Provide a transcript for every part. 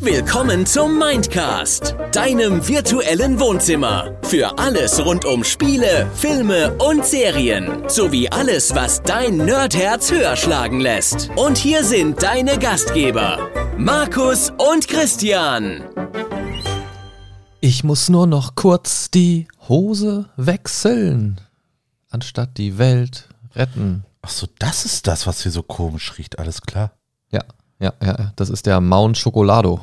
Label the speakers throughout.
Speaker 1: Willkommen zum Mindcast, deinem virtuellen Wohnzimmer. Für alles rund um Spiele, Filme und Serien. Sowie alles, was dein Nerdherz höher schlagen lässt. Und hier sind deine Gastgeber, Markus und Christian.
Speaker 2: Ich muss nur noch kurz die Hose wechseln, anstatt die Welt retten.
Speaker 3: Ach so, das ist das, was hier so komisch riecht. Alles klar.
Speaker 2: Ja, ja, ja, das ist der Mount Chocolado.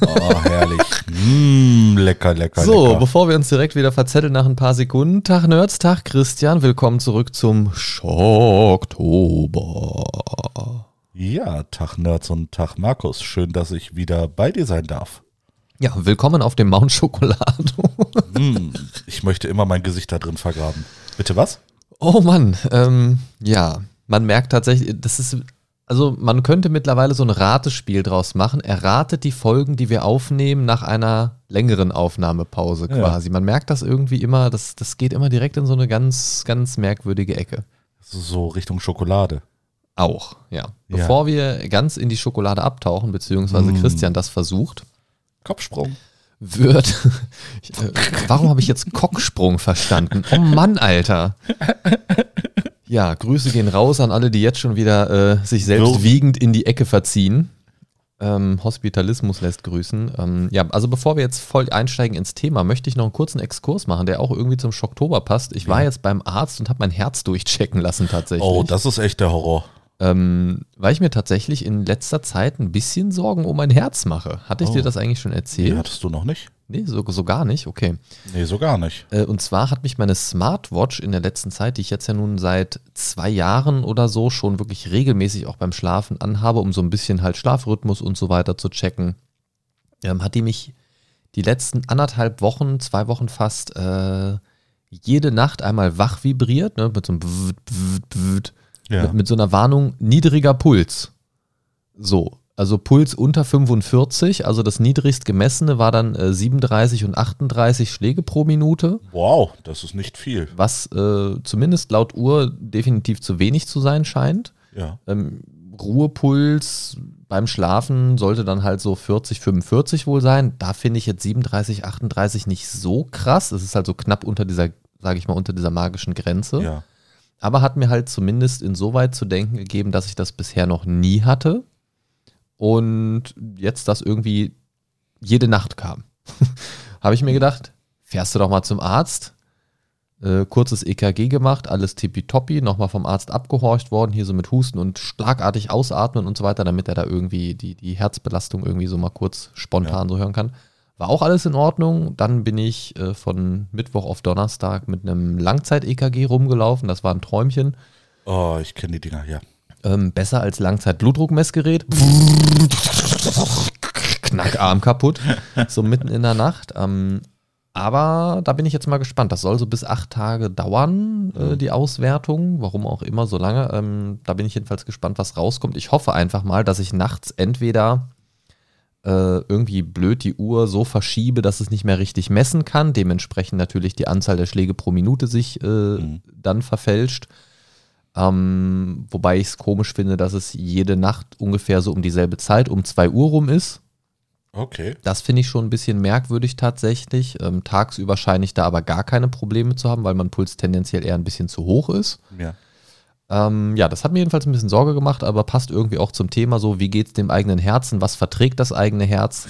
Speaker 3: Oh, herrlich. mm, lecker, lecker,
Speaker 2: So,
Speaker 3: lecker.
Speaker 2: bevor wir uns direkt wieder verzetteln nach ein paar Sekunden. Tag Nerds, Tag Christian, willkommen zurück zum Schocktober.
Speaker 3: Ja, Tag Nerds und Tag Markus. Schön, dass ich wieder bei dir sein darf.
Speaker 2: Ja, willkommen auf dem Mount Chocolado.
Speaker 3: Mm, ich möchte immer mein Gesicht da drin vergraben. Bitte was?
Speaker 2: Oh Mann, ähm, ja, man merkt tatsächlich, das ist, also man könnte mittlerweile so ein Ratespiel draus machen. Er ratet die Folgen, die wir aufnehmen, nach einer längeren Aufnahmepause
Speaker 3: Ja.
Speaker 2: quasi. Man merkt das irgendwie immer, das, das geht immer direkt in so eine ganz, ganz merkwürdige Ecke.
Speaker 3: So Richtung Schokolade.
Speaker 2: Auch, ja.
Speaker 3: Ja.
Speaker 2: Bevor wir ganz in die Schokolade abtauchen, beziehungsweise
Speaker 3: Mm.
Speaker 2: Christian das versucht,
Speaker 3: Kopfsprung.
Speaker 2: wird. Ich, äh, warum habe ich jetzt Cocksprung verstanden? Oh Mann, Alter. Ja, Grüße gehen raus an alle, die jetzt schon wieder äh, sich selbst
Speaker 3: So.
Speaker 2: wiegend in die Ecke verziehen. Ähm, Hospitalismus lässt grüßen. Ähm, ja, also bevor wir jetzt voll einsteigen ins Thema, möchte ich noch einen kurzen Exkurs machen, der auch irgendwie zum Schocktober passt. Ich war jetzt beim Arzt und habe mein Herz durchchecken lassen tatsächlich.
Speaker 3: Oh, das ist echt der Horror.
Speaker 2: ähm, weil ich mir tatsächlich in letzter Zeit ein bisschen Sorgen um mein Herz mache. Hatte ich
Speaker 3: Oh.
Speaker 2: dir das eigentlich schon erzählt?
Speaker 3: hattest du noch nicht?
Speaker 2: Nee, so, so gar nicht, okay.
Speaker 3: Nee, so gar nicht.
Speaker 2: Äh, Und zwar hat mich meine Smartwatch in der letzten Zeit, die ich jetzt ja nun seit zwei Jahren oder so schon wirklich regelmäßig auch beim Schlafen anhabe, um so ein bisschen halt Schlafrhythmus und so weiter zu checken, ähm, hat die mich die letzten anderthalb Wochen, zwei Wochen fast, äh, jede Nacht einmal wach vibriert, ne, mit so einem Bwt, Bwt, Bwt,
Speaker 3: Ja.
Speaker 2: mit, mit so einer Warnung niedriger Puls. So, also Puls unter 45, also das niedrigst gemessene war dann äh, 37 und 38 Schläge pro Minute,
Speaker 3: Wow, das ist nicht viel.
Speaker 2: was äh, zumindest laut Uhr definitiv zu wenig zu sein scheint.
Speaker 3: Ja.
Speaker 2: Ähm, Ruhepuls beim Schlafen sollte dann halt so 40, 45 wohl sein. Da finde ich jetzt 37, 38 nicht so krass. Es ist halt so knapp unter dieser, sage ich mal, unter dieser magischen Grenze.
Speaker 3: Ja.
Speaker 2: Aber hat mir halt zumindest insoweit zu denken gegeben, dass ich das bisher noch nie hatte. Und jetzt das irgendwie jede Nacht kam. Habe ich mir gedacht, fährst du doch mal zum Arzt. Äh, kurzes EKG gemacht, alles tippitoppi, nochmal vom Arzt abgehorcht worden, hier so mit Husten und schlagartig ausatmen und so weiter, damit er da irgendwie die, die Herzbelastung irgendwie so mal kurz spontan so hören kann. War auch alles in Ordnung. Dann bin ich äh, von Mittwoch auf Donnerstag mit einem Langzeit-EKG rumgelaufen. Das war ein Träumchen.
Speaker 3: Oh, ich kenne die Dinger, ja.
Speaker 2: Ähm, besser als Langzeit-Blutdruckmessgerät. Knackarm kaputt. So mitten in der Nacht. Ähm, aber da bin ich jetzt mal gespannt. Das soll so bis acht Tage dauern, äh, die Auswertung. Warum auch immer so lange. Ähm, da bin ich jedenfalls gespannt, was rauskommt. Ich hoffe einfach mal, dass ich nachts entweder äh, irgendwie blöd die Uhr so verschiebe, dass es nicht mehr richtig messen kann. Dementsprechend natürlich die Anzahl der Schläge pro Minute sich äh, dann verfälscht. Ähm, wobei ich es komisch finde, dass es jede Nacht ungefähr so um dieselbe Zeit, um 2 Uhr rum ist.
Speaker 3: Okay.
Speaker 2: Das finde ich schon ein bisschen merkwürdig tatsächlich. Ähm, tagsüber scheine ich da aber gar keine Probleme zu haben, weil mein Puls tendenziell eher ein bisschen zu hoch ist.
Speaker 3: Ja.
Speaker 2: Ähm, ja, das hat mir jedenfalls ein bisschen Sorge gemacht, aber passt irgendwie auch zum Thema so, wie geht es dem eigenen Herzen, was verträgt das eigene Herz?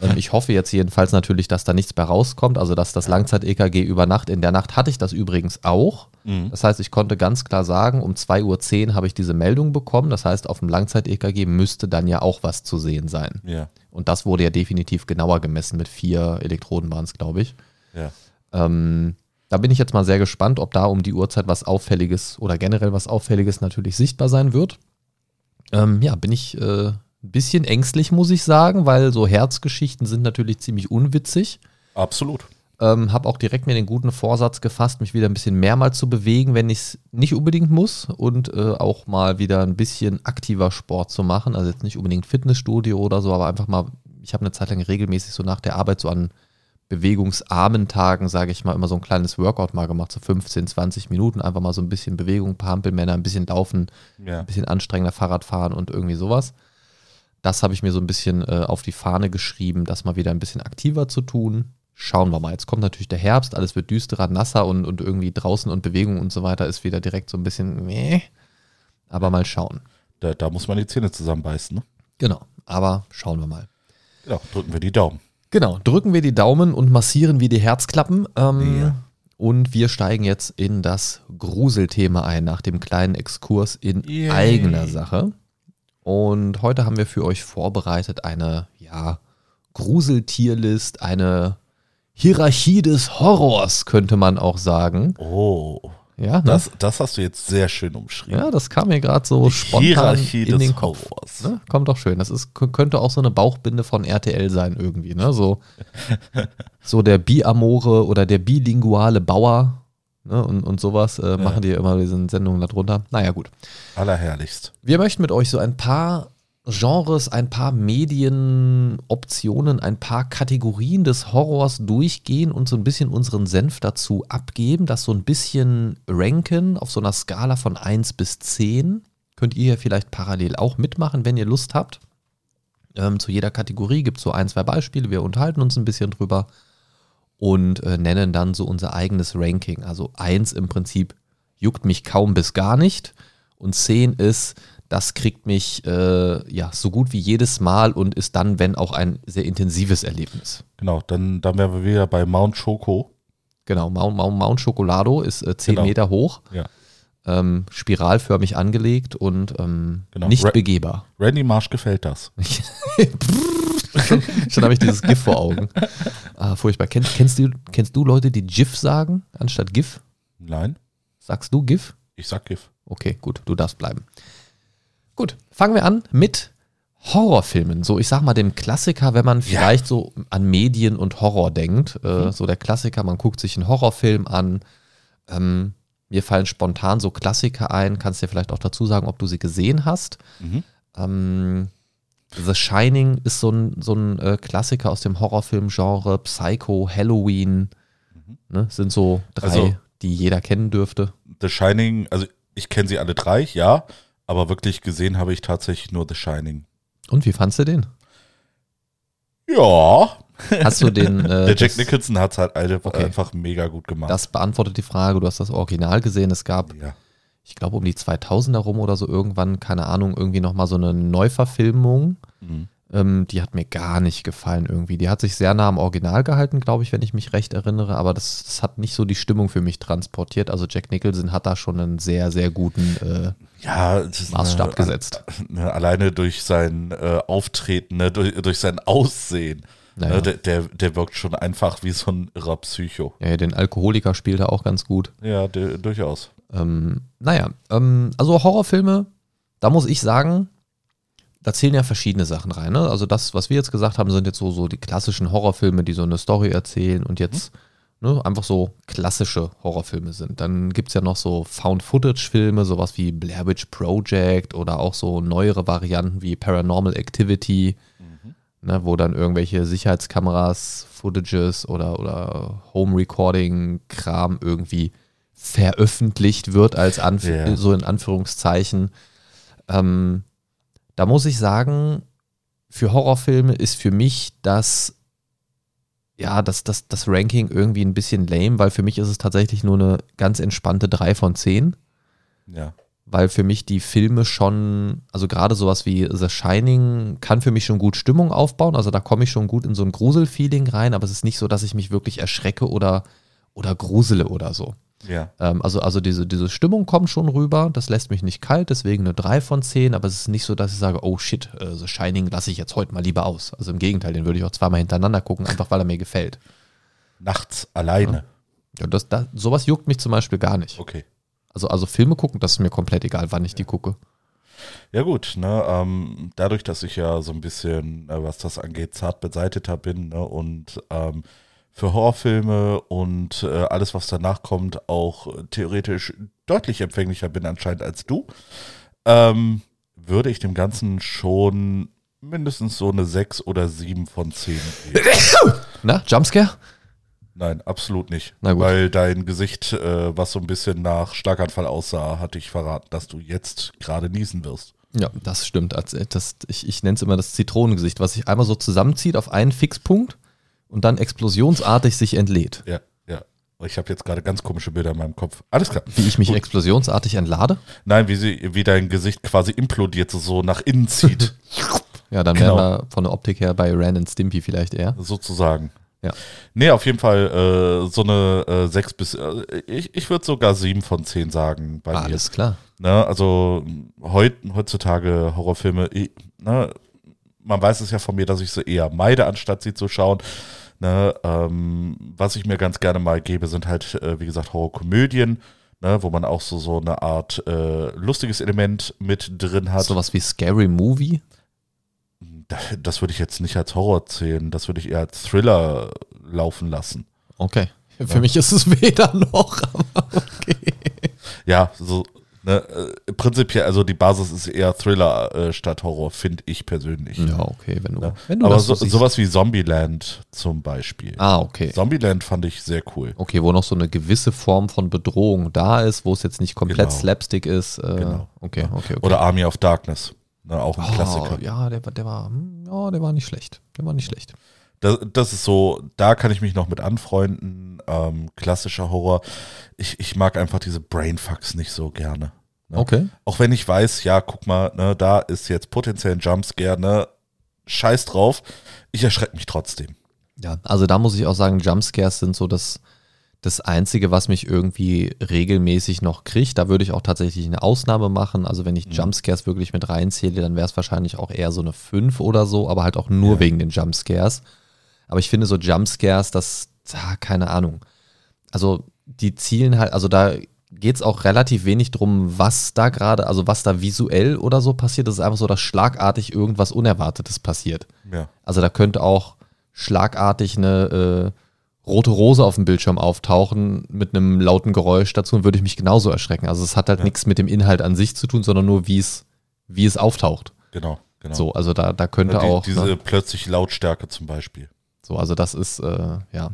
Speaker 2: Ähm, ich hoffe jetzt jedenfalls natürlich, dass da nichts mehr rauskommt, also dass das Langzeit-EKG über Nacht, in der Nacht hatte ich das übrigens auch. Das heißt, ich konnte ganz klar sagen, um 2.10 Uhr habe ich diese Meldung bekommen, das heißt, auf dem Langzeit-EKG müsste dann ja auch was zu sehen sein.
Speaker 3: Ja.
Speaker 2: Und das wurde ja definitiv genauer gemessen, mit vier Elektroden waren es, glaube ich.
Speaker 3: Ja.
Speaker 2: Ähm, da bin ich jetzt mal sehr gespannt, ob da um die Uhrzeit was Auffälliges oder generell was Auffälliges natürlich sichtbar sein wird. Ähm, ja, bin ich äh, ein bisschen ängstlich, muss ich sagen, weil so Herzgeschichten sind natürlich ziemlich unwitzig.
Speaker 3: Absolut.
Speaker 2: Ähm, habe auch direkt mir den guten Vorsatz gefasst, mich wieder ein bisschen mehr mal zu bewegen, wenn ich es nicht unbedingt muss und äh, auch mal wieder ein bisschen aktiver Sport zu machen. Also jetzt nicht unbedingt Fitnessstudio oder so, aber einfach mal, ich habe eine Zeit lang regelmäßig so nach der Arbeit so an bewegungsarmen Tagen, sage ich mal, immer so ein kleines Workout mal gemacht, so 15, 20 Minuten, einfach mal so ein bisschen Bewegung, ein paar Hampelmänner, ein bisschen laufen,
Speaker 3: Ja.
Speaker 2: ein bisschen anstrengender Fahrrad fahren und irgendwie sowas. Das habe ich mir so ein bisschen äh, auf die Fahne geschrieben, das mal wieder ein bisschen aktiver zu tun. Schauen wir mal. Jetzt kommt natürlich der Herbst, alles wird düsterer, nasser und, und irgendwie draußen und Bewegung und so weiter ist wieder direkt so ein bisschen meh. Aber mal schauen.
Speaker 3: Da, da muss man die Zähne zusammenbeißen, ne?
Speaker 2: Genau, aber schauen wir mal.
Speaker 3: Genau, drücken wir die Daumen.
Speaker 2: Genau, drücken wir die Daumen und massieren wie die Herzklappen. Ähm,
Speaker 3: Ja.
Speaker 2: Und wir steigen jetzt in das Gruselthema ein, nach dem kleinen Exkurs in
Speaker 3: Yay.
Speaker 2: eigener Sache. Und heute haben wir für euch vorbereitet eine, ja, Gruseltierlist, eine Hierarchie des Horrors, könnte man auch sagen.
Speaker 3: Oh,
Speaker 2: Ja, ne?
Speaker 3: das, das hast du jetzt sehr schön umschrieben.
Speaker 2: ja das kam mir gerade so
Speaker 3: Die
Speaker 2: spontan
Speaker 3: Hierarchie
Speaker 2: in
Speaker 3: des
Speaker 2: den Kopf.
Speaker 3: Horrors.
Speaker 2: Ne? Kommt doch schön. Das ist, könnte auch so eine Bauchbinde von RTL sein irgendwie. Ne? So, so der Biamore oder der bilinguale Bauer ne? und, und sowas äh, machen die immer diese Sendungen darunter. Naja, gut.
Speaker 3: Allerherrlichst.
Speaker 2: Wir möchten mit euch so ein paar Genres, ein paar Medienoptionen, ein paar Kategorien des Horrors durchgehen und so ein bisschen unseren Senf dazu abgeben, das so ein bisschen ranken auf so einer Skala von 1 bis 10. Könnt ihr hier vielleicht parallel auch mitmachen, wenn ihr Lust habt. Ähm, zu jeder Kategorie gibt es so ein, zwei Beispiele. Wir unterhalten uns ein bisschen drüber und äh, nennen dann so unser eigenes Ranking. Also 1 im Prinzip juckt mich kaum bis gar nicht und 10 ist, das kriegt mich äh, ja so gut wie jedes Mal und ist dann, wenn auch ein sehr intensives Erlebnis.
Speaker 3: Genau, dann, dann wären wir wieder bei Mount Choco.
Speaker 2: Genau, Mount, Mount, Mount Chocolado ist äh, 10
Speaker 3: Genau.
Speaker 2: Meter hoch,
Speaker 3: Ja.
Speaker 2: ähm, spiralförmig angelegt und ähm,
Speaker 3: Genau.
Speaker 2: nicht
Speaker 3: Ra-
Speaker 2: begehbar.
Speaker 3: Randy Marsh gefällt das.
Speaker 2: schon schon habe ich dieses GIF vor Augen. Ah, furchtbar. Kennst, kennst, du, kennst du Leute, die GIF sagen, anstatt GIF?
Speaker 3: Nein,
Speaker 2: Sagst du GIF?
Speaker 3: ich sag GIF.
Speaker 2: Okay, gut, du darfst bleiben. Gut, fangen wir an mit Horrorfilmen. So, ich sag mal, dem Klassiker, wenn man vielleicht so an Medien und Horror denkt. Äh, so der Klassiker, man guckt sich einen Horrorfilm an. Ähm, mir fallen spontan so Klassiker ein. Kannst dir vielleicht auch dazu sagen, ob du sie gesehen hast.
Speaker 3: Mhm.
Speaker 2: Ähm, The Shining ist so ein, so ein äh, Klassiker aus dem Horrorfilm-Genre. Psycho, Halloween. Ne, sind so drei,
Speaker 3: Also-
Speaker 2: die jeder kennen dürfte.
Speaker 3: The Shining, also ich kenne sie alle drei, ja, aber wirklich gesehen habe ich tatsächlich nur The Shining.
Speaker 2: Und wie fandst du den?
Speaker 3: Ja,
Speaker 2: Hast du den. Äh,
Speaker 3: der Jack Nicholson hat es halt einfach,
Speaker 2: Okay.
Speaker 3: einfach mega gut gemacht.
Speaker 2: das beantwortet die Frage. Du hast das Original gesehen. Es gab,
Speaker 3: ja.
Speaker 2: Ich glaube, um die 2000er rum oder so irgendwann, keine Ahnung, irgendwie nochmal so eine Neuverfilmung.
Speaker 3: Mhm.
Speaker 2: Ähm, die hat mir gar nicht gefallen irgendwie. Die hat sich sehr nah am Original gehalten, glaube ich, wenn ich mich recht erinnere. Aber das, das hat nicht so die Stimmung für mich transportiert. Also Jack Nicholson hat da schon einen sehr, sehr guten äh,
Speaker 3: ja
Speaker 2: Maßstab
Speaker 3: eine-
Speaker 2: gesetzt.
Speaker 3: Ne, alleine durch sein äh, Auftreten, ne, durch, durch sein Aussehen.
Speaker 2: Naja.
Speaker 3: Ne, der, der, der wirkt schon einfach wie so ein irrer Psycho.
Speaker 2: Ja, den Alkoholiker spielt er auch ganz gut.
Speaker 3: Ja, der, durchaus.
Speaker 2: Ähm, naja, ähm, also Horrorfilme, da muss ich sagen, da zählen ja verschiedene Sachen rein. Ne? Also das, was wir jetzt gesagt haben, sind jetzt so, so die klassischen Horrorfilme, die so eine Story erzählen und jetzt ne, einfach so klassische Horrorfilme sind. Dann gibt es ja noch so Found-Footage-Filme, sowas wie Blair Witch Project oder auch so neuere Varianten wie Paranormal Activity, ne, wo dann irgendwelche Sicherheitskameras, Footages oder, oder Home-Recording-Kram irgendwie veröffentlicht wird, als Anf
Speaker 3: Ja.
Speaker 2: so in Anführungszeichen. Ähm, da muss ich sagen, für Horrorfilme ist für mich das, ja, das, das, das Ranking irgendwie ein bisschen lame, weil für mich ist es tatsächlich nur eine ganz entspannte 3 von 10
Speaker 3: Ja.
Speaker 2: weil für mich die Filme schon, also gerade sowas wie The Shining kann für mich schon gut Stimmung aufbauen, also da komme ich schon gut in so ein Gruselfeeling rein, aber es ist nicht so, dass ich mich wirklich erschrecke oder, oder grusele oder so.
Speaker 3: Ja.
Speaker 2: Ähm, also also diese, diese Stimmung kommt schon rüber, das lässt mich nicht kalt, deswegen eine 3 von 10, aber es ist nicht so, dass ich sage, oh shit, äh, The Shining lasse ich jetzt heute mal lieber aus. Also im Gegenteil, den würde ich auch zweimal hintereinander gucken, einfach weil er mir gefällt.
Speaker 3: Nachts alleine.
Speaker 2: Ja, das, das, sowas juckt mich zum Beispiel gar nicht.
Speaker 3: Okay.
Speaker 2: Also, also Filme gucken, das ist mir komplett egal, wann ich die gucke.
Speaker 3: Ja gut, ne, ähm, dadurch, dass ich ja so ein bisschen, äh, was das angeht, zart beseiteter bin ne, und ähm, für Horrorfilme und äh, alles, was danach kommt, auch theoretisch deutlich empfänglicher bin anscheinend als du, ähm, würde ich dem Ganzen schon mindestens so eine 6 oder 7 von 10 geben.
Speaker 2: Na, Jumpscare?
Speaker 3: Nein, absolut nicht.
Speaker 2: Na gut.
Speaker 3: Weil dein Gesicht, äh, was so ein bisschen nach Schlaganfall aussah, hatte ich verraten, dass du jetzt gerade niesen wirst.
Speaker 2: Ja, das stimmt. Äh, das, ich ich nenne es immer das Zitronengesicht, was sich einmal so zusammenzieht auf einen Fixpunkt und dann explosionsartig sich entlädt.
Speaker 3: Ja, ja. Ich habe jetzt gerade ganz komische Bilder in meinem Kopf. Alles klar.
Speaker 2: Wie ich mich
Speaker 3: Gut.
Speaker 2: explosionsartig entlade.
Speaker 3: Nein, wie, sie, wie dein Gesicht quasi implodiert, so- nach innen zieht,
Speaker 2: Ja, dann
Speaker 3: Genau.
Speaker 2: wären wir von der Optik her bei Ren and Stimpy vielleicht eher.
Speaker 3: sozusagen.
Speaker 2: Ja.
Speaker 3: Nee, auf jeden Fall äh, so eine äh, 6 bis, äh, ich, ich würde sogar 7 von 10 sagen bei mir.
Speaker 2: Alles klar.
Speaker 3: Ne, also heut, heutzutage Horrorfilme, ich, ne, man weiß es ja von mir, dass ich sie eher meide, anstatt sie zu schauen. Ne, ähm, was ich mir ganz gerne mal gebe, sind halt, äh, wie gesagt, Horrorkomödien, ne, wo man auch so, so eine Art äh, lustiges Element mit drin hat.
Speaker 2: Sowas wie Scary Movie.
Speaker 3: Da- Das würde ich jetzt nicht als Horror zählen, das würde ich eher als Thriller laufen lassen.
Speaker 2: Okay. Für mich ist es weder noch, aber okay.
Speaker 3: Ja, so ne, äh, prinzipiell, also die Basis ist eher Thriller äh, statt Horror, finde ich persönlich.
Speaker 2: Ja, okay, wenn du,
Speaker 3: Ja.
Speaker 2: wenn du
Speaker 3: Aber
Speaker 2: das
Speaker 3: so,
Speaker 2: so
Speaker 3: sowas wie Zombieland zum Beispiel.
Speaker 2: Ah, okay.
Speaker 3: Zombieland fand ich sehr cool.
Speaker 2: Okay, wo noch so eine gewisse Form von Bedrohung da ist, wo es jetzt nicht komplett
Speaker 3: Genau.
Speaker 2: Slapstick ist. Äh,
Speaker 3: Genau.
Speaker 2: Okay, okay, okay.
Speaker 3: Oder Army of Darkness. Ne, auch ein
Speaker 2: oh,
Speaker 3: Klassiker.
Speaker 2: Ja, der, war- der war, hm, ja, der war nicht schlecht. Der war nicht schlecht.
Speaker 3: Das, das ist so, da kann ich mich noch mit anfreunden. Ähm, klassischer Horror. Ich, ich mag einfach diese Brainfucks nicht so gerne. Ne?
Speaker 2: Okay.
Speaker 3: Auch wenn ich weiß, ja, guck mal, ne, da ist jetzt potenziell ein Jumpscare, ne? Scheiß drauf. Ich erschrecke mich trotzdem.
Speaker 2: Ja, also da muss ich auch sagen, Jumpscares sind so das, das Einzige, was mich irgendwie regelmäßig noch kriegt. Da würde ich auch tatsächlich eine Ausnahme machen. Also wenn ich Jumpscares wirklich mit reinzähle, dann wäre es wahrscheinlich auch eher so eine 5 oder so, aber halt auch nur
Speaker 3: Ja.
Speaker 2: wegen den Jumpscares. Aber ich finde so Jumpscares, das, ah, keine Ahnung. Also die zielen halt, also da geht es auch relativ wenig drum, was da gerade, also was da visuell oder so passiert. Das ist einfach so, dass schlagartig irgendwas Unerwartetes passiert.
Speaker 3: Ja.
Speaker 2: Also da könnte auch schlagartig eine äh, rote Rose auf dem Bildschirm auftauchen mit einem lauten Geräusch dazu und würde ich mich genauso erschrecken. Also es hat halt
Speaker 3: Ja.
Speaker 2: nichts mit dem Inhalt an sich zu tun, sondern nur wie es wie es auftaucht.
Speaker 3: Genau, genau.
Speaker 2: So, also da, da könnte
Speaker 3: die,
Speaker 2: auch
Speaker 3: diese
Speaker 2: ne,
Speaker 3: plötzliche Lautstärke zum Beispiel.
Speaker 2: So, also das ist äh, ja.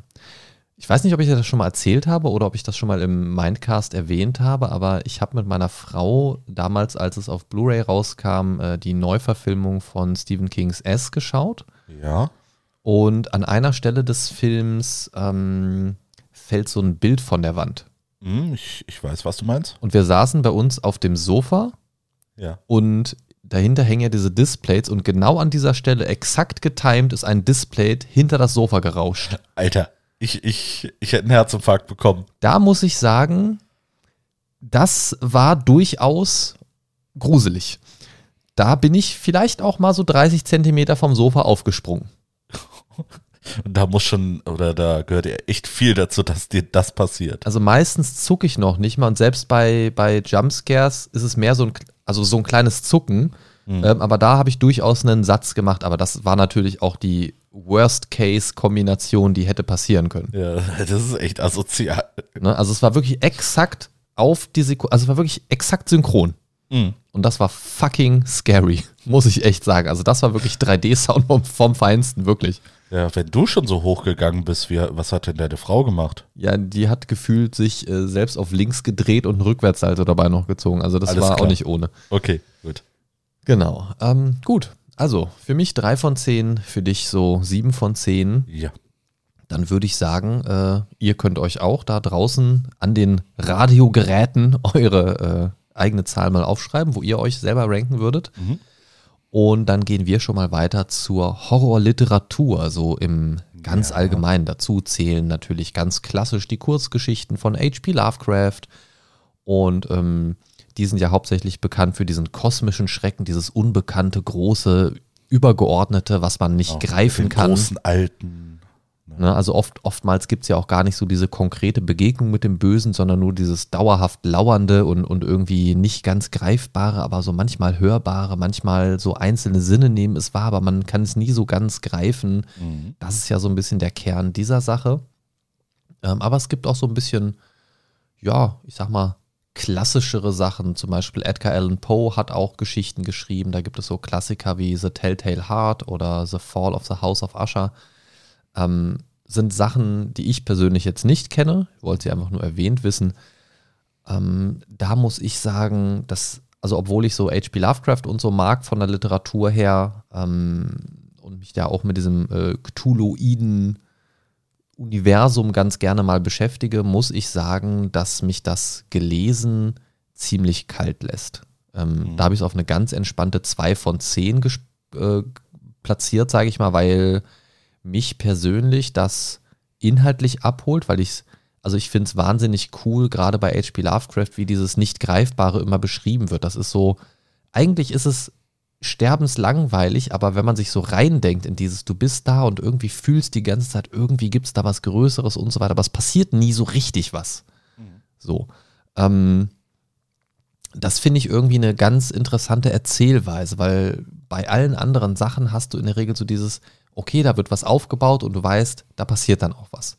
Speaker 2: Ich weiß nicht, ob ich das schon mal erzählt habe oder ob ich das schon mal im Mindcast erwähnt habe, aber ich habe mit meiner Frau damals, als es auf Blu-ray rauskam, äh, die Neuverfilmung von Stephen Kings S geschaut.
Speaker 3: Ja.
Speaker 2: Und an einer Stelle des Films ähm, fällt so ein Bild von der Wand.
Speaker 3: Hm, ich, ich weiß, was du meinst.
Speaker 2: Und wir saßen bei uns auf dem Sofa
Speaker 3: Ja.
Speaker 2: und dahinter hängen ja diese Displays und genau an dieser Stelle, exakt getimed, ist ein Display hinter das Sofa gerauscht.
Speaker 3: Alter, ich, ich, ich hätte einen Herzinfarkt bekommen.
Speaker 2: Da muss ich sagen, das war durchaus gruselig. Da bin ich vielleicht auch mal so 30 Zentimeter vom Sofa aufgesprungen.
Speaker 3: Und da muss schon, oder da gehört ja echt viel dazu, dass dir das passiert.
Speaker 2: Also meistens zucke ich noch nicht mal und selbst bei, bei Jumpscares ist es mehr so ein, also so ein kleines Zucken.
Speaker 3: Mhm.
Speaker 2: Ähm, aber da habe ich durchaus einen Satz gemacht, aber das war natürlich auch die Worst-Case-Kombination, die hätte passieren können.
Speaker 3: Ja, das ist echt asozial.
Speaker 2: Ne? Also es war wirklich exakt auf die Sekunde, also es war wirklich exakt synchron.
Speaker 3: Mhm.
Speaker 2: Und das war fucking scary, muss ich echt sagen. Also das war wirklich 3D-Sound vom, vom Feinsten, wirklich.
Speaker 3: Ja, wenn du schon so hochgegangen bist, wie, was hat denn deine Frau gemacht?
Speaker 2: Ja, die hat gefühlt sich äh, selbst auf links gedreht und einen Rückwärtssalto dabei noch gezogen. Also das
Speaker 3: Alles
Speaker 2: war
Speaker 3: klar.
Speaker 2: auch nicht ohne.
Speaker 3: Okay, gut.
Speaker 2: Genau. Ähm, gut. Also, für mich drei von zehn, für dich so sieben von zehn.
Speaker 3: Ja.
Speaker 2: Dann würde ich sagen, äh, ihr könnt euch auch da draußen an den Radiogeräten eure äh, eigene Zahl mal aufschreiben, wo ihr euch selber ranken würdet.
Speaker 3: Mhm.
Speaker 2: Und dann gehen wir schon mal weiter zur Horrorliteratur, so im ganz
Speaker 3: Ja.
Speaker 2: allgemeinen. Dazu zählen natürlich ganz klassisch die Kurzgeschichten von H.P. Lovecraft. Und ähm, die sind ja hauptsächlich bekannt für diesen kosmischen Schrecken, dieses unbekannte, große, übergeordnete, was man nicht
Speaker 3: Auch
Speaker 2: greifen
Speaker 3: den
Speaker 2: kann.
Speaker 3: großen Alten.
Speaker 2: Ne, also oft, oftmals gibt es ja auch gar nicht so diese konkrete Begegnung mit dem Bösen, sondern nur dieses dauerhaft Lauernde und, und irgendwie nicht ganz greifbare, aber so manchmal hörbare, manchmal so einzelne Sinne nehmen es wahr, aber man kann es nie so ganz greifen.
Speaker 3: Mhm.
Speaker 2: Das ist ja so ein bisschen der Kern dieser Sache. Ähm, aber es gibt auch so ein bisschen, ja, ich sag mal, klassischere Sachen. Zum Beispiel Edgar Allan Poe hat auch Geschichten geschrieben. Da gibt es so Klassiker wie The Telltale Heart oder The Fall of the House of Usher. Ähm, sind Sachen, die ich persönlich jetzt nicht kenne. Ich wollte sie einfach nur erwähnt wissen. Ähm, da muss ich sagen, das also obwohl ich so H.P. Lovecraft und so mag von der Literatur her ähm, und mich da auch mit diesem äh, Cthulhuiden Universum ganz gerne mal beschäftige, muss ich sagen, dass mich das gelesen ziemlich kalt lässt. Ähm, mhm. Da habe ich es auf eine ganz entspannte 2 von 10 äh, platziert, sage ich mal, weil mich persönlich das inhaltlich abholt, weil ich es, also ich finde es wahnsinnig cool, gerade bei H.P. Lovecraft, wie dieses Nicht-Greifbare immer beschrieben wird. Das ist so, eigentlich ist es sterbenslangweilig, aber wenn man sich so reindenkt in dieses, du bist da und irgendwie fühlst die ganze Zeit, irgendwie gibt es da was Größeres und so weiter, aber es passiert nie so richtig was. Mhm. So. Ähm, das finde ich irgendwie eine ganz interessante Erzählweise, weil bei allen anderen Sachen hast du in der Regel so dieses, okay, da wird was aufgebaut und du weißt, da passiert dann auch was.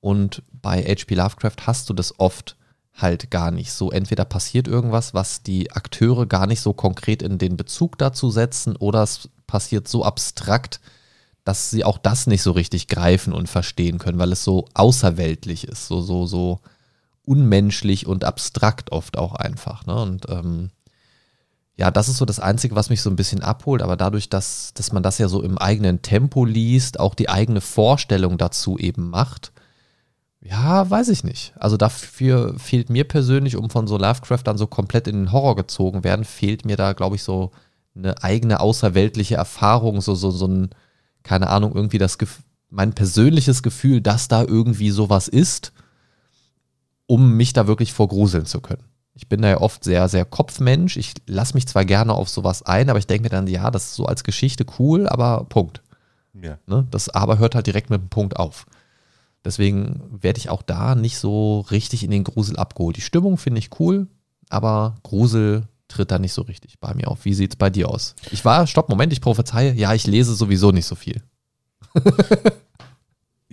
Speaker 2: Und bei HP Lovecraft hast du das oft halt gar nicht so. Entweder passiert irgendwas, was die Akteure gar nicht so konkret in den Bezug dazu setzen, oder es passiert so abstrakt, dass sie auch das nicht so richtig greifen und verstehen können, weil es so außerweltlich ist, so, so, so unmenschlich und abstrakt oft auch einfach. Ne? Und ähm, ja, das ist so das Einzige, was mich so ein bisschen abholt, aber dadurch, dass, dass man das ja so im eigenen Tempo liest, auch die eigene Vorstellung dazu eben macht, ja, weiß ich nicht. Also dafür fehlt mir persönlich, um von so Lovecraft dann so komplett in den Horror gezogen werden, fehlt mir da, glaube ich, so eine eigene außerweltliche Erfahrung, so, so, so ein, keine Ahnung, irgendwie das, mein persönliches Gefühl, dass da irgendwie sowas ist um mich da wirklich vorgruseln zu können. Ich bin da ja oft sehr, sehr Kopfmensch. Ich lasse mich zwar gerne auf sowas ein, aber ich denke mir dann, ja, das ist so als Geschichte cool, aber Punkt. Ja. Ne? Das aber hört halt direkt mit dem Punkt auf. Deswegen werde ich auch da nicht so richtig in den Grusel abgeholt. Die Stimmung finde ich cool, aber Grusel tritt da nicht so richtig bei mir auf. Wie sieht es bei dir aus? Ich war, stopp, Moment, ich prophezeie, ja, ich lese sowieso nicht so viel.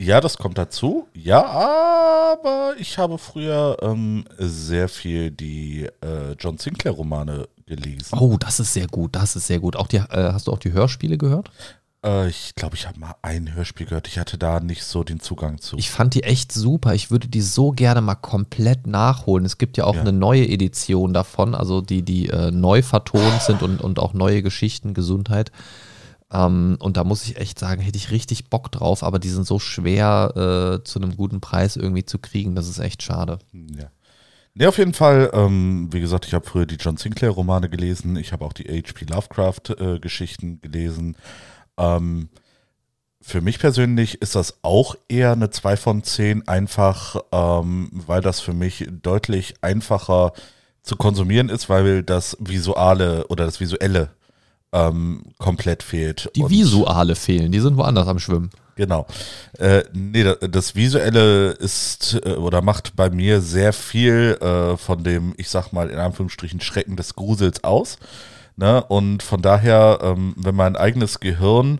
Speaker 3: Ja, das kommt dazu. Ja, aber ich habe früher ähm, sehr viel die äh, John Sinclair-Romane gelesen.
Speaker 2: Oh, das ist sehr gut. Das ist sehr gut. Auch die, äh, hast du auch die Hörspiele gehört?
Speaker 3: Äh, ich glaube, ich habe mal ein Hörspiel gehört. Ich hatte da nicht so den Zugang zu.
Speaker 2: Ich fand die echt super. Ich würde die so gerne mal komplett nachholen. Es gibt ja auch ja. eine neue Edition davon, also die, die äh, neu vertont sind und, und auch neue Geschichten, Gesundheit. Ähm, und da muss ich echt sagen, hätte ich richtig Bock drauf, aber die sind so schwer äh, zu einem guten Preis irgendwie zu kriegen. Das ist echt schade.
Speaker 3: Ja. Ne, auf jeden Fall, ähm, wie gesagt, ich habe früher die John Sinclair-Romane gelesen, ich habe auch die H.P. Lovecraft-Geschichten äh, gelesen. Ähm, für mich persönlich ist das auch eher eine 2 von 10, einfach ähm, weil das für mich deutlich einfacher zu konsumieren ist, weil das Visuale oder das Visuelle ähm, komplett fehlt.
Speaker 2: Die Visuale fehlen, die sind woanders am Schwimmen.
Speaker 3: Genau. Äh, nee, das Visuelle ist äh, oder macht bei mir sehr viel äh, von dem, ich sag mal, in Anführungsstrichen Schrecken des Grusels aus. Ne? Und von daher, ähm, wenn mein eigenes Gehirn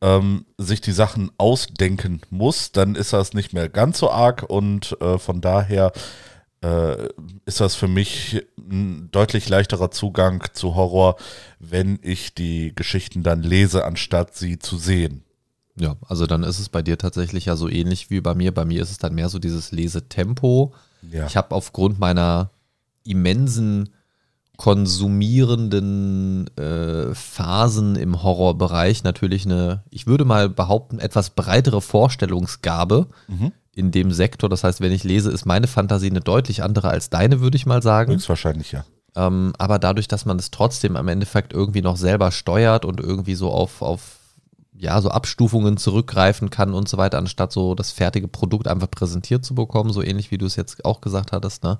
Speaker 3: ähm, sich die Sachen ausdenken muss, dann ist das nicht mehr ganz so arg und äh, von daher ist das für mich ein deutlich leichterer Zugang zu Horror, wenn ich die Geschichten dann lese, anstatt sie zu sehen.
Speaker 2: Ja, also dann ist es bei dir tatsächlich ja so ähnlich wie bei mir. Bei mir ist es dann mehr so dieses Lesetempo. Ja. Ich habe aufgrund meiner immensen konsumierenden äh, Phasen im Horrorbereich natürlich eine, ich würde mal behaupten, etwas breitere Vorstellungsgabe. Mhm in dem Sektor. Das heißt, wenn ich lese, ist meine Fantasie eine deutlich andere als deine, würde ich mal sagen.
Speaker 3: Höchstwahrscheinlich, ja.
Speaker 2: Ähm, aber dadurch, dass man es trotzdem am Endeffekt irgendwie noch selber steuert und irgendwie so auf, auf ja, so Abstufungen zurückgreifen kann und so weiter, anstatt so das fertige Produkt einfach präsentiert zu bekommen, so ähnlich wie du es jetzt auch gesagt hattest, ne?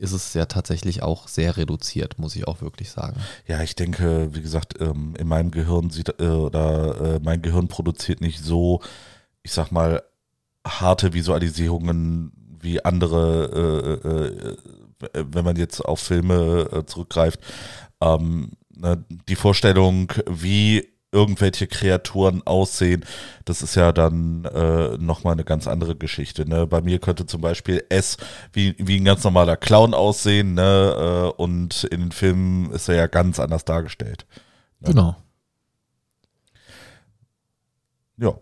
Speaker 2: ist es ja tatsächlich auch sehr reduziert, muss ich auch wirklich sagen.
Speaker 3: Ja, ich denke, wie gesagt, ähm, in meinem Gehirn sieht äh, oder äh, mein Gehirn produziert nicht so, ich sag mal, harte Visualisierungen wie andere, äh, äh, äh, wenn man jetzt auf Filme äh, zurückgreift. Ähm, ne, die Vorstellung, wie irgendwelche Kreaturen aussehen, das ist ja dann äh, nochmal eine ganz andere Geschichte. Ne? Bei mir könnte zum Beispiel S wie, wie ein ganz normaler Clown aussehen, ne? Äh, und in den Filmen ist er ja ganz anders dargestellt.
Speaker 2: Ne? Genau.
Speaker 3: Ja.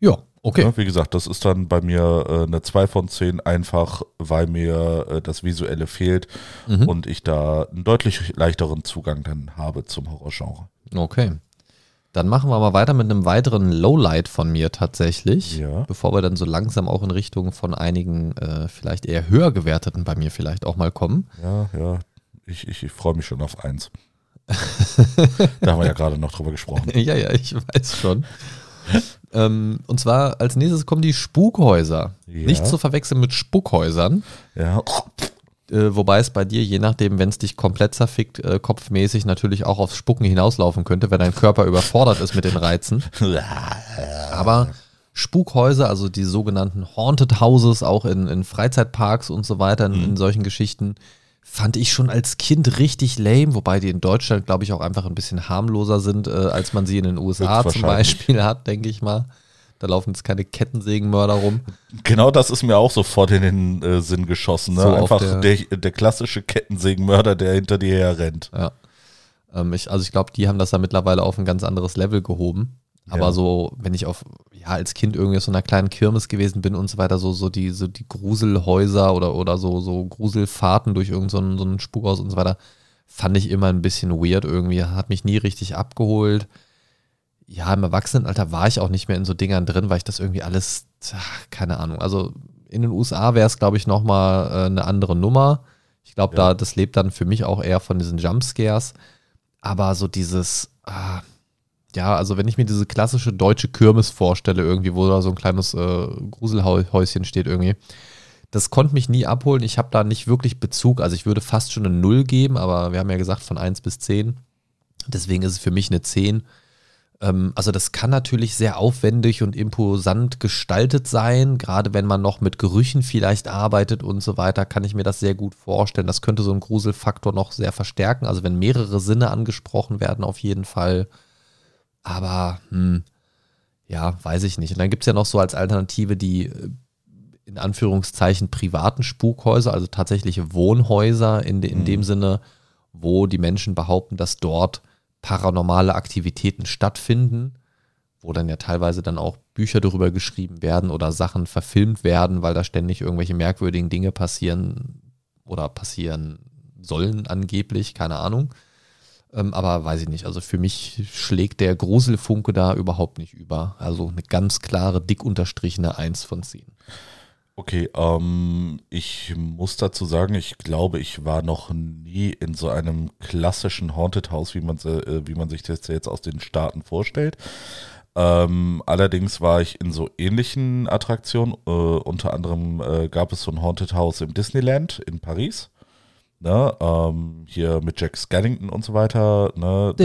Speaker 2: Ja, Okay.
Speaker 3: Ja, wie gesagt, das ist dann bei mir äh, eine 2 von 10, einfach weil mir äh, das Visuelle fehlt
Speaker 2: Mhm.
Speaker 3: und ich da einen deutlich leichteren Zugang dann habe zum Horrorgenre.
Speaker 2: Okay. Dann machen wir mal weiter mit einem weiteren Lowlight von mir tatsächlich.
Speaker 3: Ja.
Speaker 2: Bevor wir dann so langsam auch in Richtung von einigen äh, vielleicht eher höher gewerteten bei mir vielleicht auch mal kommen.
Speaker 3: Ja, ja, ich, ich, ich freue mich schon auf eins. da haben wir ja gerade noch drüber gesprochen.
Speaker 2: ja, ja, ich weiß schon. ähm, und zwar als nächstes kommen die Spukhäuser.
Speaker 3: Ja.
Speaker 2: Nicht zu verwechseln mit Spukhäusern.
Speaker 3: Ja,
Speaker 2: Äh, wobei es bei dir, je nachdem, wenn es dich komplett zerfickt, äh, kopfmäßig natürlich auch aufs Spucken hinauslaufen könnte, wenn dein Körper überfordert ist mit den Reizen. Aber Spukhäuser, also die sogenannten Haunted Houses, auch in, in Freizeitparks und so weiter, in, in solchen Geschichten, fand ich schon als Kind richtig lame, wobei die in Deutschland, glaube ich, auch einfach ein bisschen harmloser sind, äh, als man sie in den USA zum. Beispiel hat, denke ich mal. Da laufen jetzt keine Kettensägenmörder rum.
Speaker 3: genau das ist mir auch sofort in den äh, Sinn geschossen. Ne?
Speaker 2: So
Speaker 3: Einfach der,
Speaker 2: der-
Speaker 3: der, klassische Kettensägenmörder, der hinter dir her rennt.
Speaker 2: Ja. Ähm, ich, also ich glaube, die haben das da mittlerweile auf ein ganz anderes Level gehoben. Aber
Speaker 3: Ja.
Speaker 2: so, wenn ich auf, ja, als Kind irgendwie auf so einer kleinen Kirmes gewesen bin und so weiter, so, so die, so die Gruselhäuser oder, oder so, so Gruselfahrten durch irgendein so so Spukhaus und so weiter, fand ich immer ein bisschen weird irgendwie, hat mich nie richtig abgeholt. Ja, im Erwachsenenalter war ich auch nicht mehr in so Dingern drin, weil ich das irgendwie alles, ach, keine Ahnung. Also in den USA wäre es, glaube ich, nochmal äh, eine andere Nummer. Ich glaube,
Speaker 3: Ja.
Speaker 2: da, das lebt dann für mich auch eher von diesen Jumpscares. Aber so dieses, ah, ja, also wenn ich mir diese klassische deutsche Kirmes vorstelle, irgendwie, wo da so ein kleines äh, Gruselhäuschen steht irgendwie, das konnte mich nie abholen. Ich habe da nicht wirklich Bezug. Also ich würde fast schon eine Null geben, aber wir haben ja gesagt von 1 bis 10. Deswegen ist es für mich eine 10. Ähm, also das kann natürlich sehr aufwendig und imposant gestaltet sein. Gerade wenn man noch mit Gerüchen vielleicht arbeitet und so weiter, kann ich mir das sehr gut vorstellen. Das könnte so einen Gruselfaktor noch sehr verstärken. Also wenn mehrere Sinne angesprochen werden, auf jeden Fall. Aber hm, ja, weiß ich nicht. Und dann gibt es ja noch so als Alternative die äh, in Anführungszeichen privaten Spukhäuser, also tatsächliche Wohnhäuser in, de, in
Speaker 3: Mhm.
Speaker 2: dem Sinne, wo die Menschen behaupten, dass dort paranormale Aktivitäten stattfinden, wo dann ja teilweise dann auch Bücher darüber geschrieben werden oder Sachen verfilmt werden, weil da ständig irgendwelche merkwürdigen Dinge passieren oder passieren sollen angeblich, keine Ahnung. Ähm, aber weiß ich nicht. Also für mich schlägt der Gruselfunke da überhaupt nicht über. Also eine ganz klare, dick unterstrichene 1 von 10.
Speaker 3: Okay, ähm, ich muss dazu sagen, ich glaube, ich war noch nie in so einem klassischen Haunted House, wie man, sie- äh, wie man sich das jetzt aus den Staaten vorstellt. Ähm, allerdings war ich in so ähnlichen Attraktionen. Äh, unter anderem äh, gab es so ein Haunted House im Disneyland in Paris. Ne, ähm, hier mit Jack Skellington und so weiter. Ne, da,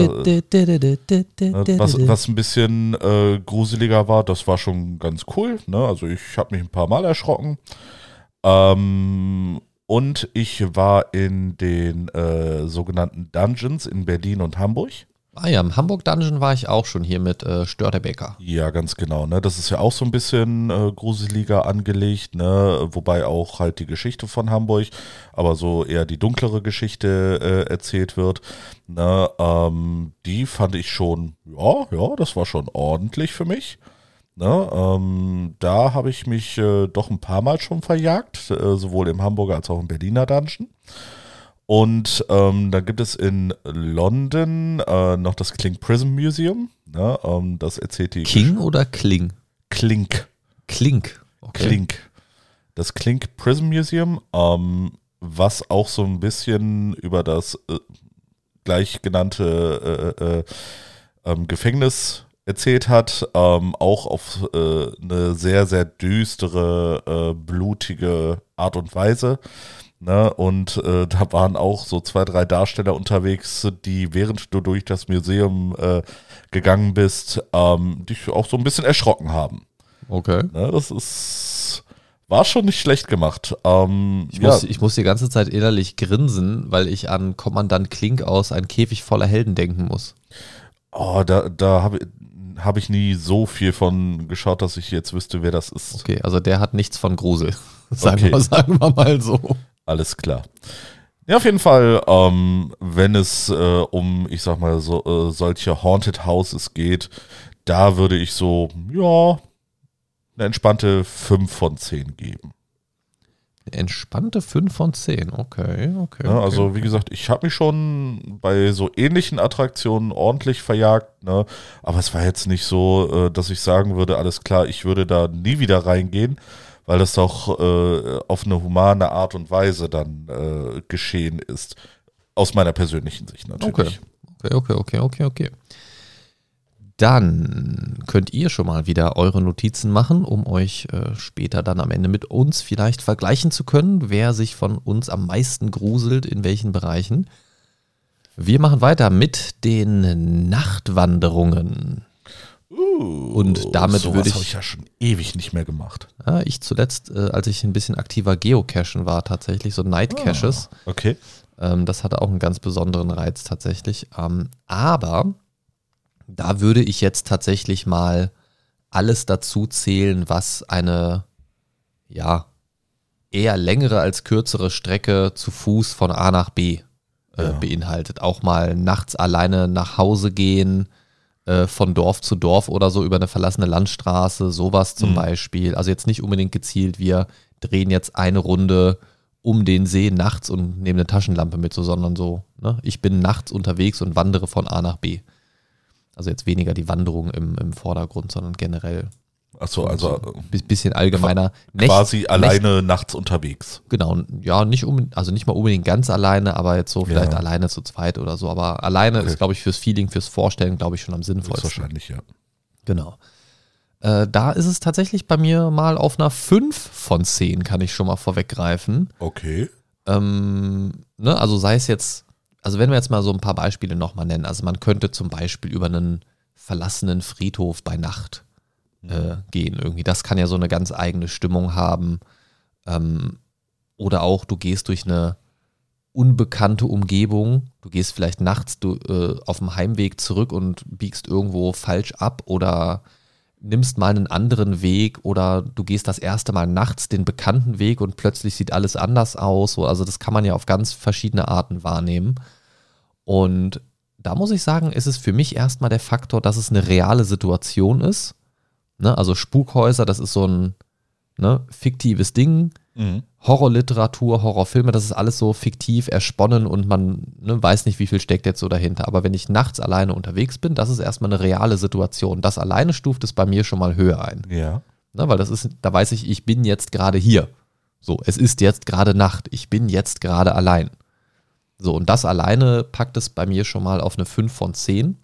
Speaker 3: Ne, Was, was ein bisschen äh, gruseliger war, das war schon ganz cool. Ne? Also ich habe mich ein paar Mal erschrocken. Ähm, und ich war in den äh, sogenannten Dungeons in Berlin und Hamburg.
Speaker 2: Ah ja, im Hamburg Dungeon war ich auch schon hier mit äh, Störtebecker.
Speaker 3: Ja, ganz genau. Ne? Das ist ja auch so ein bisschen äh, gruseliger angelegt, ne? wobei auch halt die Geschichte von Hamburg, aber so eher die dunklere Geschichte äh, erzählt wird. Ne? Ähm, die fand ich schon, ja, ja, das war schon ordentlich für mich. Ne? Ähm, da habe ich mich äh, doch ein paar Mal schon verjagt, äh, sowohl im Hamburger als auch im Berliner Dungeon. Und ähm, dann gibt es in London äh, noch das Clink Prism Museum. Ne? Ähm, das erzählt die
Speaker 2: King oder Kling?
Speaker 3: Clink.
Speaker 2: Klink. Okay.
Speaker 3: Clink. Das Clink Prism Museum, ähm, was auch so ein bisschen über das äh, gleich genannte äh, äh, ähm, Gefängnis erzählt hat, ähm, auch auf äh, eine sehr, sehr düstere, äh, blutige Art und Weise. Ne? Und äh, da waren auch so zwei, drei Darsteller unterwegs, die während du durch das Museum äh, gegangen bist, ähm, dich auch so ein bisschen erschrocken haben.
Speaker 2: Okay.
Speaker 3: Ne, das ist, war schon nicht schlecht gemacht. Ähm,
Speaker 2: Ich,
Speaker 3: ja,
Speaker 2: muss, ich muss die ganze Zeit innerlich grinsen, weil ich an Kommandant Klink aus Ein Käfig voller Helden denken muss.
Speaker 3: oh, da, da habe hab ich nie so viel von geschaut, dass ich jetzt wüsste, wer das ist.
Speaker 2: Okay, also der hat nichts von Grusel. Sagen,
Speaker 3: Okay.
Speaker 2: wir, sagen wir mal so.
Speaker 3: Alles klar. Ja, auf jeden Fall, ähm, wenn es äh, um, ich sag mal, so, äh, solche Haunted Houses geht, da würde ich so, ja, eine entspannte 5 von 10 geben.
Speaker 2: Entspannte 5 von 10, okay, okay. Okay.
Speaker 3: Also wie gesagt, ich habe mich schon bei so ähnlichen Attraktionen ordentlich verjagt, ne? aber es war jetzt nicht so, äh, dass ich sagen würde, alles klar, ich würde da nie wieder reingehen, weil das auch äh, auf eine humane Art und Weise dann äh, geschehen ist. Aus meiner persönlichen Sicht natürlich.
Speaker 2: Okay, okay, okay, okay, okay. Dann könnt ihr schon mal wieder eure Notizen machen, um euch äh, später dann am Ende mit uns vielleicht vergleichen zu können, wer sich von uns am meisten gruselt, in welchen Bereichen. Wir machen weiter mit den Nachtwanderungen.
Speaker 3: Uh,
Speaker 2: Und damit
Speaker 3: sowas
Speaker 2: würde ich-
Speaker 3: habe ich ja schon ewig nicht mehr gemacht.
Speaker 2: Ja, ich zuletzt, äh, als ich ein bisschen aktiver Geocachen war, tatsächlich, so Night Caches.
Speaker 3: Okay.
Speaker 2: Ähm, das hatte auch einen ganz besonderen Reiz tatsächlich. Ähm, aber da würde ich jetzt tatsächlich mal alles dazu zählen, was eine, ja, eher längere als kürzere Strecke zu Fuß von A nach B äh,
Speaker 3: Ja.
Speaker 2: beinhaltet. Auch mal nachts alleine nach Hause gehen, äh, von Dorf zu Dorf oder so über eine verlassene Landstraße, sowas zum
Speaker 3: Mhm.
Speaker 2: Beispiel. Also jetzt nicht unbedingt gezielt, wir drehen jetzt eine Runde um den See nachts und nehmen eine Taschenlampe mit, so, sondern so, ne? ich bin nachts unterwegs und wandere von A nach B. Also jetzt weniger die Wanderung im, im Vordergrund, sondern generell
Speaker 3: Achso, also
Speaker 2: ein bisschen allgemeiner. Nächt-
Speaker 3: quasi
Speaker 2: Nächt-
Speaker 3: alleine nachts unterwegs.
Speaker 2: Genau, ja, nicht unbedingt, also nicht mal unbedingt ganz alleine, aber jetzt so vielleicht
Speaker 3: Ja.
Speaker 2: alleine zu zweit oder so. Aber alleine
Speaker 3: Okay.
Speaker 2: ist, glaube ich, fürs Feeling, fürs Vorstellen, glaube ich, schon am
Speaker 3: Ist
Speaker 2: sinnvollsten.
Speaker 3: wahrscheinlich, ja.
Speaker 2: Genau. Äh, da ist es tatsächlich bei mir mal auf einer 5 von 10, kann ich schon mal vorweggreifen.
Speaker 3: Okay.
Speaker 2: Ähm, ne, also sei es jetzt, also wenn wir jetzt mal so ein paar Beispiele nochmal nennen, also man könnte zum Beispiel über einen verlassenen Friedhof bei Nacht äh, gehen irgendwie. Das kann ja so eine ganz eigene Stimmung haben. Ähm, oder auch du gehst durch eine unbekannte Umgebung. Du gehst vielleicht nachts du, äh, auf dem Heimweg zurück und biegst irgendwo falsch ab oder nimmst mal einen anderen Weg oder du gehst das erste Mal nachts den bekannten Weg und plötzlich sieht alles anders aus. So, Also das kann man ja auf ganz verschiedene Arten wahrnehmen. Und da muss ich sagen, ist es für mich erstmal der Faktor, dass es eine reale Situation ist. Ne? Also Spukhäuser, das ist so ein ne, fiktives Ding.
Speaker 3: Mhm.
Speaker 2: Horrorliteratur, Horrorfilme, das ist alles so fiktiv ersponnen und man ne, weiß nicht, wie viel steckt jetzt so dahinter. Aber wenn ich nachts alleine unterwegs bin, das ist erstmal eine reale Situation. Das alleine stuft es bei mir schon mal höher ein.
Speaker 3: Ja.
Speaker 2: Ne, weil das ist, da weiß ich, ich bin jetzt gerade hier. So, es ist jetzt gerade Nacht. Ich bin jetzt gerade allein. So, und das alleine packt es bei mir schon mal auf eine 5 von 10.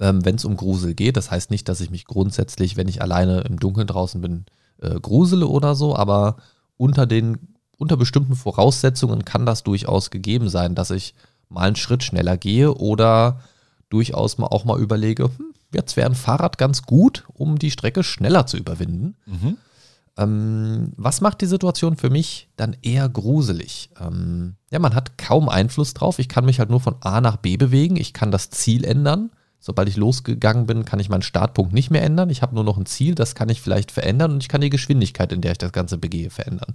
Speaker 2: Ähm, wenn es um Grusel geht. Das heißt nicht, dass ich mich grundsätzlich, wenn ich alleine im Dunkeln draußen bin, äh, grusele oder so, aber unter den, unter bestimmten Voraussetzungen kann das durchaus gegeben sein, dass ich mal einen Schritt schneller gehe oder durchaus mal auch mal überlege, hm, jetzt wäre ein Fahrrad ganz gut, um die Strecke schneller zu überwinden.
Speaker 3: Mhm.
Speaker 2: Ähm, was macht die Situation für mich dann eher gruselig? Ähm, ja, man hat kaum Einfluss drauf. Ich kann mich halt nur von A nach B bewegen. Ich kann das Ziel ändern. Sobald ich losgegangen bin, kann ich meinen Startpunkt nicht mehr ändern. Ich habe nur noch ein Ziel, das kann ich vielleicht verändern und ich kann die Geschwindigkeit, in der ich das Ganze begehe, verändern.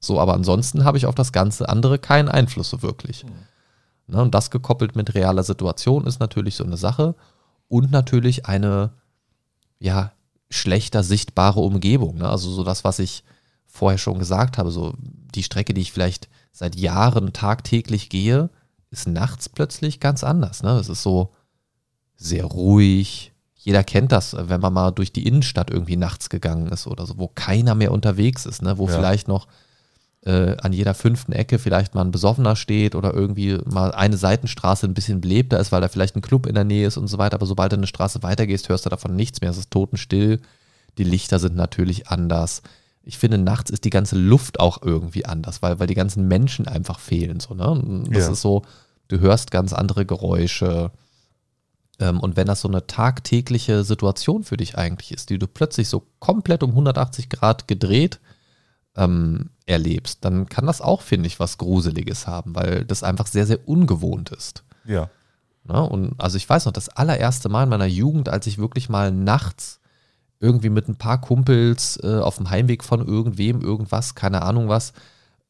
Speaker 2: So, aber ansonsten habe ich auf das ganze andere keinen Einfluss so wirklich. Ne, und das gekoppelt mit realer Situation ist natürlich so eine Sache und natürlich eine, ja, schlechter sichtbare Umgebung. Ne? Also so das, was ich vorher schon gesagt habe, so die Strecke, die ich vielleicht seit Jahren tagtäglich gehe, ist nachts plötzlich ganz anders. Ne? Es ist so sehr ruhig. Jeder kennt das, wenn man mal durch die Innenstadt irgendwie nachts gegangen ist oder so, wo keiner mehr unterwegs ist, ne? wo
Speaker 3: Ja.
Speaker 2: vielleicht noch äh, an jeder fünften Ecke vielleicht mal ein Besoffener steht oder irgendwie mal eine Seitenstraße ein bisschen belebter ist, weil da vielleicht ein Club in der Nähe ist und so weiter. Aber sobald du eine Straße weitergehst, hörst du davon nichts mehr. Es ist totenstill. Die Lichter sind natürlich anders. Ich finde, nachts ist die ganze Luft auch irgendwie anders, weil, weil die ganzen Menschen einfach fehlen. So, ne? Das
Speaker 3: Ja.
Speaker 2: ist so, du hörst ganz andere Geräusche. Ähm, und wenn das so eine tagtägliche Situation für dich eigentlich ist, die du plötzlich so komplett um 180 Grad gedreht ähm, erlebst, dann kann das auch, finde ich, was Gruseliges haben, weil das einfach sehr, sehr ungewohnt ist.
Speaker 3: Ja.
Speaker 2: Ne? Und also ich weiß noch, das allererste Mal in meiner Jugend, als ich wirklich mal nachts irgendwie mit ein paar Kumpels äh, auf dem Heimweg von irgendwem, irgendwas, keine Ahnung was,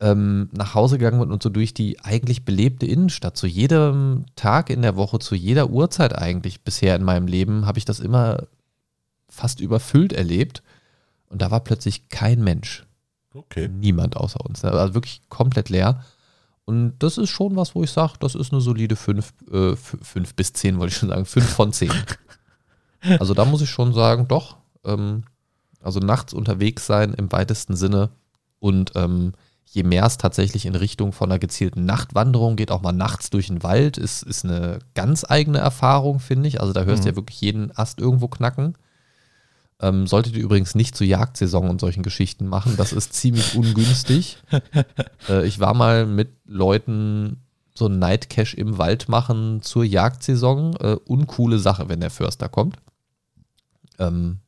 Speaker 2: ähm, nach Hause gegangen bin und so durch die eigentlich belebte Innenstadt. Zu jedem Tag in der Woche, zu jeder Uhrzeit eigentlich bisher in meinem Leben, habe ich das immer fast überfüllt erlebt. Und da war plötzlich kein Mensch.
Speaker 3: Okay.
Speaker 2: Niemand außer uns. Also wirklich komplett leer. Und das ist schon was, wo ich sage, das ist eine solide 5 äh, fünf bis 10, wollte ich schon sagen. 5 von 10. also da muss ich schon sagen, doch. Ähm, also nachts unterwegs sein im weitesten Sinne. Und ähm, je mehr es tatsächlich in Richtung von einer gezielten Nachtwanderung geht, auch mal nachts durch den Wald, ist, ist eine ganz eigene Erfahrung, finde ich. Also da hörst du mhm. ja wirklich jeden Ast irgendwo knacken. Ähm, solltet ihr übrigens nicht zur Jagdsaison und solchen Geschichten machen. Das ist ziemlich ungünstig. äh, ich war mal mit Leuten so ein Nightcash im Wald machen zur Jagdsaison. Äh, uncoole Sache, wenn der Förster kommt. Ähm,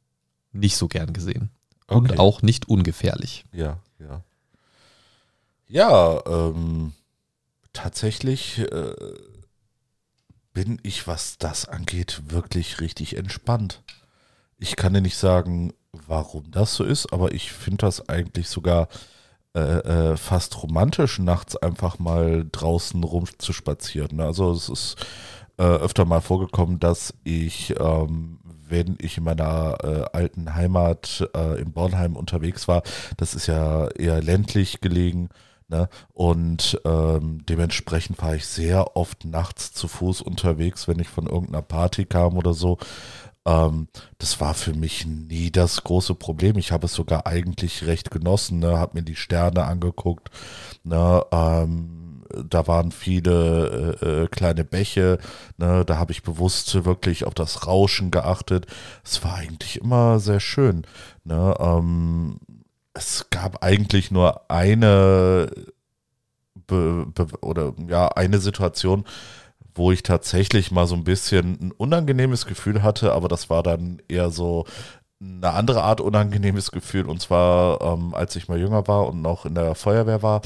Speaker 2: nicht so gern gesehen. Okay. Und auch nicht ungefährlich.
Speaker 3: Ja, ja. Ja, ähm, tatsächlich äh, bin ich, was das angeht, wirklich richtig entspannt. Ich kann dir nicht sagen, warum das so ist, aber ich finde das eigentlich sogar äh, äh, fast romantisch, nachts einfach mal draußen rumzuspazieren. Also es ist äh, öfter mal vorgekommen, dass ich, ähm, wenn ich in meiner äh, alten Heimat äh, in Bornheim unterwegs war, das ist ja eher ländlich gelegen, Ne? Und ähm, dementsprechend war ich sehr oft nachts zu Fuß unterwegs, wenn ich von irgendeiner Party kam oder so. Ähm, das war für mich nie das große Problem. Ich habe es sogar eigentlich recht genossen, ne? habe mir die Sterne angeguckt. Ne? Ähm, da waren viele äh, äh, kleine Bäche, ne? da habe ich bewusst wirklich auf das Rauschen geachtet. Es war eigentlich immer sehr schön. Ne? Ähm, es gab eigentlich nur eine be, be, oder ja eine Situation, wo ich tatsächlich mal so ein bisschen ein unangenehmes Gefühl hatte, aber das war dann eher so eine andere Art unangenehmes Gefühl. Und zwar, ähm, als ich mal jünger war und noch in der Feuerwehr war,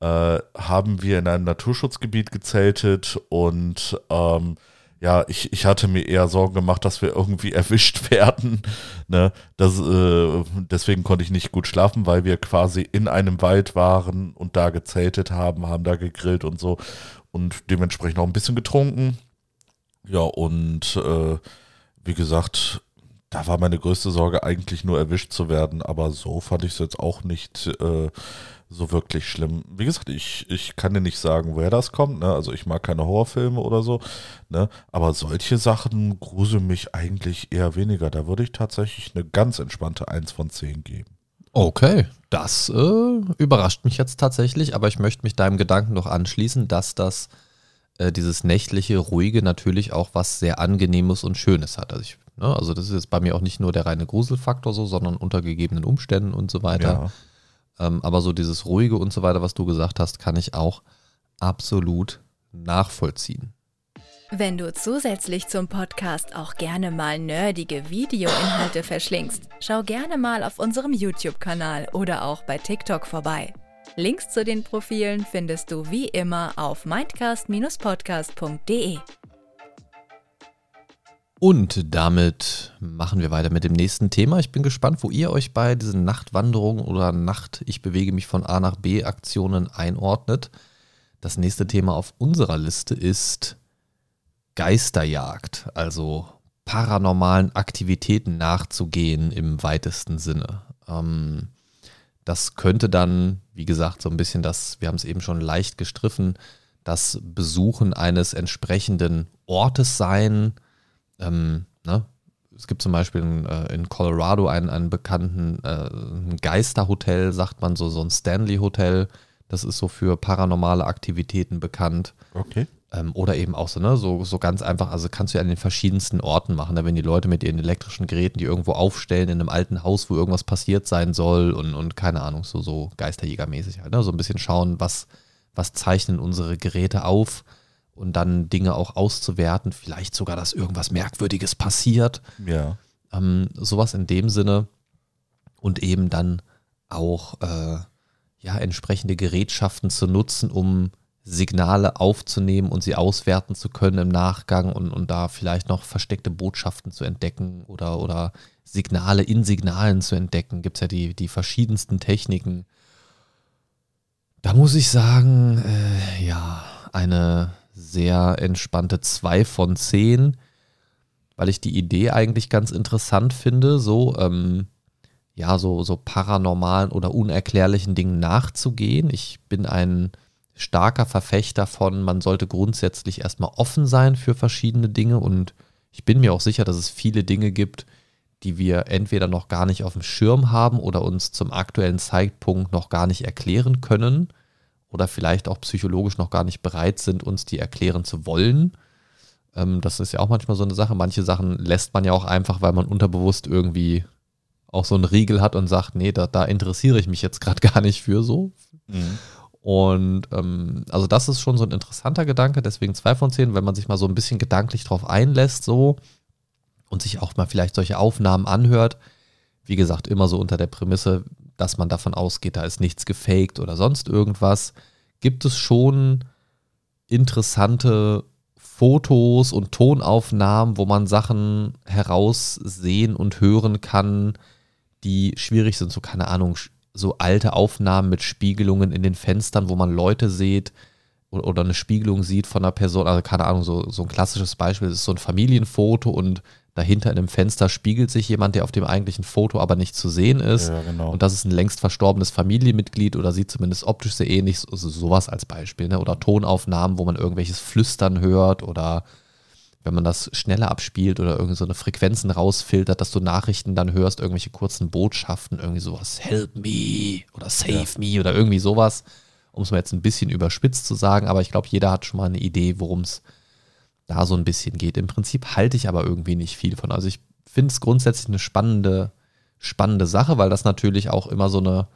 Speaker 3: äh, haben wir in einem Naturschutzgebiet gezeltet und ähm, ja, ich, ich hatte mir eher Sorgen gemacht, dass wir irgendwie erwischt werden. Ne? Das, äh, deswegen konnte ich nicht gut schlafen, weil wir quasi in einem Wald waren und da gezeltet haben, haben da gegrillt und so und dementsprechend auch ein bisschen getrunken. Ja, und äh, wie gesagt, da war meine größte Sorge eigentlich nur erwischt zu werden, aber so fand ich es jetzt auch nicht äh, so wirklich schlimm. Wie gesagt, ich, ich kann dir nicht sagen, woher das kommt. Ne? Also ich mag keine Horrorfilme oder so. Ne? Aber solche Sachen gruseln mich eigentlich eher weniger. Da würde ich tatsächlich eine ganz entspannte 1 von 10 geben.
Speaker 2: Okay, das äh, überrascht mich jetzt tatsächlich, aber ich möchte mich deinem Gedanken noch anschließen, dass das äh, dieses nächtliche, ruhige natürlich auch was sehr Angenehmes und Schönes hat. Also, ich, ne, also das ist jetzt bei mir auch nicht nur der reine Gruselfaktor so, sondern unter gegebenen Umständen und so weiter. Ja. Ähm, aber so dieses Ruhige und so weiter, was du gesagt hast, kann ich auch absolut nachvollziehen.
Speaker 4: Wenn du zusätzlich zum Podcast auch gerne mal nerdige Videoinhalte verschlingst, schau gerne mal auf unserem YouTube-Kanal oder auch bei TikTok vorbei. Links zu den Profilen findest du wie immer auf mindcast-podcast.de.
Speaker 2: Und damit machen wir weiter mit dem nächsten Thema. Ich bin gespannt, wo ihr euch bei diesen Nachtwanderungen oder Nacht, ich bewege mich von A nach B Aktionen einordnet. Das nächste Thema auf unserer Liste ist Geisterjagd, also paranormalen Aktivitäten nachzugehen im weitesten Sinne. Ähm, das könnte dann, wie gesagt, so ein bisschen das, wir haben es eben schon leicht gestriffen, das Besuchen eines entsprechenden Ortes sein, ähm, ne? Es gibt zum Beispiel in, äh, in Colorado einen, einen bekannten äh, Geisterhotel, sagt man so, so ein Stanley-Hotel. Das ist so für paranormale Aktivitäten bekannt.
Speaker 3: Okay.
Speaker 2: Ähm, oder eben auch so, ne, so, so ganz einfach, also kannst du ja an den verschiedensten Orten machen, ne, wenn die Leute mit ihren elektrischen Geräten die irgendwo aufstellen in einem alten Haus, wo irgendwas passiert sein soll und, und keine Ahnung, so, so Geisterjägermäßig halt, ne? So ein bisschen schauen, was, was zeichnen unsere Geräte auf und dann Dinge auch auszuwerten, vielleicht sogar, dass irgendwas Merkwürdiges passiert.
Speaker 3: Ja.
Speaker 2: Ähm, sowas in dem Sinne und eben dann auch äh, ja, entsprechende Gerätschaften zu nutzen, um Signale aufzunehmen und sie auswerten zu können im Nachgang und, und da vielleicht noch versteckte Botschaften zu entdecken oder, oder Signale in Signalen zu entdecken. Gibt es ja die, die verschiedensten Techniken. Da muss ich sagen, äh, ja, eine sehr entspannte 2 von 10, weil ich die Idee eigentlich ganz interessant finde. So, ähm, ja, so, so paranormalen oder unerklärlichen Dingen nachzugehen. Ich bin ein starker Verfechter von, man sollte grundsätzlich erstmal offen sein für verschiedene Dinge und ich bin mir auch sicher, dass es viele Dinge gibt, die wir entweder noch gar nicht auf dem Schirm haben oder uns zum aktuellen Zeitpunkt noch gar nicht erklären können oder vielleicht auch psychologisch noch gar nicht bereit sind, uns die erklären zu wollen. Ähm, das ist ja auch manchmal so eine Sache. Manche Sachen lässt man ja auch einfach, weil man unterbewusst irgendwie auch so einen Riegel hat und sagt, nee, da, da interessiere ich mich jetzt gerade gar nicht für so. Mhm. Und ähm, also das ist schon so ein interessanter Gedanke, deswegen zwei von zehn, wenn man sich mal so ein bisschen gedanklich drauf einlässt, so und sich auch mal vielleicht solche Aufnahmen anhört. Wie gesagt, immer so unter der Prämisse, dass man davon ausgeht, da ist nichts gefaked oder sonst irgendwas. Gibt es schon interessante Fotos und Tonaufnahmen, wo man Sachen heraussehen und hören kann, die schwierig sind, so keine Ahnung, so alte Aufnahmen mit Spiegelungen in den Fenstern, wo man Leute sieht oder eine Spiegelung sieht von einer Person, also keine Ahnung, so, so ein klassisches Beispiel ist so ein Familienfoto und dahinter in einem Fenster spiegelt sich jemand, der auf dem eigentlichen Foto aber nicht zu sehen ist. Ja, genau. Und das ist ein längst verstorbenes Familienmitglied oder sieht zumindest optisch sehr ähnlich, also sowas als Beispiel. Ne? Oder Tonaufnahmen, wo man irgendwelches Flüstern hört oder wenn man das schneller abspielt oder irgendwie so eine Frequenzen rausfiltert, dass du Nachrichten dann hörst, irgendwelche kurzen Botschaften, irgendwie sowas, help me oder save ja. me oder irgendwie sowas, um es mal jetzt ein bisschen überspitzt zu sagen, aber ich glaube, jeder hat schon mal eine Idee, worum es da so ein bisschen geht. Im Prinzip halte ich aber irgendwie nicht viel von. Also ich finde es grundsätzlich eine spannende, spannende Sache, weil das natürlich auch immer so eine,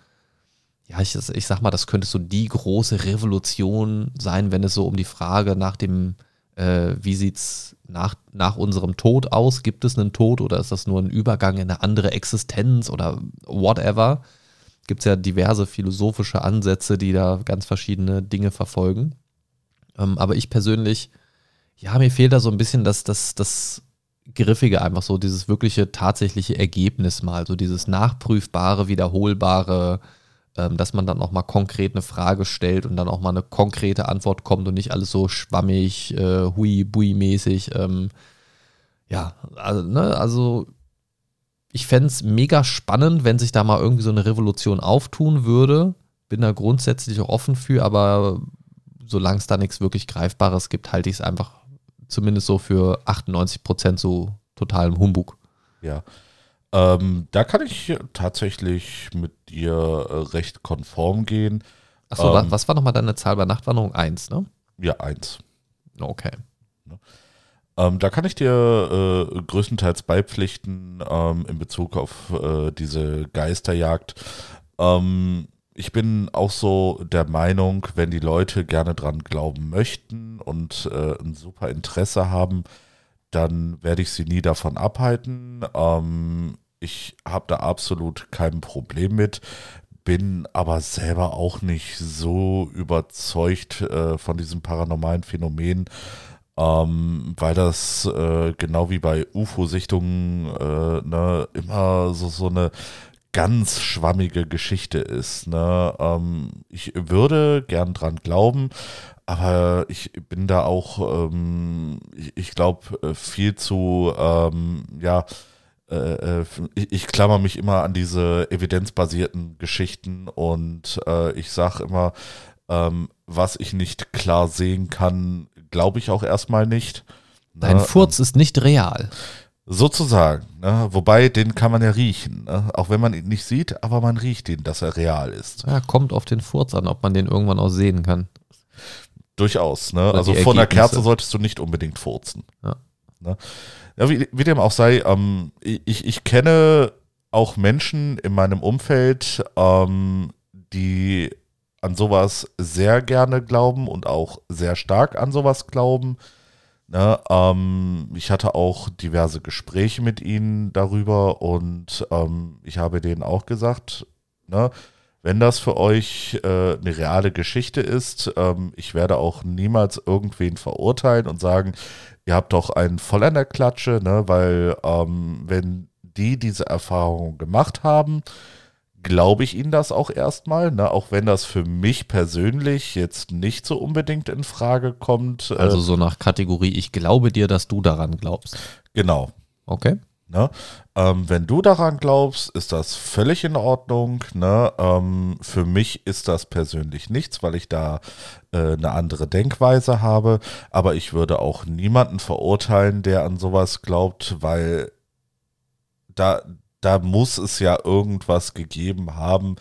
Speaker 2: ja, ich, ich sag mal, das könnte so die große Revolution sein, wenn es so um die Frage nach dem äh, wie sieht es nach, nach unserem Tod aus? Gibt es einen Tod oder ist das nur ein Übergang in eine andere Existenz oder whatever? Gibt es ja diverse philosophische Ansätze, die da ganz verschiedene Dinge verfolgen. Ähm, aber ich persönlich, ja, mir fehlt da so ein bisschen das, das, das Griffige einfach so, dieses wirkliche tatsächliche Ergebnis mal, so dieses nachprüfbare, wiederholbare, ähm, dass man dann auch mal konkret eine Frage stellt und dann auch mal eine konkrete Antwort kommt und nicht alles so schwammig, äh, hui, bui mäßig. Ähm, ja, also, ne, also ich fände es mega spannend, wenn sich da mal irgendwie so eine Revolution auftun würde. Bin da grundsätzlich auch offen für, aber solange es da nichts wirklich Greifbares gibt, halte ich es einfach zumindest so für 98 Prozent so totalem Humbug.
Speaker 3: Ja, ähm, da kann ich tatsächlich mit dir äh, recht konform gehen.
Speaker 2: Achso, ähm, was war nochmal deine Zahl bei Nachtwanderung? Eins, ne?
Speaker 3: Ja, eins.
Speaker 2: Okay.
Speaker 3: Ähm, da kann ich dir äh, größtenteils beipflichten ähm, in Bezug auf äh, diese Geisterjagd. Ähm, ich bin auch so der Meinung, wenn die Leute gerne dran glauben möchten und äh, ein super Interesse haben, dann werde ich sie nie davon abhalten. Ähm, ich habe da absolut kein Problem mit, bin aber selber auch nicht so überzeugt äh, von diesem paranormalen Phänomen, ähm, weil das äh, genau wie bei UFO-Sichtungen äh, ne, immer so, so eine ganz schwammige Geschichte ist. Ne? Ähm, ich würde gern dran glauben, aber ich bin da auch, ähm, ich, ich glaube, äh, viel zu, ähm, ja, äh, äh ich, ich klammer mich immer an diese evidenzbasierten Geschichten und äh, ich sage immer, ähm, was ich nicht klar sehen kann, glaube ich auch erstmal nicht.
Speaker 2: Dein ne? Furz ist nicht real.
Speaker 3: Sozusagen. Ne? Wobei, den kann man ja riechen. Ne? Auch wenn man ihn nicht sieht, aber man riecht ihn, dass er real ist.
Speaker 2: Ja, kommt auf den Furz an, ob man den irgendwann auch sehen kann.
Speaker 3: Durchaus, ne? also von der Kerze solltest du nicht unbedingt furzen. Ja. Ne? Ja, wie, wie, dem auch sei, ähm, ich, ich kenne auch Menschen in meinem Umfeld, ähm, die an sowas sehr gerne glauben und auch sehr stark an sowas glauben. Ne, ähm, ich hatte auch diverse Gespräche mit ihnen darüber und ähm, ich habe denen auch gesagt, ne, wenn das für euch äh, eine reale Geschichte ist, ähm, ich werde auch niemals irgendwen verurteilen und sagen, ihr habt doch einen voll an der Klatsche, ne? weil ähm, wenn die diese Erfahrung gemacht haben, glaube ich ihnen das auch erstmal, ne? auch wenn das für mich persönlich jetzt nicht so unbedingt in Frage kommt.
Speaker 2: Also so nach Kategorie, ich glaube dir, dass du daran glaubst.
Speaker 3: Genau.
Speaker 2: Okay.
Speaker 3: Ne? Ähm, wenn du daran glaubst, ist das völlig in Ordnung. Ne? Ähm, für mich ist das persönlich nichts, weil ich da äh, eine andere Denkweise habe. Aber ich würde auch niemanden verurteilen, der an sowas glaubt, weil da, da muss es ja irgendwas gegeben haben,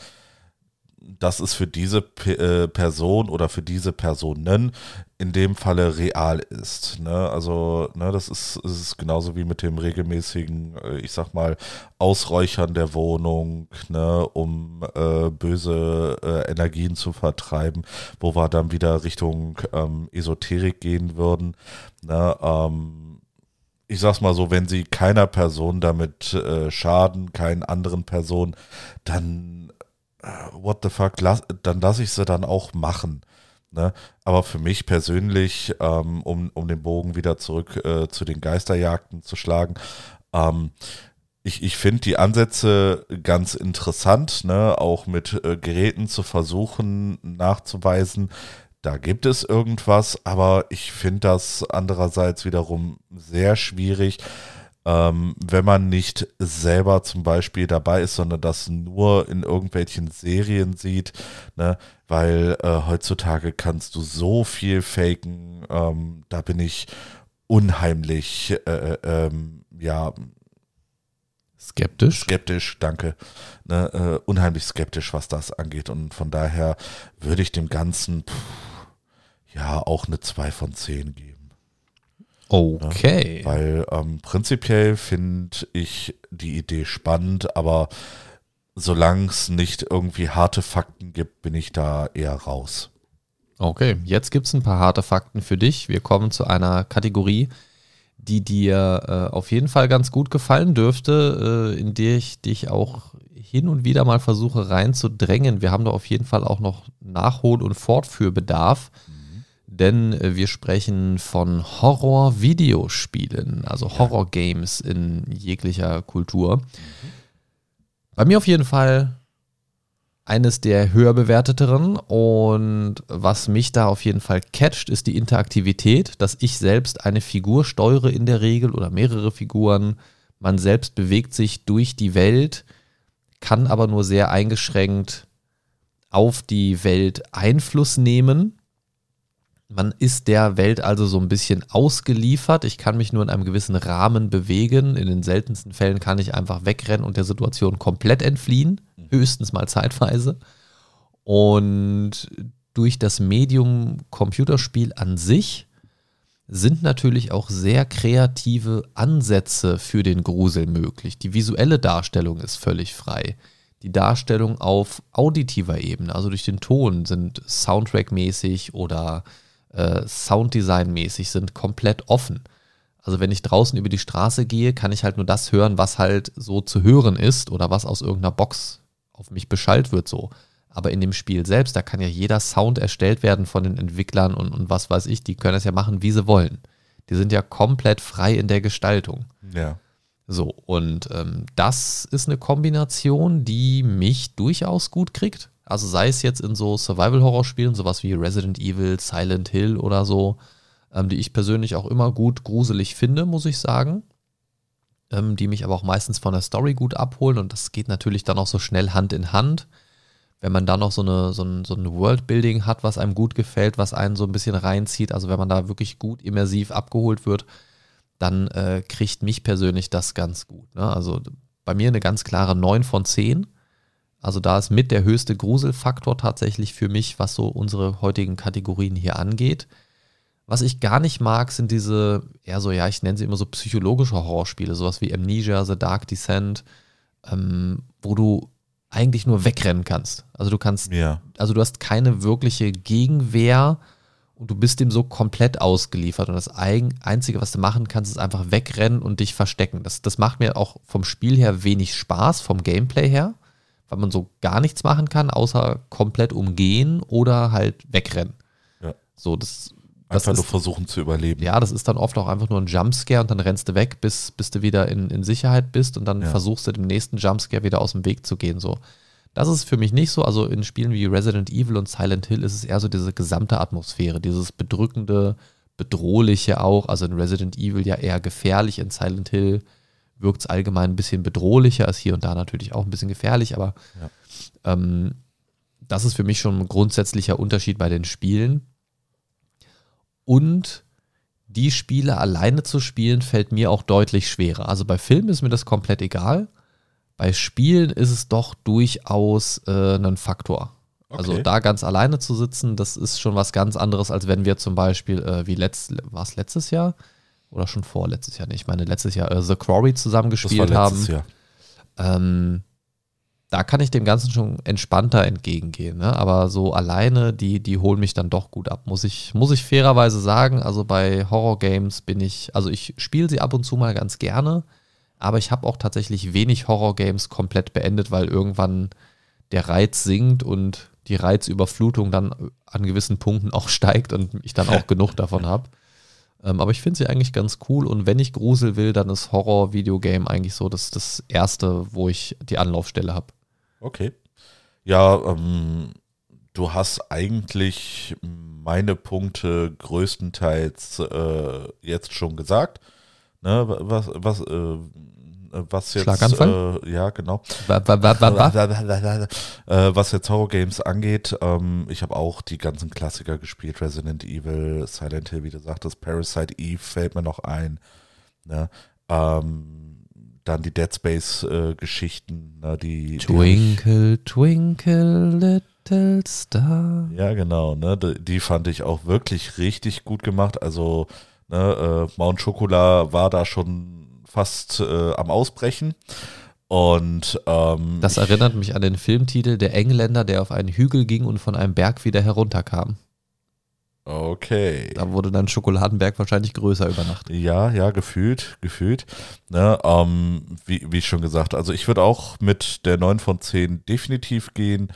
Speaker 3: dass es für diese P äh, Person oder für diese Personen in dem Falle real ist. Ne? Also, ne, das ist, ist genauso wie mit dem regelmäßigen, äh, ich sag mal, Ausräuchern der Wohnung, ne, um äh, böse äh, Energien zu vertreiben, wo wir dann wieder Richtung ähm, Esoterik gehen würden. Ne? Ähm, ich sag's mal so, wenn sie keiner Person damit äh, schaden, keinen anderen Personen, dann what the fuck, lass, dann lasse ich sie dann auch machen. Ne? Aber für mich persönlich, ähm, um, um den Bogen wieder zurück äh, zu den Geisterjagden zu schlagen, ähm, ich, ich finde die Ansätze ganz interessant, ne? auch mit äh, Geräten zu versuchen nachzuweisen, da gibt es irgendwas, aber ich finde das andererseits wiederum sehr schwierig, ähm, wenn man nicht selber zum Beispiel dabei ist, sondern das nur in irgendwelchen Serien sieht, ne? weil äh, heutzutage kannst du so viel faken, ähm, da bin ich unheimlich, äh, äh, ähm, ja,
Speaker 2: Skeptisch?
Speaker 3: Skeptisch, danke. Ne, äh, unheimlich skeptisch, was das angeht. Und von daher würde ich dem Ganzen pff, ja auch eine 2 von 10 geben.
Speaker 2: Okay.
Speaker 3: Ja, weil ähm, prinzipiell finde ich die Idee spannend, aber solange es nicht irgendwie harte Fakten gibt, bin ich da eher raus.
Speaker 2: Okay, jetzt gibt es ein paar harte Fakten für dich. Wir kommen zu einer Kategorie, die dir äh, auf jeden Fall ganz gut gefallen dürfte, äh, in der ich dich auch hin und wieder mal versuche reinzudrängen. Wir haben da auf jeden Fall auch noch Nachhol- und Fortführbedarf denn äh, wir sprechen von Horror-Videospielen, also Horror-Games in jeglicher Kultur. Bei mir auf jeden Fall eines der höher bewerteteren und was mich da auf jeden Fall catcht, ist die Interaktivität, dass ich selbst eine Figur steuere in der Regel oder mehrere Figuren. Man selbst bewegt sich durch die Welt, kann aber nur sehr eingeschränkt auf die Welt Einfluss nehmen man ist der Welt also so ein bisschen ausgeliefert. Ich kann mich nur in einem gewissen Rahmen bewegen. In den seltensten Fällen kann ich einfach wegrennen und der Situation komplett entfliehen, mhm. höchstens mal zeitweise. Und durch das Medium Computerspiel an sich sind natürlich auch sehr kreative Ansätze für den Grusel möglich. Die visuelle Darstellung ist völlig frei. Die Darstellung auf auditiver Ebene, also durch den Ton, sind Soundtrack-mäßig oder äh, Sounddesign-mäßig sind komplett offen. Also wenn ich draußen über die Straße gehe, kann ich halt nur das hören, was halt so zu hören ist oder was aus irgendeiner Box auf mich beschallt wird so. Aber in dem Spiel selbst, da kann ja jeder Sound erstellt werden von den Entwicklern und, und was weiß ich, die können das ja machen, wie sie wollen. Die sind ja komplett frei in der Gestaltung.
Speaker 3: Ja.
Speaker 2: So, und ähm, das ist eine Kombination, die mich durchaus gut kriegt. Also sei es jetzt in so Survival-Horror-Spielen, sowas wie Resident Evil, Silent Hill oder so, ähm, die ich persönlich auch immer gut gruselig finde, muss ich sagen. Ähm, die mich aber auch meistens von der Story gut abholen und das geht natürlich dann auch so schnell Hand in Hand. Wenn man da noch so, eine, so ein, so ein Worldbuilding hat, was einem gut gefällt, was einen so ein bisschen reinzieht, also wenn man da wirklich gut immersiv abgeholt wird, dann äh, kriegt mich persönlich das ganz gut. Ne? Also bei mir eine ganz klare 9 von 10 also da ist mit der höchste Gruselfaktor tatsächlich für mich, was so unsere heutigen Kategorien hier angeht. Was ich gar nicht mag, sind diese, eher so, ja, ich nenne sie immer so psychologische Horrorspiele, sowas wie Amnesia, The Dark Descent, ähm, wo du eigentlich nur wegrennen kannst. Also du kannst,
Speaker 3: ja.
Speaker 2: also du hast keine wirkliche Gegenwehr und du bist dem so komplett ausgeliefert. Und das Einzige, was du machen kannst, ist einfach wegrennen und dich verstecken. Das, das macht mir auch vom Spiel her wenig Spaß, vom Gameplay her weil man so gar nichts machen kann, außer komplett umgehen oder halt wegrennen.
Speaker 3: Ja.
Speaker 2: So, das,
Speaker 3: das einfach nur versuchen zu überleben.
Speaker 2: Ja, das ist dann oft auch einfach nur ein Jumpscare und dann rennst du weg, bis, bis du wieder in, in Sicherheit bist und dann ja. versuchst du dem nächsten Jumpscare wieder aus dem Weg zu gehen. So. Das ist für mich nicht so. Also in Spielen wie Resident Evil und Silent Hill ist es eher so diese gesamte Atmosphäre, dieses bedrückende, bedrohliche auch. Also in Resident Evil ja eher gefährlich, in Silent Hill wirkt es allgemein ein bisschen bedrohlicher, ist hier und da natürlich auch ein bisschen gefährlich, aber
Speaker 3: Ja.
Speaker 2: ähm, das ist für mich schon ein grundsätzlicher Unterschied bei den Spielen. Und die Spiele alleine zu spielen, fällt mir auch deutlich schwerer. Also bei Filmen ist mir das komplett egal. Bei Spielen ist es doch durchaus äh, ein Faktor. Also
Speaker 3: Okay.
Speaker 2: da ganz alleine zu sitzen, das ist schon was ganz anderes, als wenn wir zum Beispiel, äh, wie letzt, war es letztes Jahr? Oder schon vorletztes Jahr? Nee, ich meine letztes Jahr äh, The Quarry zusammen
Speaker 3: Das war
Speaker 2: gespielt
Speaker 3: letztes
Speaker 2: haben.
Speaker 3: Jahr.
Speaker 2: Ähm, da kann ich dem Ganzen schon entspannter entgegengehen. Ne? Aber so alleine, die, die holen mich dann doch gut ab, muss ich, muss ich fairerweise sagen. Also bei Horror-Games bin ich, also ich spiele sie ab und zu mal ganz gerne, aber ich habe auch tatsächlich wenig Horror-Games komplett beendet, weil irgendwann der Reiz sinkt und die Reizüberflutung dann an gewissen Punkten auch steigt und ich dann auch genug davon habe. Ähm, aber ich finde sie eigentlich ganz cool und wenn ich Grusel will, dann ist Horror-Videogame eigentlich so das, das erste, wo ich die Anlaufstelle habe.
Speaker 3: Okay. Ja, ähm, du hast eigentlich meine Punkte größtenteils äh, jetzt schon gesagt. Ne, was, was, äh, was jetzt.
Speaker 2: Schlaganfall?
Speaker 3: Äh, ja, genau.
Speaker 2: Wa- wa- wa- wa- wa-
Speaker 3: Äh, was jetzt Horror Games angeht, ähm, ich habe auch die ganzen Klassiker gespielt, Resident Evil, Silent Hill, wie du sagtest, Parasite Eve fällt mir noch ein. Ne? Ähm, dann die Dead Space äh, Geschichten, ne? die, die
Speaker 2: Twinkle, twinkle, little star.
Speaker 3: Ja, genau, ne? Die, fand ich auch wirklich richtig gut gemacht. Also, ne, äh, Mount Chocolat war da schon fast äh, am Ausbrechen. Und ähm,
Speaker 2: Das erinnert mich an den Filmtitel Der Engländer, der auf einen Hügel ging und von einem Berg wieder herunterkam.
Speaker 3: okay.
Speaker 2: Da wurde dann Schokoladenberg wahrscheinlich größer über Nacht.
Speaker 3: Ja, ja, gefühlt, gefühlt. Ne, ähm, wie, wie schon gesagt, also ich würde auch mit der 9 von 10 definitiv gehen,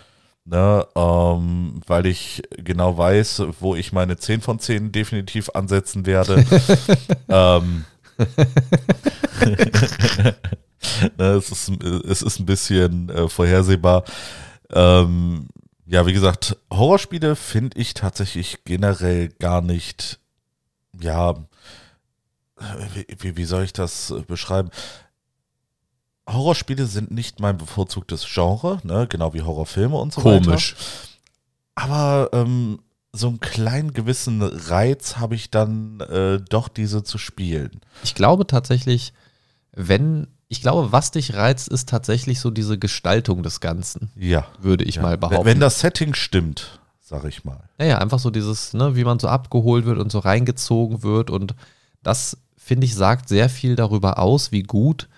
Speaker 3: ne, ähm, weil ich genau weiß, wo ich meine 10 von 10 definitiv ansetzen werde. ähm, ne, es, ist, es ist ein bisschen äh, vorhersehbar. Ähm, ja, wie gesagt, Horrorspiele finde ich tatsächlich generell gar nicht, ja, wie, wie, wie soll ich das beschreiben? Horrorspiele sind nicht mein bevorzugtes Genre, ne? genau wie Horrorfilme und so weiter.
Speaker 2: Komisch.
Speaker 3: Aber ähm, so einen kleinen gewissen Reiz habe ich dann äh, doch, diese zu spielen.
Speaker 2: Ich glaube tatsächlich, wenn, ich glaube, was dich reizt, ist tatsächlich so diese Gestaltung des Ganzen,
Speaker 3: Ja.
Speaker 2: würde ich
Speaker 3: ja.
Speaker 2: mal behaupten.
Speaker 3: Wenn das Setting stimmt, sag ich mal.
Speaker 2: Naja, einfach so dieses, ne, wie man so abgeholt wird und so reingezogen wird. Und das, finde ich, sagt sehr viel darüber aus, wie gut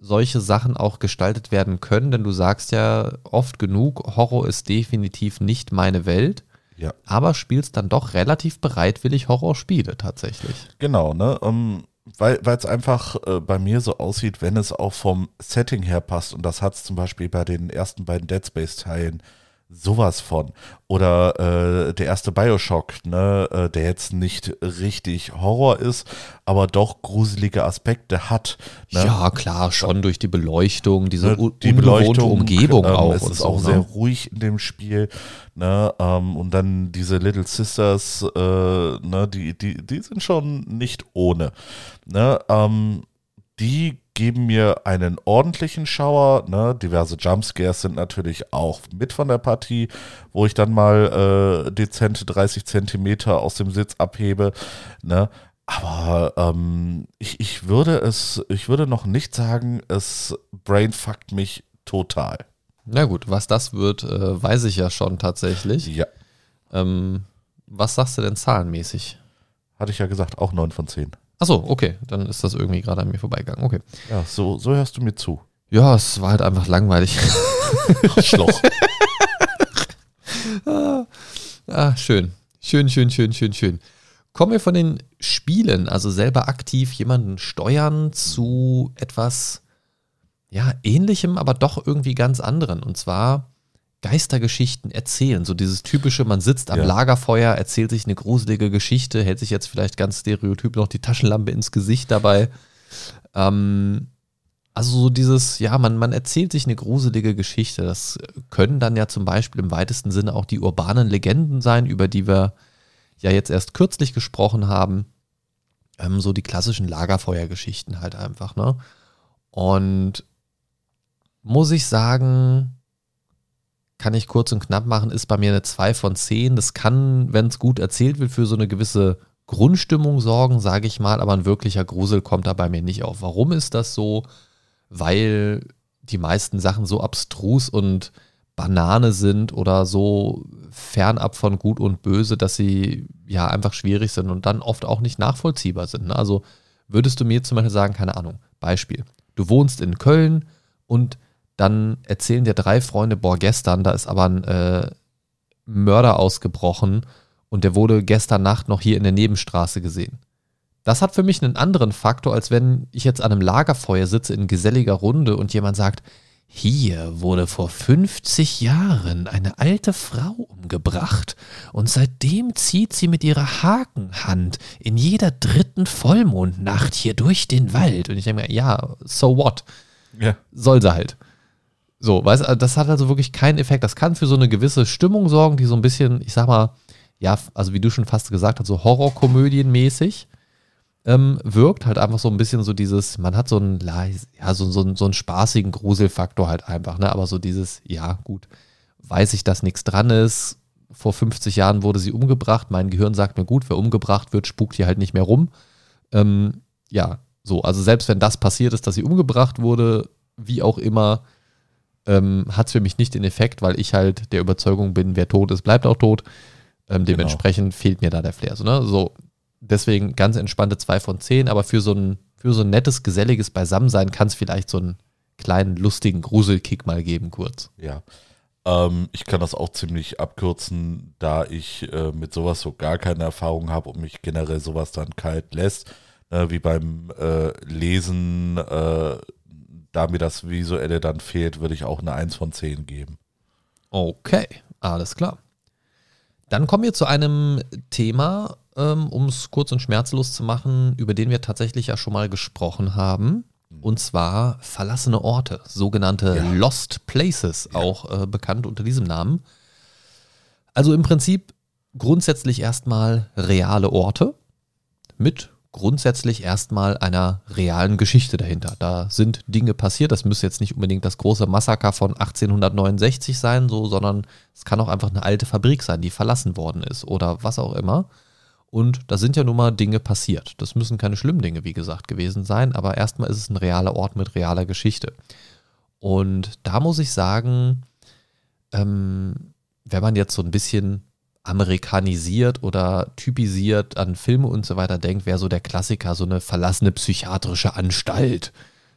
Speaker 2: solche Sachen auch gestaltet werden können. Denn du sagst ja oft genug, Horror ist definitiv nicht meine Welt,
Speaker 3: Ja.
Speaker 2: aber spielst dann doch relativ bereitwillig Horrorspiele tatsächlich.
Speaker 3: Genau, ne? Ähm, weil es einfach äh, bei mir so aussieht, wenn es auch vom Setting her passt. Und das hat es zum Beispiel bei den ersten beiden Dead Space-Teilen sowas von. Oder äh, der erste Bioshock, ne, äh, der jetzt nicht richtig Horror ist, aber doch gruselige Aspekte hat. Ne?
Speaker 2: Ja, klar, schon durch die Beleuchtung, diese
Speaker 3: Ne, die Beleuchtung,
Speaker 2: Umgebung
Speaker 3: ähm,
Speaker 2: auch.
Speaker 3: Es ist
Speaker 2: so,
Speaker 3: auch
Speaker 2: ne?
Speaker 3: sehr ruhig in dem Spiel. Ne, ähm, und dann diese Little Sisters, äh, ne, die, die, die sind schon nicht ohne. Ne, ähm, die geben mir einen ordentlichen Schauer. Ne? Diverse Jumpscares sind natürlich auch mit von der Partie, wo ich dann mal äh, dezente 30 Zentimeter aus dem Sitz abhebe. Ne? Aber ähm, ich, ich würde es, ich würde noch nicht sagen, es brainfuckt mich total.
Speaker 2: Na gut, was das wird, äh, weiß ich ja schon tatsächlich.
Speaker 3: Ja,
Speaker 2: Ähm, was sagst du denn zahlenmäßig?
Speaker 3: hatte ich ja gesagt, auch 9 von 10.
Speaker 2: Achso, okay, dann ist das irgendwie gerade an mir vorbeigegangen. Okay.
Speaker 3: Ja, so, so hörst du mir zu.
Speaker 2: Ja, es war halt einfach langweilig.
Speaker 3: Schloch.
Speaker 2: ah, schön. Schön, schön, schön, schön, schön. Kommen wir von den Spielen, also selber aktiv jemanden steuern, zu etwas, ja, ähnlichem, aber doch irgendwie ganz anderen. Und zwar Geistergeschichten erzählen. So dieses typische, man sitzt am
Speaker 3: Ja.
Speaker 2: Lagerfeuer, erzählt sich eine gruselige Geschichte, hält sich jetzt vielleicht ganz stereotyp noch die Taschenlampe ins Gesicht dabei. Ähm, also so dieses, ja, man, man erzählt sich eine gruselige Geschichte. Das können dann ja zum Beispiel im weitesten Sinne auch die urbanen Legenden sein, über die wir ja jetzt erst kürzlich gesprochen haben. Ähm, so die klassischen Lagerfeuergeschichten halt einfach, ne? Und muss ich sagen, kann ich kurz und knapp machen, ist bei mir eine 2 von 10. Das kann, wenn es gut erzählt wird, für so eine gewisse Grundstimmung sorgen, sage ich mal, aber ein wirklicher Grusel kommt da bei mir nicht auf. Warum ist das so? Weil die meisten Sachen so abstrus und Banane sind oder so fernab von Gut und Böse, dass sie ja einfach schwierig sind und dann oft auch nicht nachvollziehbar sind. Ne? Also würdest du mir zum Beispiel sagen, keine Ahnung, Beispiel, du wohnst in Köln und dann erzählen dir drei Freunde, boah, gestern, da ist aber ein äh, Mörder ausgebrochen und der wurde gestern Nacht noch hier in der Nebenstraße gesehen. Das hat für mich einen anderen Faktor, als wenn ich jetzt an einem Lagerfeuer sitze in geselliger Runde und jemand sagt, hier wurde vor 50 Jahren eine alte Frau umgebracht und seitdem zieht sie mit ihrer Hakenhand in jeder dritten Vollmondnacht hier durch den Wald. Und ich denke mir, ja, so what?
Speaker 3: Ja.
Speaker 2: Soll sie halt. So, weißt du, das hat also wirklich keinen Effekt. Das kann für so eine gewisse Stimmung sorgen, die so ein bisschen, ich sag mal, ja, also wie du schon fast gesagt hast, so Horrorkomödienmäßig ähm, wirkt. Halt einfach so ein bisschen so dieses, man hat so einen, ja, so, so, so einen spaßigen Gruselfaktor halt einfach, ne? Aber so dieses, ja, gut, weiß ich, dass nichts dran ist. Vor 50 Jahren wurde sie umgebracht. Mein Gehirn sagt mir, gut, wer umgebracht wird, spukt hier halt nicht mehr rum. Ähm, ja, so, also selbst wenn das passiert ist, dass sie umgebracht wurde, wie auch immer, ähm, hat es für mich nicht den Effekt, weil ich halt der Überzeugung bin, wer tot ist, bleibt auch tot. Ähm, genau. dementsprechend genau. fehlt mir da der Flair. So, ne? so, deswegen ganz entspannte 2 von 10, aber für so ein, für so ein nettes, geselliges Beisammensein kann es vielleicht so einen kleinen, lustigen Gruselkick mal geben, kurz.
Speaker 3: Ja. Ähm, ich kann das auch ziemlich abkürzen, da ich äh, mit sowas so gar keine Erfahrung habe und mich generell sowas dann kalt lässt. Äh, wie beim äh, Lesen, äh, da mir das Visuelle dann fehlt, würde ich auch eine 1 von 10 geben.
Speaker 2: Okay, alles klar. Dann kommen wir zu einem Thema, ähm, um es kurz und schmerzlos zu machen, über den wir tatsächlich ja schon mal gesprochen haben. Und zwar verlassene Orte, sogenannte ja. Lost Places, ja. auch äh, bekannt unter diesem Namen. Also im Prinzip grundsätzlich erstmal reale Orte mit grundsätzlich erstmal einer realen Geschichte dahinter. Da sind Dinge passiert, das müsste jetzt nicht unbedingt das große Massaker von 1869 sein, so, sondern es kann auch einfach eine alte Fabrik sein, die verlassen worden ist oder was auch immer. Und da sind ja nun mal Dinge passiert. Das müssen keine schlimmen Dinge, wie gesagt, gewesen sein, aber erstmal ist es ein realer Ort mit realer Geschichte. Und da muss ich sagen, ähm, wenn man jetzt so ein bisschen amerikanisiert oder typisiert an Filme und so weiter denkt, wäre so der Klassiker, so eine verlassene psychiatrische Anstalt.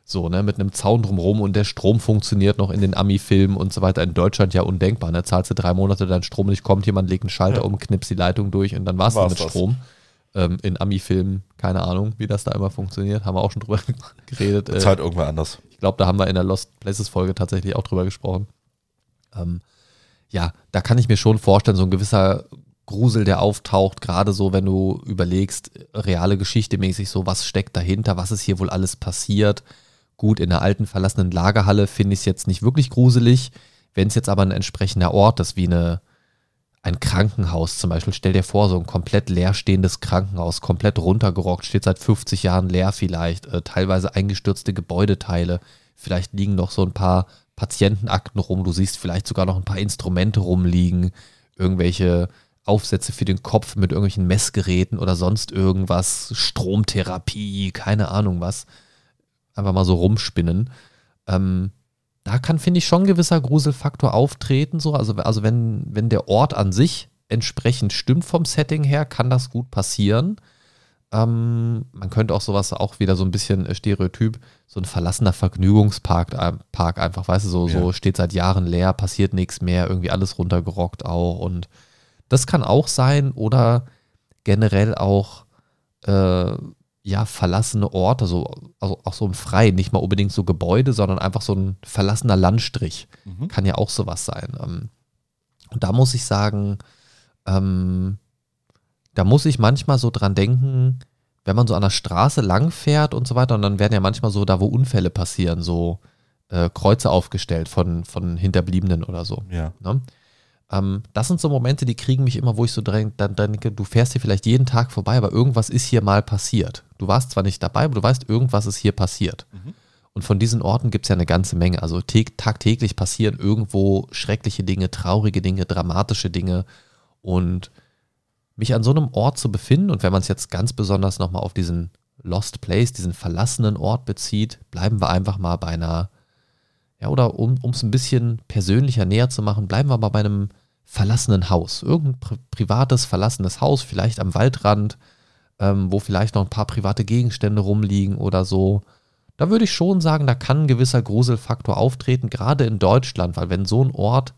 Speaker 2: So, ne, mit einem Zaun drumherum und der Strom funktioniert noch in den Ami-Filmen und so weiter. In Deutschland ja undenkbar, ne? Zahlst du drei Monate, dein Strom nicht kommt, jemand legt einen Schalter ja. um, knipst die Leitung durch und dann war's, war's mit das. Strom. Ähm, in Ami-Filmen, keine Ahnung, wie das da immer funktioniert, haben wir auch schon drüber geredet.
Speaker 3: Äh, Zahlt irgendwer anders.
Speaker 2: Ich glaube, da haben wir in der Lost Places-Folge tatsächlich auch drüber gesprochen. Ähm, ja, da kann ich mir schon vorstellen, so ein gewisser Grusel, der auftaucht, gerade so, wenn du überlegst, reale Geschichte mäßig so, was steckt dahinter, was ist hier wohl alles passiert. Gut, in der alten verlassenen Lagerhalle finde ich es jetzt nicht wirklich gruselig. Wenn es jetzt aber ein entsprechender Ort ist, wie eine, ein Krankenhaus zum Beispiel, stell dir vor, so ein komplett leerstehendes Krankenhaus, komplett runtergerockt, steht seit 50 Jahren leer vielleicht, äh, teilweise eingestürzte Gebäudeteile, vielleicht liegen noch so ein paar Patientenakten rum, du siehst vielleicht sogar noch ein paar Instrumente rumliegen, irgendwelche Aufsätze für den Kopf mit irgendwelchen Messgeräten oder sonst irgendwas, Stromtherapie, keine Ahnung was. Einfach mal so rumspinnen. Ähm, da kann, finde ich, schon ein gewisser Gruselfaktor auftreten. So. Also, also wenn, wenn der Ort an sich entsprechend stimmt vom Setting her, kann das gut passieren. Ähm, man könnte auch sowas auch wieder so ein bisschen äh, Stereotyp, so ein verlassener Vergnügungspark äh, Park einfach, weißt du, so, ja. so steht seit Jahren leer, passiert nichts mehr, irgendwie alles runtergerockt auch. Und das kann auch sein oder generell auch äh, ja, verlassene Orte, so, also auch so im Freien, nicht mal unbedingt so Gebäude, sondern einfach so ein verlassener Landstrich. Mhm. Kann ja auch sowas sein. Ähm, und da muss ich sagen, ähm, da muss ich manchmal so dran denken, wenn man so an der Straße lang fährt und so weiter, und dann werden ja manchmal so da, wo Unfälle passieren, so äh, Kreuze aufgestellt von, von Hinterbliebenen oder so.
Speaker 3: Ja.
Speaker 2: Ne? Ähm, das sind so Momente, die kriegen mich immer, wo ich so dann denke, du fährst hier vielleicht jeden Tag vorbei, aber irgendwas ist hier mal passiert. Du warst zwar nicht dabei, aber du weißt, irgendwas ist hier passiert. Mhm. Und von diesen Orten gibt es ja eine ganze Menge. Also tagtäglich passieren irgendwo schreckliche Dinge, traurige Dinge, dramatische Dinge. Und mich an so einem Ort zu befinden, und wenn man es jetzt ganz besonders nochmal auf diesen Lost Place, diesen verlassenen Ort bezieht, bleiben wir einfach mal bei einer, ja, oder um es ein bisschen persönlicher näher zu machen, bleiben wir mal bei einem verlassenen Haus. Irgendein pri privates, verlassenes Haus, vielleicht am Waldrand, ähm, wo vielleicht noch ein paar private Gegenstände rumliegen oder so. Da würde ich schon sagen, da kann ein gewisser Gruselfaktor auftreten, gerade in Deutschland, weil wenn so ein Ort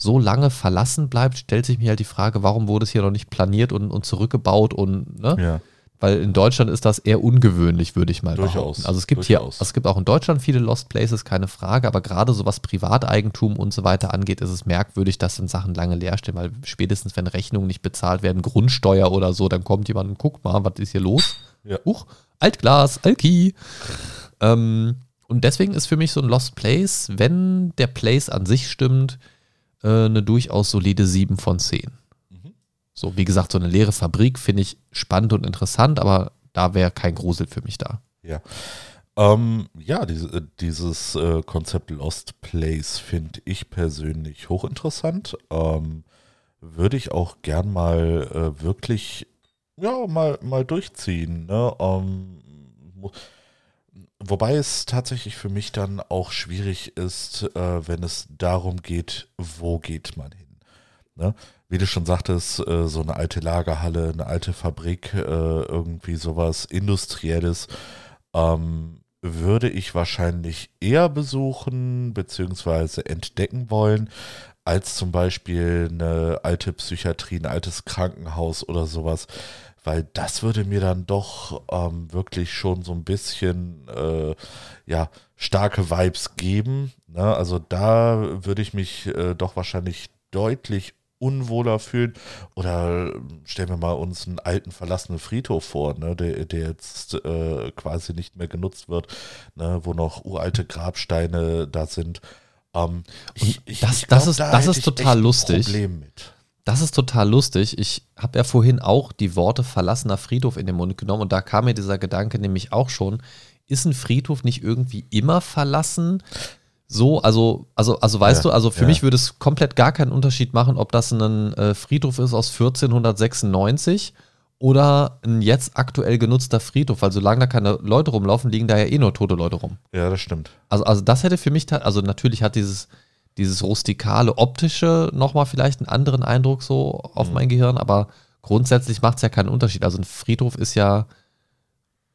Speaker 2: so lange verlassen bleibt, stellt sich mir halt die Frage, warum wurde es hier noch nicht planiert und, und zurückgebaut und, ne?
Speaker 3: Ja.
Speaker 2: Weil in Deutschland ist das eher ungewöhnlich, würde ich mal
Speaker 3: Durchaus,
Speaker 2: behaupten. Also es gibt
Speaker 3: durchaus.
Speaker 2: hier, es gibt auch in Deutschland viele Lost Places, keine Frage, aber gerade so was Privateigentum und so weiter angeht, ist es merkwürdig, dass dann Sachen lange leer stehen, weil spätestens wenn Rechnungen nicht bezahlt werden, Grundsteuer oder so, dann kommt jemand und guckt mal, was ist hier los?
Speaker 3: Ja.
Speaker 2: Huch, Altglas, Alki. Ähm, und deswegen ist für mich so ein Lost Place, wenn der Place an sich stimmt, äh, eine durchaus solide 7 von 10.
Speaker 3: Mhm.
Speaker 2: So, wie gesagt, so eine leere Fabrik finde ich spannend und interessant, aber da wäre kein Grusel für mich da.
Speaker 3: Ja. Ähm, ja, diese, äh, dieses äh, Konzept Lost Place finde ich persönlich hochinteressant. Ähm, würde ich auch gern mal äh, wirklich, ja, mal, mal durchziehen. Ne? Ähm, wobei es tatsächlich für mich dann auch schwierig ist, äh, wenn es darum geht, wo geht man hin. Ne? Wie du schon sagtest, äh, so eine alte Lagerhalle, eine alte Fabrik, äh, irgendwie sowas Industrielles, ähm, würde ich wahrscheinlich eher besuchen bzw. entdecken wollen, als zum Beispiel eine alte Psychiatrie, ein altes Krankenhaus oder sowas, weil das würde mir dann doch ähm, wirklich schon so ein bisschen äh, ja, starke Vibes geben. Ne? Also da würde ich mich äh, doch wahrscheinlich deutlich unwohler fühlen. Oder äh, stellen wir mal uns einen alten verlassenen Friedhof vor, ne, der, der jetzt äh, quasi nicht mehr genutzt wird, ne, wo noch uralte Grabsteine da sind. Ähm, ich, ich,
Speaker 2: das-
Speaker 3: ich
Speaker 2: das
Speaker 3: glaub,
Speaker 2: ist-
Speaker 3: da
Speaker 2: das ist total lustig.
Speaker 3: Problem mit.
Speaker 2: Das ist total lustig. Ich habe ja vorhin auch die Worte verlassener Friedhof in den Mund genommen und da kam mir dieser Gedanke nämlich auch schon. Ist ein Friedhof nicht irgendwie immer verlassen? So, also, also, also weißt
Speaker 3: Ja,
Speaker 2: du, also für
Speaker 3: ja.
Speaker 2: mich würde es komplett gar keinen Unterschied machen, ob das ein äh, Friedhof ist aus 1496 oder ein jetzt aktuell genutzter Friedhof, weil solange da keine Leute rumlaufen, liegen da ja eh nur tote Leute rum.
Speaker 3: Ja, das stimmt.
Speaker 2: Also, also das hätte für mich, also natürlich hat dieses, dieses rustikale, optische nochmal vielleicht einen anderen Eindruck so auf
Speaker 3: Mhm.
Speaker 2: mein Gehirn, aber grundsätzlich macht es ja keinen Unterschied. Also ein Friedhof ist ja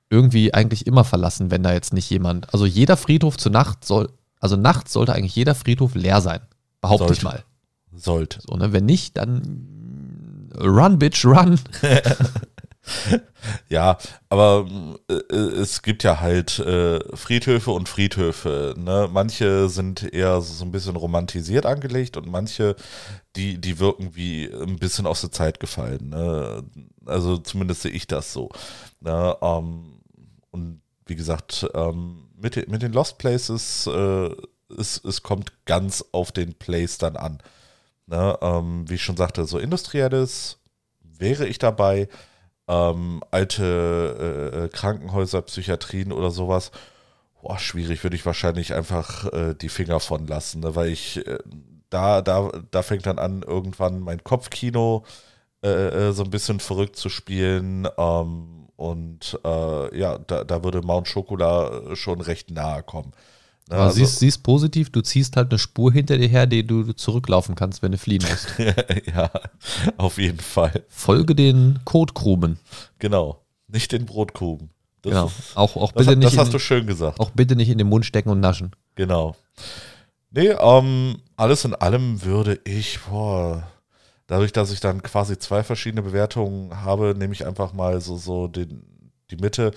Speaker 2: irgendwie eigentlich immer verlassen, wenn da jetzt nicht jemand, also jeder Friedhof zur Nacht soll, also nachts sollte eigentlich jeder Friedhof leer sein, behaupte ich
Speaker 3: Sollte.
Speaker 2: mal.
Speaker 3: Sollte.
Speaker 2: So, ne? Wenn nicht, dann run, bitch, run.
Speaker 3: Ja, aber äh, äh, es gibt ja halt äh, Friedhöfe und Friedhöfe. Ne? Manche sind eher so ein bisschen romantisiert angelegt und manche, die, die wirken wie ein bisschen aus der Zeit gefallen. Ne? Also zumindest sehe ich das so. Ne? Ähm, und wie gesagt, ähm, mit, den- mit den Lost Places, äh, es, es kommt ganz auf den Place dann an. Ne? Ähm, wie ich schon sagte, so industrielles wäre ich dabei ähm, alte äh, äh, Krankenhäuser, Psychiatrien oder sowas, boah, schwierig, würde ich wahrscheinlich einfach äh, die Finger von lassen, ne? weil ich äh, da, da, da fängt dann an, irgendwann mein Kopfkino äh, äh, so ein bisschen verrückt zu spielen. Ähm, und ja, da, da würde Mount Schokola schon recht nahe kommen.
Speaker 2: Aber siehst, siehst positiv, du ziehst halt eine Spur hinter dir her, die du zurücklaufen kannst, wenn du fliehen musst.
Speaker 3: ja, auf jeden Fall.
Speaker 2: Folge den Kotkrumen.
Speaker 3: Genau. Nicht den Brotkrumen. Das,
Speaker 2: Genau.
Speaker 3: ist,
Speaker 2: Auch, auch,
Speaker 3: das,
Speaker 2: bitte
Speaker 3: das
Speaker 2: nicht
Speaker 3: hast
Speaker 2: in,
Speaker 3: du schön gesagt.
Speaker 2: auch bitte nicht in den Mund stecken und naschen.
Speaker 3: Genau. Nee, ähm, alles in allem würde ich, boah, dadurch, dass ich dann quasi zwei verschiedene Bewertungen habe, nehme ich einfach mal so, so den, die Mitte.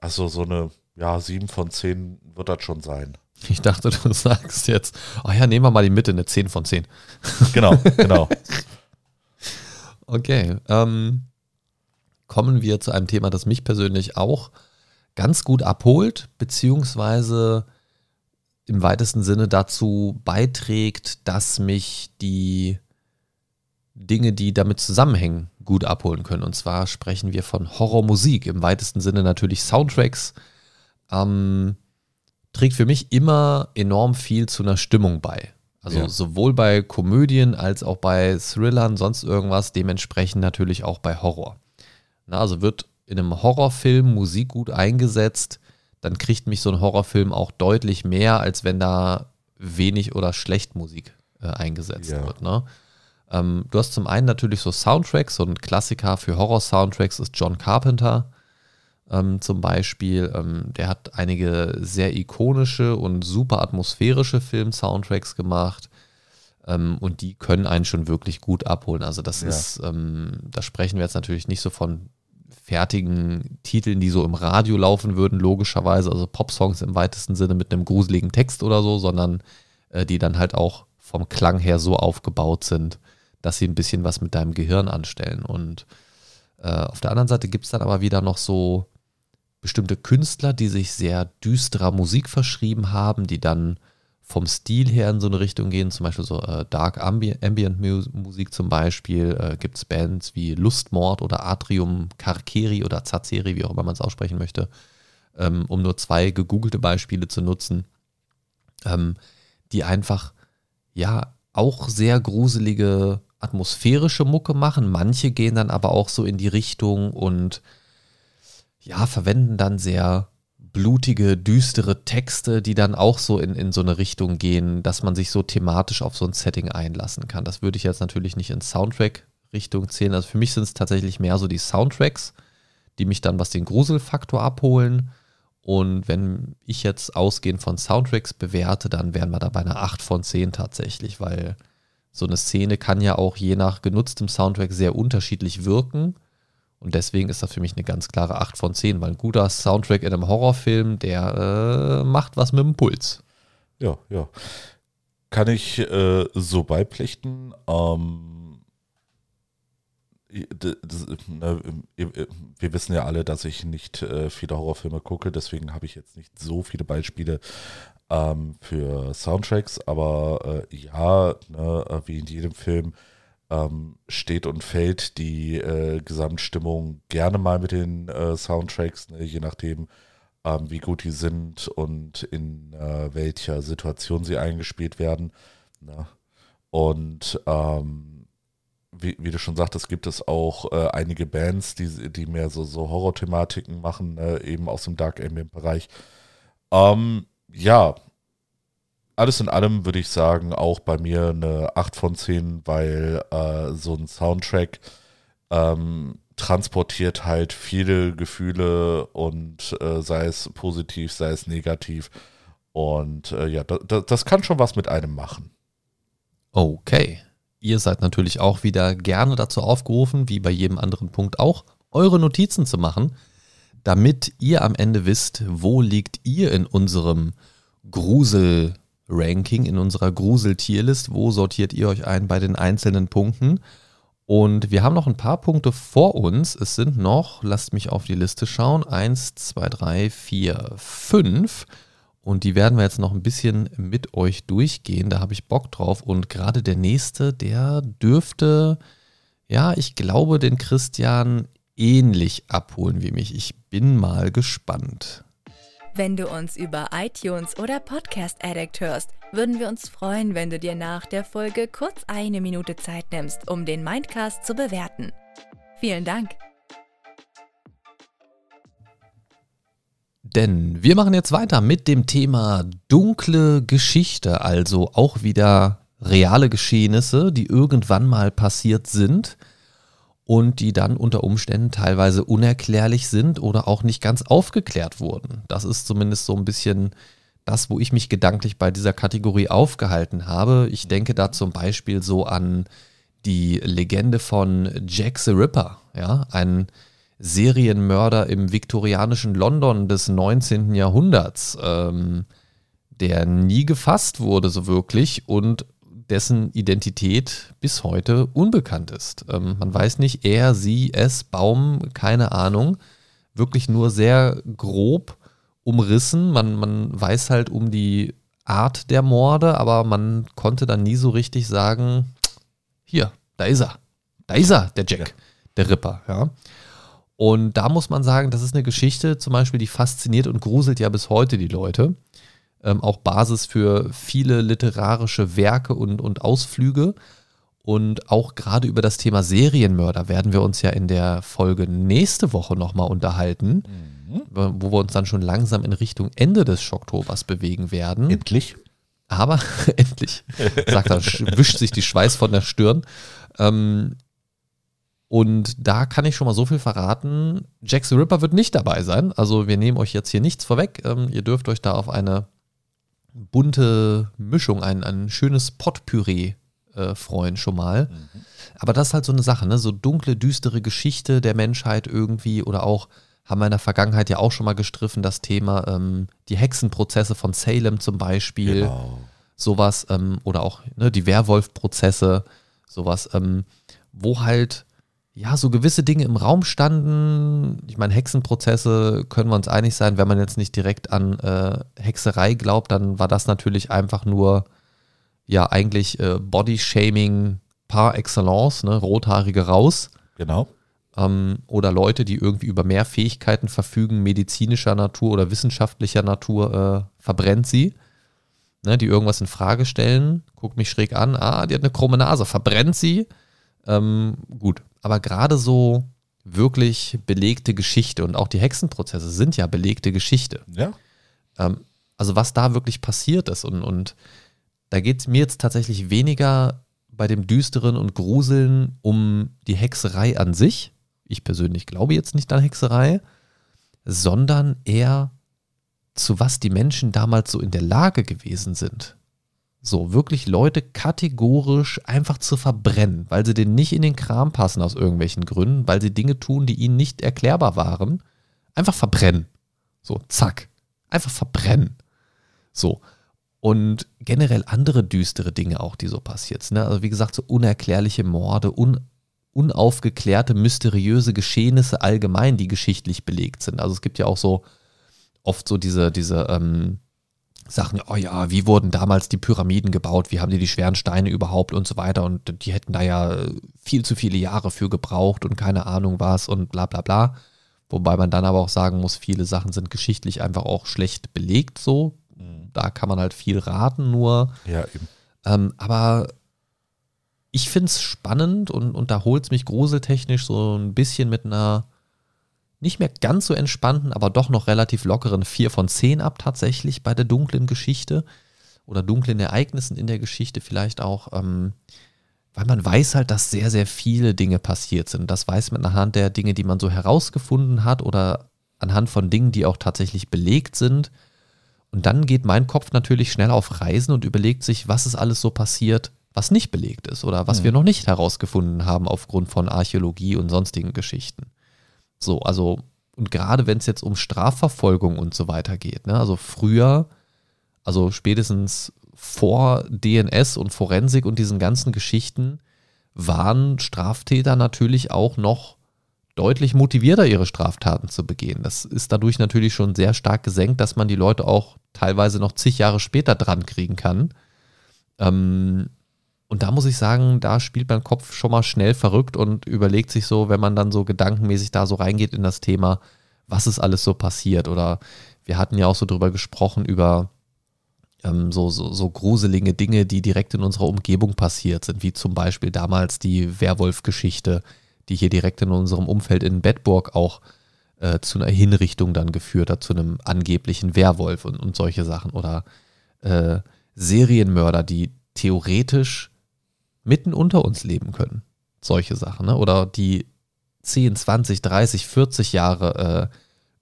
Speaker 3: Also so eine, ja, sieben von zehn wird das schon sein.
Speaker 2: Ich dachte, du sagst jetzt, oh ja, nehmen wir mal die Mitte, eine 10 von 10.
Speaker 3: Genau, genau.
Speaker 2: Okay, ähm, kommen wir zu einem Thema, das mich persönlich auch ganz gut abholt, beziehungsweise im weitesten Sinne dazu beiträgt, dass mich die Dinge, die damit zusammenhängen, gut abholen können. Und zwar sprechen wir von Horrormusik, im weitesten Sinne natürlich Soundtracks. Ähm, trägt für mich immer enorm viel zu einer Stimmung bei. Also
Speaker 3: Ja.
Speaker 2: sowohl bei Komödien als auch bei Thrillern, sonst irgendwas, dementsprechend natürlich auch bei Horror. Na, also wird in einem Horrorfilm Musik gut eingesetzt, dann kriegt mich so ein Horrorfilm auch deutlich mehr, als wenn da wenig oder schlecht Musik äh, eingesetzt
Speaker 3: Ja.
Speaker 2: wird. Ne? Ähm, du hast zum einen natürlich so Soundtracks, so ein Klassiker für Horror-Soundtracks ist John Carpenter ähm, zum Beispiel. Ähm, der hat einige sehr ikonische und super atmosphärische Film-Soundtracks gemacht. Ähm, und die können einen schon wirklich gut abholen. Also das
Speaker 3: Ja.
Speaker 2: ist, ähm, da sprechen wir jetzt natürlich nicht so von fertigen Titeln, die so im Radio laufen würden, logischerweise, also Popsongs im weitesten Sinne mit einem gruseligen Text oder so, sondern äh, die dann halt auch vom Klang her so aufgebaut sind, dass sie ein bisschen was mit deinem Gehirn anstellen. Und äh, auf der anderen Seite gibt es dann aber wieder noch so bestimmte Künstler, die sich sehr düsterer Musik verschrieben haben, die dann vom Stil her in so eine Richtung gehen, zum Beispiel so äh, Dark Ambi Ambient Mu Musik zum Beispiel, äh, gibt es Bands wie Lustmord oder Atrium Carceri oder Zazeri, wie auch immer man es aussprechen möchte, ähm, um nur zwei gegoogelte Beispiele zu nutzen, ähm, die einfach, ja, auch sehr gruselige atmosphärische Mucke machen. Manche gehen dann aber auch so in die Richtung und ja, verwenden dann sehr blutige, düstere Texte, die dann auch so in, in so eine Richtung gehen, dass man sich so thematisch auf so ein Setting einlassen kann. Das würde ich jetzt natürlich nicht in Soundtrack-Richtung zählen. Also für mich sind es tatsächlich mehr so die Soundtracks, die mich dann was den Gruselfaktor abholen. Und wenn ich jetzt ausgehend von Soundtracks bewerte, dann wären wir da bei einer 8 von 10 tatsächlich, weil so eine Szene kann ja auch je nach genutztem Soundtrack sehr unterschiedlich wirken. Und deswegen ist das für mich eine ganz klare 8 von 10, weil ein guter Soundtrack in einem Horrorfilm, der äh, macht was mit dem Puls.
Speaker 3: Ja, ja. Kann ich äh, so beipflichten. Ähm, das, ne, ihr- wir wissen ja alle, dass ich nicht äh, viele Horrorfilme gucke, deswegen habe ich jetzt nicht so viele Beispiele ähm, für Soundtracks, aber äh, ja, ne, äh, wie in jedem Film ähm, steht und fällt die äh, Gesamtstimmung gerne mal mit den äh, Soundtracks, ne, je nachdem, ähm, wie gut die sind und in äh, welcher Situation sie eingespielt werden. Ne? Und ähm, wie, wie du schon sagtest, gibt es auch äh, einige Bands, die, die mehr so, so Horror-Thematiken machen, ne? eben aus dem Dark Ambient-Bereich. Ähm, ja, alles in allem würde ich sagen, auch bei mir eine 8 von 10, weil äh, so ein Soundtrack ähm, transportiert halt viele Gefühle und äh, sei es positiv, sei es negativ. Und äh, ja, da, da, das kann schon was mit einem machen.
Speaker 2: Okay. Ihr seid natürlich auch wieder gerne dazu aufgerufen, wie bei jedem anderen Punkt auch, eure Notizen zu machen, damit ihr am Ende wisst, wo liegt ihr in unserem Grusel-Ranking, in unserer Grusel-Tierlist, wo sortiert ihr euch ein bei den einzelnen Punkten. Und wir haben noch ein paar Punkte vor uns. Es sind noch, lasst mich auf die Liste schauen, eins, zwei, drei, vier, fünf. Und die werden wir jetzt noch ein bisschen mit euch durchgehen. Da habe ich Bock drauf. Und gerade der nächste, der dürfte, ja, ich glaube, den Christian ähnlich abholen wie mich. Ich bin mal gespannt.
Speaker 4: Wenn du uns über iTunes oder Podcast Addict hörst, würden wir uns freuen, wenn du dir nach der Folge kurz eine Minute Zeit nimmst, um den Mindcast zu bewerten. Vielen Dank.
Speaker 2: Denn wir machen jetzt weiter mit dem Thema dunkle Geschichte, also auch wieder reale Geschehnisse, die irgendwann mal passiert sind und die dann unter Umständen teilweise unerklärlich sind oder auch nicht ganz aufgeklärt wurden. Das ist zumindest so ein bisschen das, wo ich mich gedanklich bei dieser Kategorie aufgehalten habe. Ich denke da zum Beispiel so an die Legende von Jack the Ripper, ja, ein Serienmörder im viktorianischen London des 19. Jahrhunderts, ähm, der nie gefasst wurde so wirklich und dessen Identität bis heute unbekannt ist. Ähm, man weiß nicht, er, sie, es, Baum, keine Ahnung. Wirklich nur sehr grob umrissen. Man, man weiß halt um die Art der Morde, aber man konnte dann nie so richtig sagen, hier, da ist er. Da ist er, der Jack, der Ripper, ja. Und da muss man sagen, das ist eine Geschichte zum Beispiel, die fasziniert und gruselt ja bis heute die Leute. Ähm, auch Basis für viele literarische Werke und, und Ausflüge. Und auch gerade über das Thema Serienmörder werden wir uns ja in der Folge nächste Woche nochmal unterhalten, mhm. wo wir uns dann schon langsam in Richtung Ende des Schocktobers bewegen werden.
Speaker 3: Endlich.
Speaker 2: Aber endlich, sagt er, wischt sich die Schweiß von der Stirn. Ähm, und da kann ich schon mal so viel verraten. Jack the Ripper wird nicht dabei sein. Also wir nehmen euch jetzt hier nichts vorweg. Ähm, ihr dürft euch da auf eine bunte Mischung, ein, ein schönes Potpüree äh, freuen schon mal. Mhm. Aber das ist halt so eine Sache, ne? So dunkle, düstere Geschichte der Menschheit irgendwie oder auch, haben wir in der Vergangenheit ja auch schon mal gestriffen, das Thema, ähm, die Hexenprozesse von Salem zum Beispiel. Genau. Sowas, ähm, oder auch ne, die Werwolf-Prozesse, sowas, ähm, wo halt ja, so gewisse Dinge im Raum standen. Ich meine, Hexenprozesse können wir uns einig sein, wenn man jetzt nicht direkt an äh, Hexerei glaubt, dann war das natürlich einfach nur, ja, eigentlich äh, Body-Shaming par excellence, ne? Rothaarige raus.
Speaker 3: Genau.
Speaker 2: Ähm, oder Leute, die irgendwie über mehr Fähigkeiten verfügen, medizinischer Natur oder wissenschaftlicher Natur, äh, verbrennt sie. Ne? Die irgendwas in Frage stellen, guckt mich schräg an, ah, die hat eine krumme Nase, verbrennt sie. Ähm, gut, aber gerade so wirklich belegte Geschichte und auch die Hexenprozesse sind ja belegte Geschichte.
Speaker 3: Ja.
Speaker 2: Ähm, also was da wirklich passiert ist und, und da geht es mir jetzt tatsächlich weniger bei dem Düsteren und Gruseln um die Hexerei an sich. Ich persönlich glaube jetzt nicht an Hexerei, sondern eher zu was die Menschen damals so in der Lage gewesen sind. So, wirklich Leute kategorisch einfach zu verbrennen, weil sie denen nicht in den Kram passen aus irgendwelchen Gründen, weil sie Dinge tun, die ihnen nicht erklärbar waren. Einfach verbrennen. So, zack. Einfach verbrennen. So. Und generell andere düstere Dinge auch, die so passiert sind. Ne? Also wie gesagt, so unerklärliche Morde, un, unaufgeklärte, mysteriöse Geschehnisse allgemein, die geschichtlich belegt sind. Also es gibt ja auch so oft so diese, diese ähm, Sachen, oh ja, wie wurden damals die Pyramiden gebaut, wie haben die die schweren Steine überhaupt und so weiter und die hätten da ja viel zu viele Jahre für gebraucht und keine Ahnung was und bla bla bla. Wobei man dann aber auch sagen muss, viele Sachen sind geschichtlich einfach auch schlecht belegt so. Mhm. Da kann man halt viel raten, nur.
Speaker 3: Ja, eben.
Speaker 2: Ähm, aber ich finde es spannend und, und da holt es mich gruseltechnisch so ein bisschen mit einer nicht mehr ganz so entspannten, aber doch noch relativ lockeren 4 von 10 ab tatsächlich bei der dunklen Geschichte oder dunklen Ereignissen in der Geschichte vielleicht auch, ähm, weil man weiß halt, dass sehr, sehr viele Dinge passiert sind. Das weiß man anhand der Dinge, die man so herausgefunden hat oder anhand von Dingen, die auch tatsächlich belegt sind. Und dann geht mein Kopf natürlich schnell auf Reisen und überlegt sich, was ist alles so passiert, was nicht belegt ist oder was mhm. wir noch nicht herausgefunden haben aufgrund von Archäologie und sonstigen Geschichten. So, also, und gerade wenn es jetzt um Strafverfolgung und so weiter geht, ne? Also früher, also spätestens vor DNS und Forensik und diesen ganzen Geschichten, waren Straftäter natürlich auch noch deutlich motivierter, ihre Straftaten zu begehen. Das ist dadurch natürlich schon sehr stark gesenkt, dass man die Leute auch teilweise noch zig Jahre später dran kriegen kann. Ähm, und da muss ich sagen, da spielt mein Kopf schon mal schnell verrückt und überlegt sich so, wenn man dann so gedankenmäßig da so reingeht in das Thema, was ist alles so passiert. Oder wir hatten ja auch so drüber gesprochen, über ähm, so, so, so gruselige Dinge, die direkt in unserer Umgebung passiert sind, wie zum Beispiel damals die Werwolf-Geschichte, die hier direkt in unserem Umfeld in Bedburg auch äh, zu einer Hinrichtung dann geführt hat, zu einem angeblichen Werwolf und, und solche Sachen. Oder äh, Serienmörder, die theoretisch mitten unter uns leben können. Solche Sachen, ne? Oder die 10, 20, 30, 40 Jahre äh,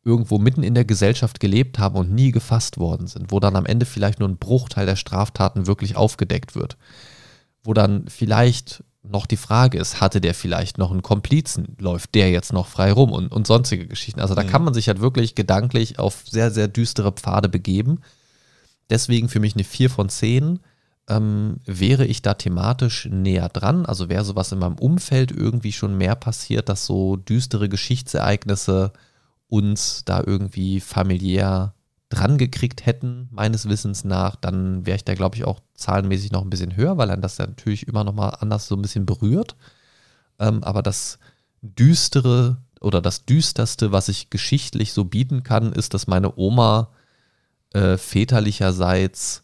Speaker 2: irgendwo mitten in der Gesellschaft gelebt haben und nie gefasst worden sind, wo dann am Ende vielleicht nur ein Bruchteil der Straftaten wirklich aufgedeckt wird. Wo dann vielleicht noch die Frage ist, hatte der vielleicht noch einen Komplizen, läuft der jetzt noch frei rum und, und sonstige Geschichten. Also da mhm. kann man sich halt wirklich gedanklich auf sehr, sehr düstere Pfade begeben. Deswegen für mich eine 4 von 10 ähm, wäre ich da thematisch näher dran. Also wäre sowas in meinem Umfeld irgendwie schon mehr passiert, dass so düstere Geschichtsereignisse uns da irgendwie familiär dran gekriegt hätten, meines Wissens nach, dann wäre ich da, glaube ich, auch zahlenmäßig noch ein bisschen höher, weil dann das ja natürlich immer noch mal anders so ein bisschen berührt. Ähm, aber das Düstere oder das Düsterste, was ich geschichtlich so bieten kann, ist, dass meine Oma äh, väterlicherseits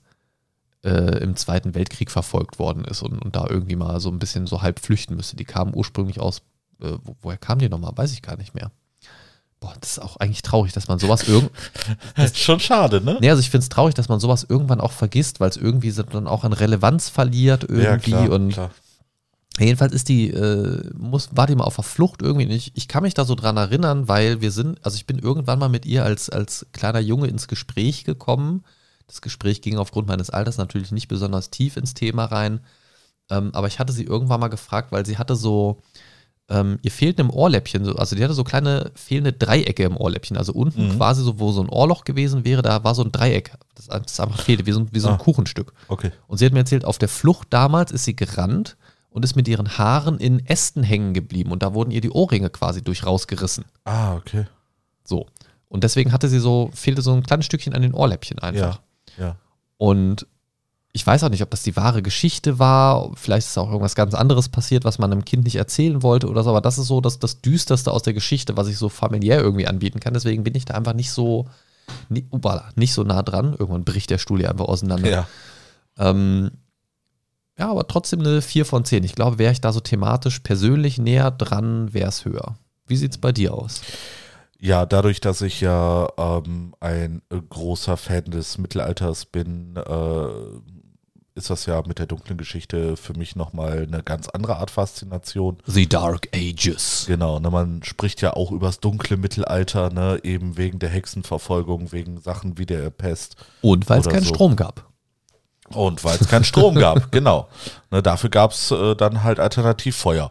Speaker 2: äh, im Zweiten Weltkrieg verfolgt worden ist und, und da irgendwie mal so ein bisschen so halb flüchten müsste. Die kamen ursprünglich aus, äh, wo, woher kamen die nochmal? Weiß ich gar nicht mehr. Boah, das ist auch eigentlich traurig, dass man sowas irgend.
Speaker 3: Das ist schon schade, ne?
Speaker 2: Nee, also ich finde es traurig, dass man sowas irgendwann auch vergisst, weil es irgendwie dann auch an Relevanz verliert irgendwie und
Speaker 3: klar.
Speaker 2: Jedenfalls ist die, äh, muss, war die mal auf der Flucht irgendwie nicht. Ich kann mich da so dran erinnern, weil wir sind, also ich bin irgendwann mal mit ihr als, als kleiner Junge ins Gespräch gekommen. Das Gespräch ging aufgrund meines Alters natürlich nicht besonders tief ins Thema rein. Ähm, aber ich hatte sie irgendwann mal gefragt, weil sie hatte so, ähm, ihr fehlten im Ohrläppchen, so- also die hatte so kleine fehlende Dreiecke im Ohrläppchen. Also unten
Speaker 3: Mhm.
Speaker 2: quasi so, wo so ein Ohrloch gewesen wäre, da war so ein Dreieck. Das, das einfach fehlte, wie so, ein- wie so ein
Speaker 3: Ah.
Speaker 2: Kuchenstück.
Speaker 3: Okay.
Speaker 2: Und sie hat mir erzählt, auf der Flucht damals ist sie gerannt und ist mit ihren Haaren in Ästen hängen geblieben und da wurden ihr die Ohrringe quasi durch rausgerissen.
Speaker 3: Ah, okay.
Speaker 2: So. Und deswegen hatte sie so, fehlte so ein kleines Stückchen an den Ohrläppchen einfach.
Speaker 3: Ja. Ja.
Speaker 2: Und ich weiß auch nicht, ob das die wahre Geschichte war. Vielleicht ist auch irgendwas ganz anderes passiert, was man einem Kind nicht erzählen wollte oder so. Aber das ist so das, das Düsterste aus der Geschichte, was ich so familiär irgendwie anbieten kann. Deswegen bin ich da einfach nicht so, ni- upala, nicht so nah dran. Irgendwann bricht der Stuhl ja einfach auseinander.
Speaker 3: Ja.
Speaker 2: Ähm, ja, aber trotzdem eine 4 von 10. Ich glaube, wäre ich da so thematisch persönlich näher dran, wäre es höher. Wie sieht es bei dir aus?
Speaker 3: Ja, dadurch, dass ich ja ähm, ein äh, großer Fan des Mittelalters bin, äh, ist das ja mit der dunklen Geschichte für mich nochmal eine ganz andere Art Faszination.
Speaker 2: The Dark Ages.
Speaker 3: Genau, ne, man spricht ja auch über das dunkle Mittelalter, ne, eben wegen der Hexenverfolgung, wegen Sachen wie der Pest.
Speaker 2: Und weil es keinen
Speaker 3: so.
Speaker 2: Strom gab.
Speaker 3: Und weil es keinen Strom gab, genau. Ne, dafür gab es äh, dann halt Alternativfeuer.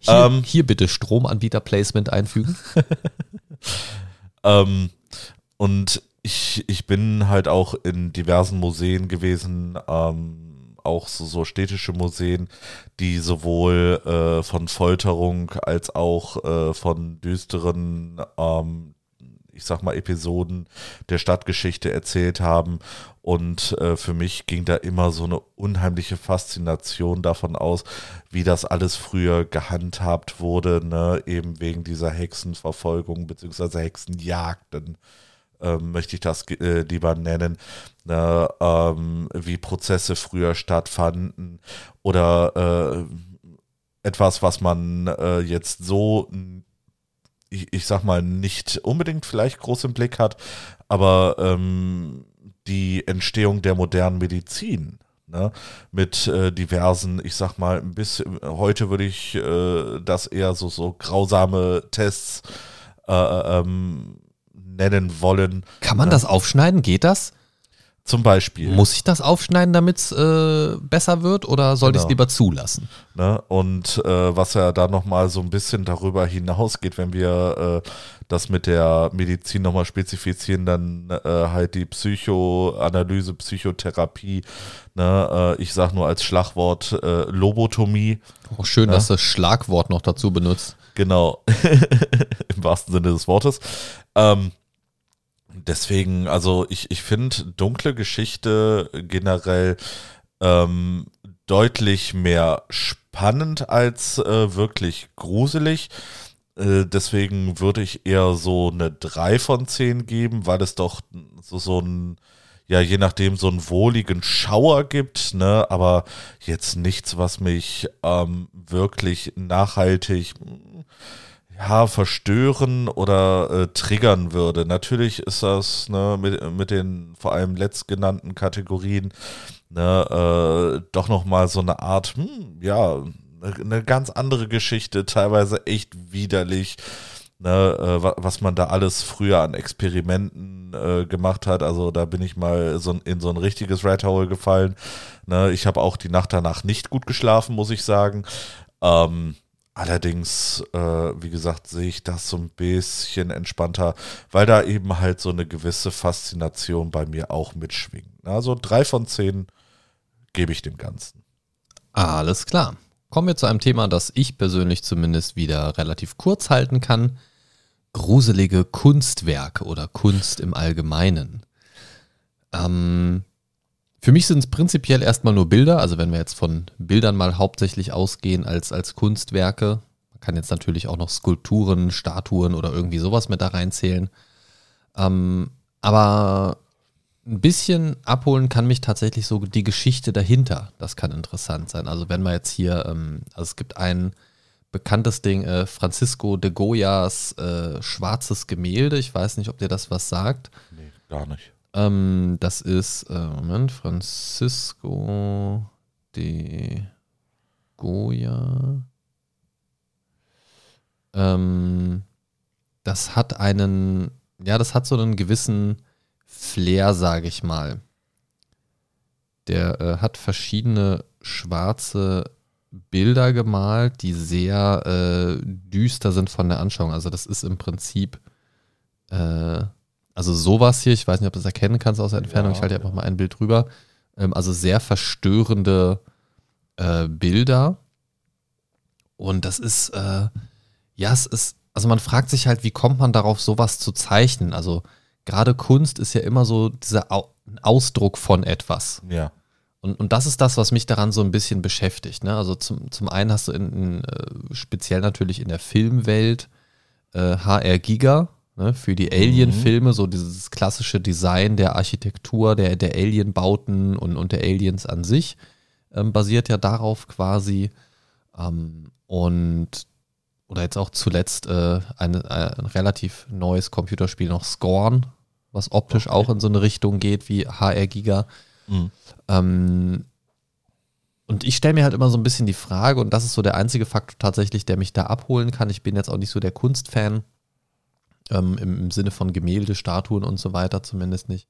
Speaker 2: Hier,
Speaker 3: Ähm.
Speaker 2: hier bitte Stromanbieter-Placement einfügen.
Speaker 3: Ähm, und ich, ich bin halt auch in diversen Museen gewesen, ähm, auch so, so städtische Museen, die sowohl äh, von Folterung als auch äh, von düsteren, ähm, ich sag mal, Episoden der Stadtgeschichte erzählt haben. Und äh, für mich ging da immer so eine unheimliche Faszination davon aus, wie das alles früher gehandhabt wurde, ne? eben wegen dieser Hexenverfolgung bzw. Hexenjagden, ähm, möchte ich das äh, lieber nennen, ne? ähm, wie Prozesse früher stattfanden oder äh, etwas, was man äh, jetzt so, ich, ich sag mal, nicht unbedingt vielleicht groß im Blick hat, aber ähm, die Entstehung der modernen Medizin, ne, mit äh, diversen, ich sag mal, ein bisschen, heute würde ich äh, das eher so, so grausame Tests äh, ähm, nennen wollen.
Speaker 2: Kann man das aufschneiden? Geht das?
Speaker 3: Zum Beispiel.
Speaker 2: Muss ich das aufschneiden, damit es äh, besser wird oder sollte ich es
Speaker 3: Genau.
Speaker 2: lieber zulassen?
Speaker 3: Ne? Und äh, was ja da nochmal so ein bisschen darüber hinausgeht, wenn wir äh, das mit der Medizin nochmal spezifizieren, dann äh, halt die Psychoanalyse, Psychotherapie. Ne? Äh, ich sage nur als Schlagwort äh, Lobotomie.
Speaker 2: Oh, schön,
Speaker 3: Ja.
Speaker 2: dass du das Schlagwort noch dazu benutzt.
Speaker 3: Genau, im wahrsten Sinne des Wortes. Ähm, deswegen, also ich, ich finde dunkle Geschichte generell ähm, deutlich mehr spannend als äh, wirklich gruselig. Äh, deswegen würde ich eher so eine 3 von 10 geben, weil es doch so, so ein, ja, je nachdem, so einen wohligen Schauer gibt, ne, aber jetzt nichts, was mich ähm, wirklich nachhaltig ja, verstören oder äh, triggern würde. Natürlich ist das ne, mit, mit den vor allem letztgenannten Kategorien ne, äh, doch nochmal so eine Art, hm, ja, eine ganz andere Geschichte, teilweise echt widerlich. Ne, äh, wa- was man da alles früher an Experimenten äh, gemacht hat. Also da bin ich mal so in so ein richtiges Red Hole gefallen. Ne, ich habe auch die Nacht danach nicht gut geschlafen, muss ich sagen. Ähm, allerdings, äh, wie gesagt, sehe ich das so ein bisschen entspannter, weil da eben halt so eine gewisse Faszination bei mir auch mitschwingt. Also drei von zehn gebe ich dem Ganzen.
Speaker 2: Alles klar. Kommen wir zu einem Thema, das ich persönlich zumindest wieder relativ kurz halten kann. Gruselige Kunstwerke oder Kunst im Allgemeinen. Ähm, für mich sind es prinzipiell erstmal nur Bilder, also wenn wir jetzt von Bildern mal hauptsächlich ausgehen als, als Kunstwerke. Man kann jetzt natürlich auch noch Skulpturen, Statuen oder irgendwie sowas mit da reinzählen. Ähm, aber ein bisschen abholen kann mich tatsächlich so die Geschichte dahinter. Das kann interessant sein. Also wenn man jetzt hier, ähm, also es gibt ein bekanntes Ding, äh, Francisco de Goyas äh, schwarzes Gemälde. Ich weiß nicht, ob dir das was sagt.
Speaker 3: Nee, gar nicht.
Speaker 2: Ähm, das ist, äh, Moment, Francisco de Goya. Ähm, das hat einen, ja, das hat so einen gewissen Flair, sage ich mal. Der äh, hat verschiedene schwarze Bilder gemalt, die sehr äh, düster sind von der Anschauung. Also das ist im Prinzip, äh, also sowas hier, ich weiß nicht, ob du das erkennen kannst aus der Entfernung,
Speaker 3: Ja.
Speaker 2: ich halte dir einfach mal ein Bild drüber. Ähm, also sehr verstörende äh, Bilder. Und das ist, äh, ja, es ist, also man fragt sich halt, wie kommt man darauf, sowas zu zeichnen? Also gerade Kunst ist ja immer so dieser Au Ausdruck von etwas.
Speaker 3: Ja.
Speaker 2: Und, und das ist das, was mich daran so ein bisschen beschäftigt. Ne? Also zum, zum einen hast du in, in, äh, speziell natürlich in der Filmwelt äh, HR Giga ne? für die Alien-Filme, so dieses klassische Design der Architektur, der, der Alien-Bauten und, und der Aliens an sich, ähm, basiert ja darauf quasi. Ähm, und oder jetzt auch zuletzt äh, eine, ein relativ neues Computerspiel noch Scorn, was optisch auch in so eine Richtung geht wie HR Giga.
Speaker 3: Mhm.
Speaker 2: Ähm, und ich stelle mir halt immer so ein bisschen die Frage, und das ist so der einzige Faktor tatsächlich, der mich da abholen kann. Ich bin jetzt auch nicht so der Kunstfan, ähm, im, im Sinne von Gemälde, Statuen und so weiter, zumindest nicht.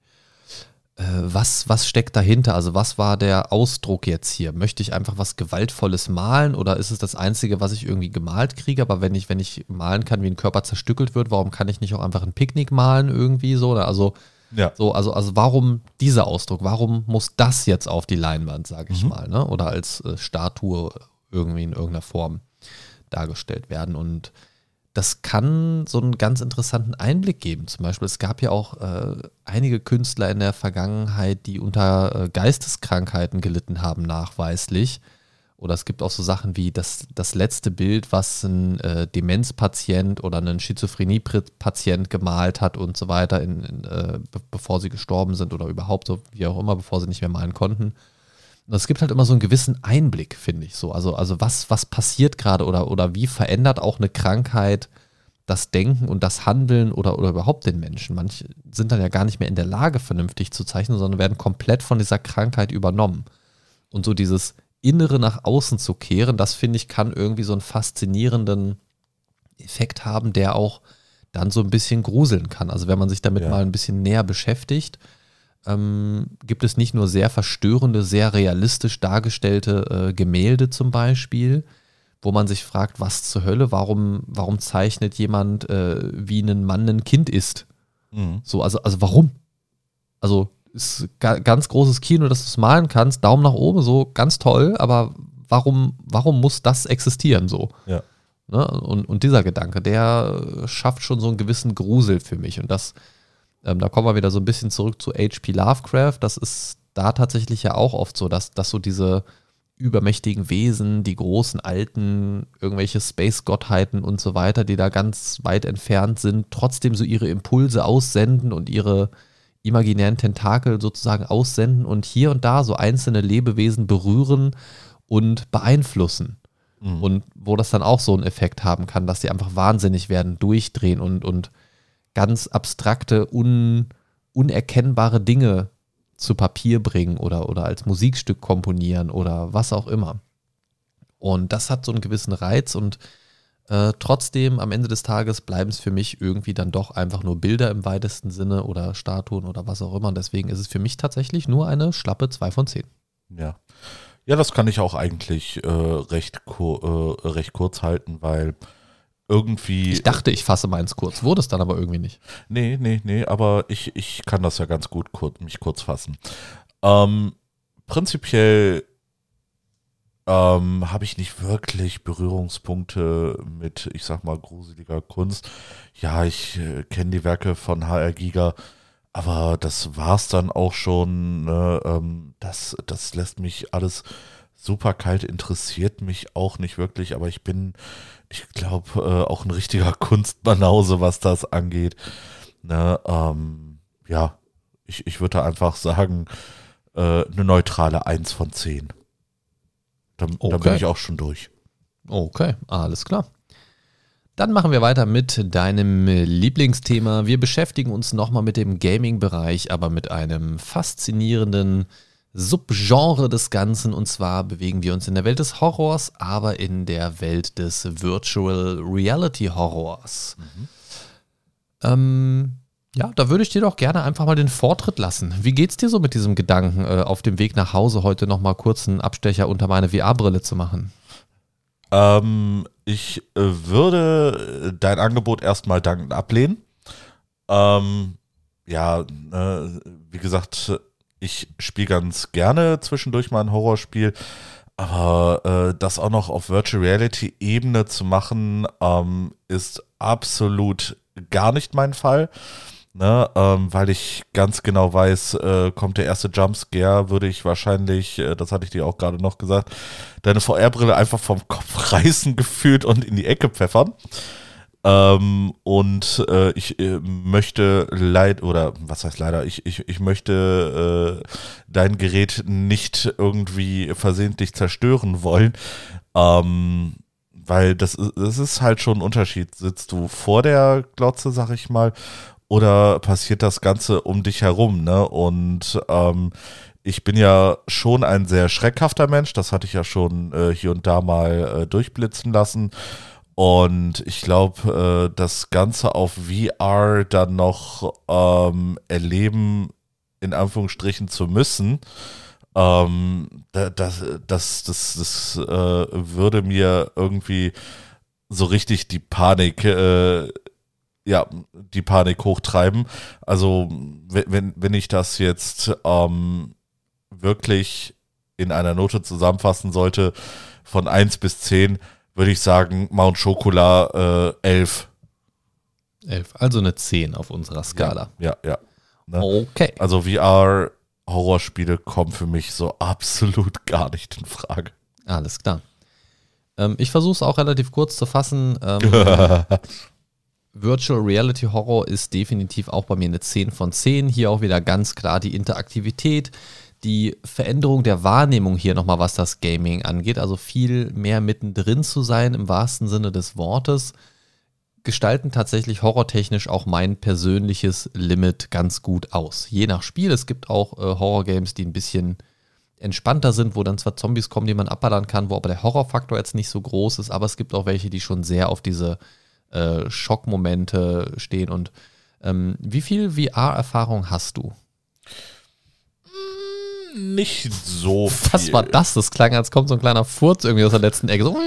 Speaker 2: Äh, was, was steckt dahinter? Also, was war der Ausdruck jetzt hier? Möchte ich einfach was Gewaltvolles malen oder ist es das Einzige, was ich irgendwie gemalt kriege? Aber wenn ich, wenn ich malen kann, wie ein Körper zerstückelt wird, warum kann ich nicht auch einfach ein Picknick malen irgendwie so? Oder Also,
Speaker 3: Ja.
Speaker 2: so, also, also warum dieser Ausdruck? Warum muss das jetzt auf die Leinwand, sage ich
Speaker 3: Mhm.
Speaker 2: mal, ne? Oder als äh, Statue irgendwie in irgendeiner Form dargestellt werden? Und das kann so einen ganz interessanten Einblick geben. Zum Beispiel, es gab ja auch äh, einige Künstler in der Vergangenheit, die unter äh, Geisteskrankheiten gelitten haben, nachweislich. Oder es gibt auch so Sachen wie das, das letzte Bild, was ein äh, Demenzpatient oder ein Schizophrenie-Patient gemalt hat und so weiter, in, in, äh, be bevor sie gestorben sind oder überhaupt so, wie auch immer, bevor sie nicht mehr malen konnten. Und es gibt halt immer so einen gewissen Einblick, finde ich so. Also, also was, was passiert gerade oder, oder wie verändert auch eine Krankheit das Denken und das Handeln oder, oder überhaupt den Menschen. Manche sind dann ja gar nicht mehr in der Lage, vernünftig zu zeichnen, sondern werden komplett von dieser Krankheit übernommen. Und so dieses Innere nach außen zu kehren, das finde ich, kann irgendwie so einen faszinierenden Effekt haben, der auch dann so ein bisschen gruseln kann. Also wenn man sich damit
Speaker 3: Ja.
Speaker 2: mal ein bisschen näher beschäftigt, ähm, gibt es nicht nur sehr verstörende, sehr realistisch dargestellte äh, Gemälde zum Beispiel, wo man sich fragt, was zur Hölle, warum, warum zeichnet jemand, äh, wie ein Mann ein Kind ist?
Speaker 3: Mhm.
Speaker 2: So, also, also warum? Also ist ga, ganz großes Kino, dass du es malen kannst, Daumen nach oben, so ganz toll, aber warum, warum muss das existieren so?
Speaker 3: Ja.
Speaker 2: Ne? Und, und dieser Gedanke, der schafft schon so einen gewissen Grusel für mich. Und das, ähm, da kommen wir wieder so ein bisschen zurück zu H.P. Lovecraft. Das ist da tatsächlich ja auch oft so, dass, dass so diese übermächtigen Wesen, die großen Alten, irgendwelche Space-Gottheiten und so weiter, die da ganz weit entfernt sind, trotzdem so ihre Impulse aussenden und ihre imaginären Tentakel sozusagen aussenden und hier und da so einzelne Lebewesen berühren und beeinflussen.
Speaker 3: Mhm.
Speaker 2: Und wo das dann auch so einen Effekt haben kann, dass sie einfach wahnsinnig werden, durchdrehen und, und ganz abstrakte, un, unerkennbare Dinge zu Papier bringen oder, oder als Musikstück komponieren oder was auch immer. Und das hat so einen gewissen Reiz und äh, trotzdem am Ende des Tages bleiben es für mich irgendwie dann doch einfach nur Bilder im weitesten Sinne oder Statuen oder was auch immer. Und deswegen ist es für mich tatsächlich nur eine schlappe 2 von 10.
Speaker 3: Ja. Ja, das kann ich auch eigentlich äh, recht, äh, recht kurz halten, weil irgendwie.
Speaker 2: Ich dachte, ich fasse meins kurz, wurde es dann aber irgendwie nicht.
Speaker 3: Nee, nee, nee, aber ich, ich kann das ja ganz gut kur mich kurz fassen. Ähm, prinzipiell ähm, habe ich nicht wirklich Berührungspunkte mit, ich sag mal, gruseliger Kunst. Ja, ich äh, kenne die Werke von HR Giga, aber das war's dann auch schon. Ne? Ähm, das, das lässt mich alles super kalt, interessiert mich auch nicht wirklich, aber ich bin, ich glaube, äh, auch ein richtiger Kunstbanause, was das angeht. Ne, ähm, ja, ich, ich würde einfach sagen, äh, eine neutrale 1 von 10. Dann,
Speaker 2: Okay.
Speaker 3: dann bin ich auch schon durch.
Speaker 2: Okay, alles klar. Dann machen wir weiter mit deinem Lieblingsthema. Wir beschäftigen uns nochmal mit dem Gaming-Bereich, aber mit einem faszinierenden Subgenre des Ganzen. Und zwar bewegen wir uns in der Welt des Horrors, aber in der Welt des Virtual Reality Horrors. Ähm, ja, da würde ich dir doch gerne einfach mal den Vortritt lassen. Wie geht's dir so mit diesem Gedanken, äh, auf dem Weg nach Hause heute nochmal kurz einen Abstecher unter meine VR-Brille zu machen?
Speaker 3: Ähm, ich äh, würde dein Angebot erstmal dankend ablehnen. Ähm, ja, äh, wie gesagt, ich spiele ganz gerne zwischendurch mal ein Horrorspiel, aber äh, das auch noch auf Virtual Reality Ebene zu machen, ähm, ist absolut gar nicht mein Fall. Ne, ähm, weil ich ganz genau weiß, äh, kommt der erste Jumpscare, würde ich wahrscheinlich, äh, das hatte ich dir auch gerade noch gesagt, deine VR-Brille einfach vom Kopf reißen gefühlt und in die Ecke pfeffern. Ähm, und äh, ich äh, möchte leid oder was heißt leider, ich, ich, ich möchte äh, dein Gerät nicht irgendwie versehentlich zerstören wollen. Ähm, weil das, das ist halt schon ein Unterschied. Sitzt du vor der Glotze, sag ich mal, oder passiert das Ganze um dich herum, ne? Und ähm, ich bin ja schon ein sehr schreckhafter Mensch, das hatte ich ja schon äh, hier und da mal äh, durchblitzen lassen. Und ich glaube, äh, das Ganze auf VR dann noch ähm, erleben, in Anführungsstrichen zu müssen, ähm, da- das, das, das, das äh, würde mir irgendwie so richtig die Panik, äh, ja, die Panik hochtreiben. Also, wenn, wenn, wenn ich das jetzt ähm, wirklich in einer Note zusammenfassen sollte, von 1 bis 10, würde ich sagen, Mount Chocolat äh, 11.
Speaker 2: Elf, also eine 10 auf unserer Skala.
Speaker 3: Ja, ja. Ne?
Speaker 2: Okay.
Speaker 3: Also VR Horrorspiele kommen für mich so absolut gar nicht in Frage.
Speaker 2: Alles klar. Ähm, ich versuche es auch relativ kurz zu fassen. Ähm, Virtual Reality Horror ist definitiv auch bei mir eine 10 von 10. Hier auch wieder ganz klar die Interaktivität, die Veränderung der Wahrnehmung hier nochmal, was das Gaming angeht. Also viel mehr mittendrin zu sein im wahrsten Sinne des Wortes. Gestalten tatsächlich horrortechnisch auch mein persönliches Limit ganz gut aus. Je nach Spiel. Es gibt auch äh, Horror-Games, die ein bisschen entspannter sind, wo dann zwar Zombies kommen, die man abballern kann, wo aber der Horrorfaktor jetzt nicht so groß ist, aber es gibt auch welche, die schon sehr auf diese äh, Schockmomente stehen. Und ähm, wie viel VR-Erfahrung hast du?
Speaker 3: Nicht so viel.
Speaker 2: Was war das? Das klang, als kommt so ein kleiner Furz irgendwie aus der letzten Ecke. So.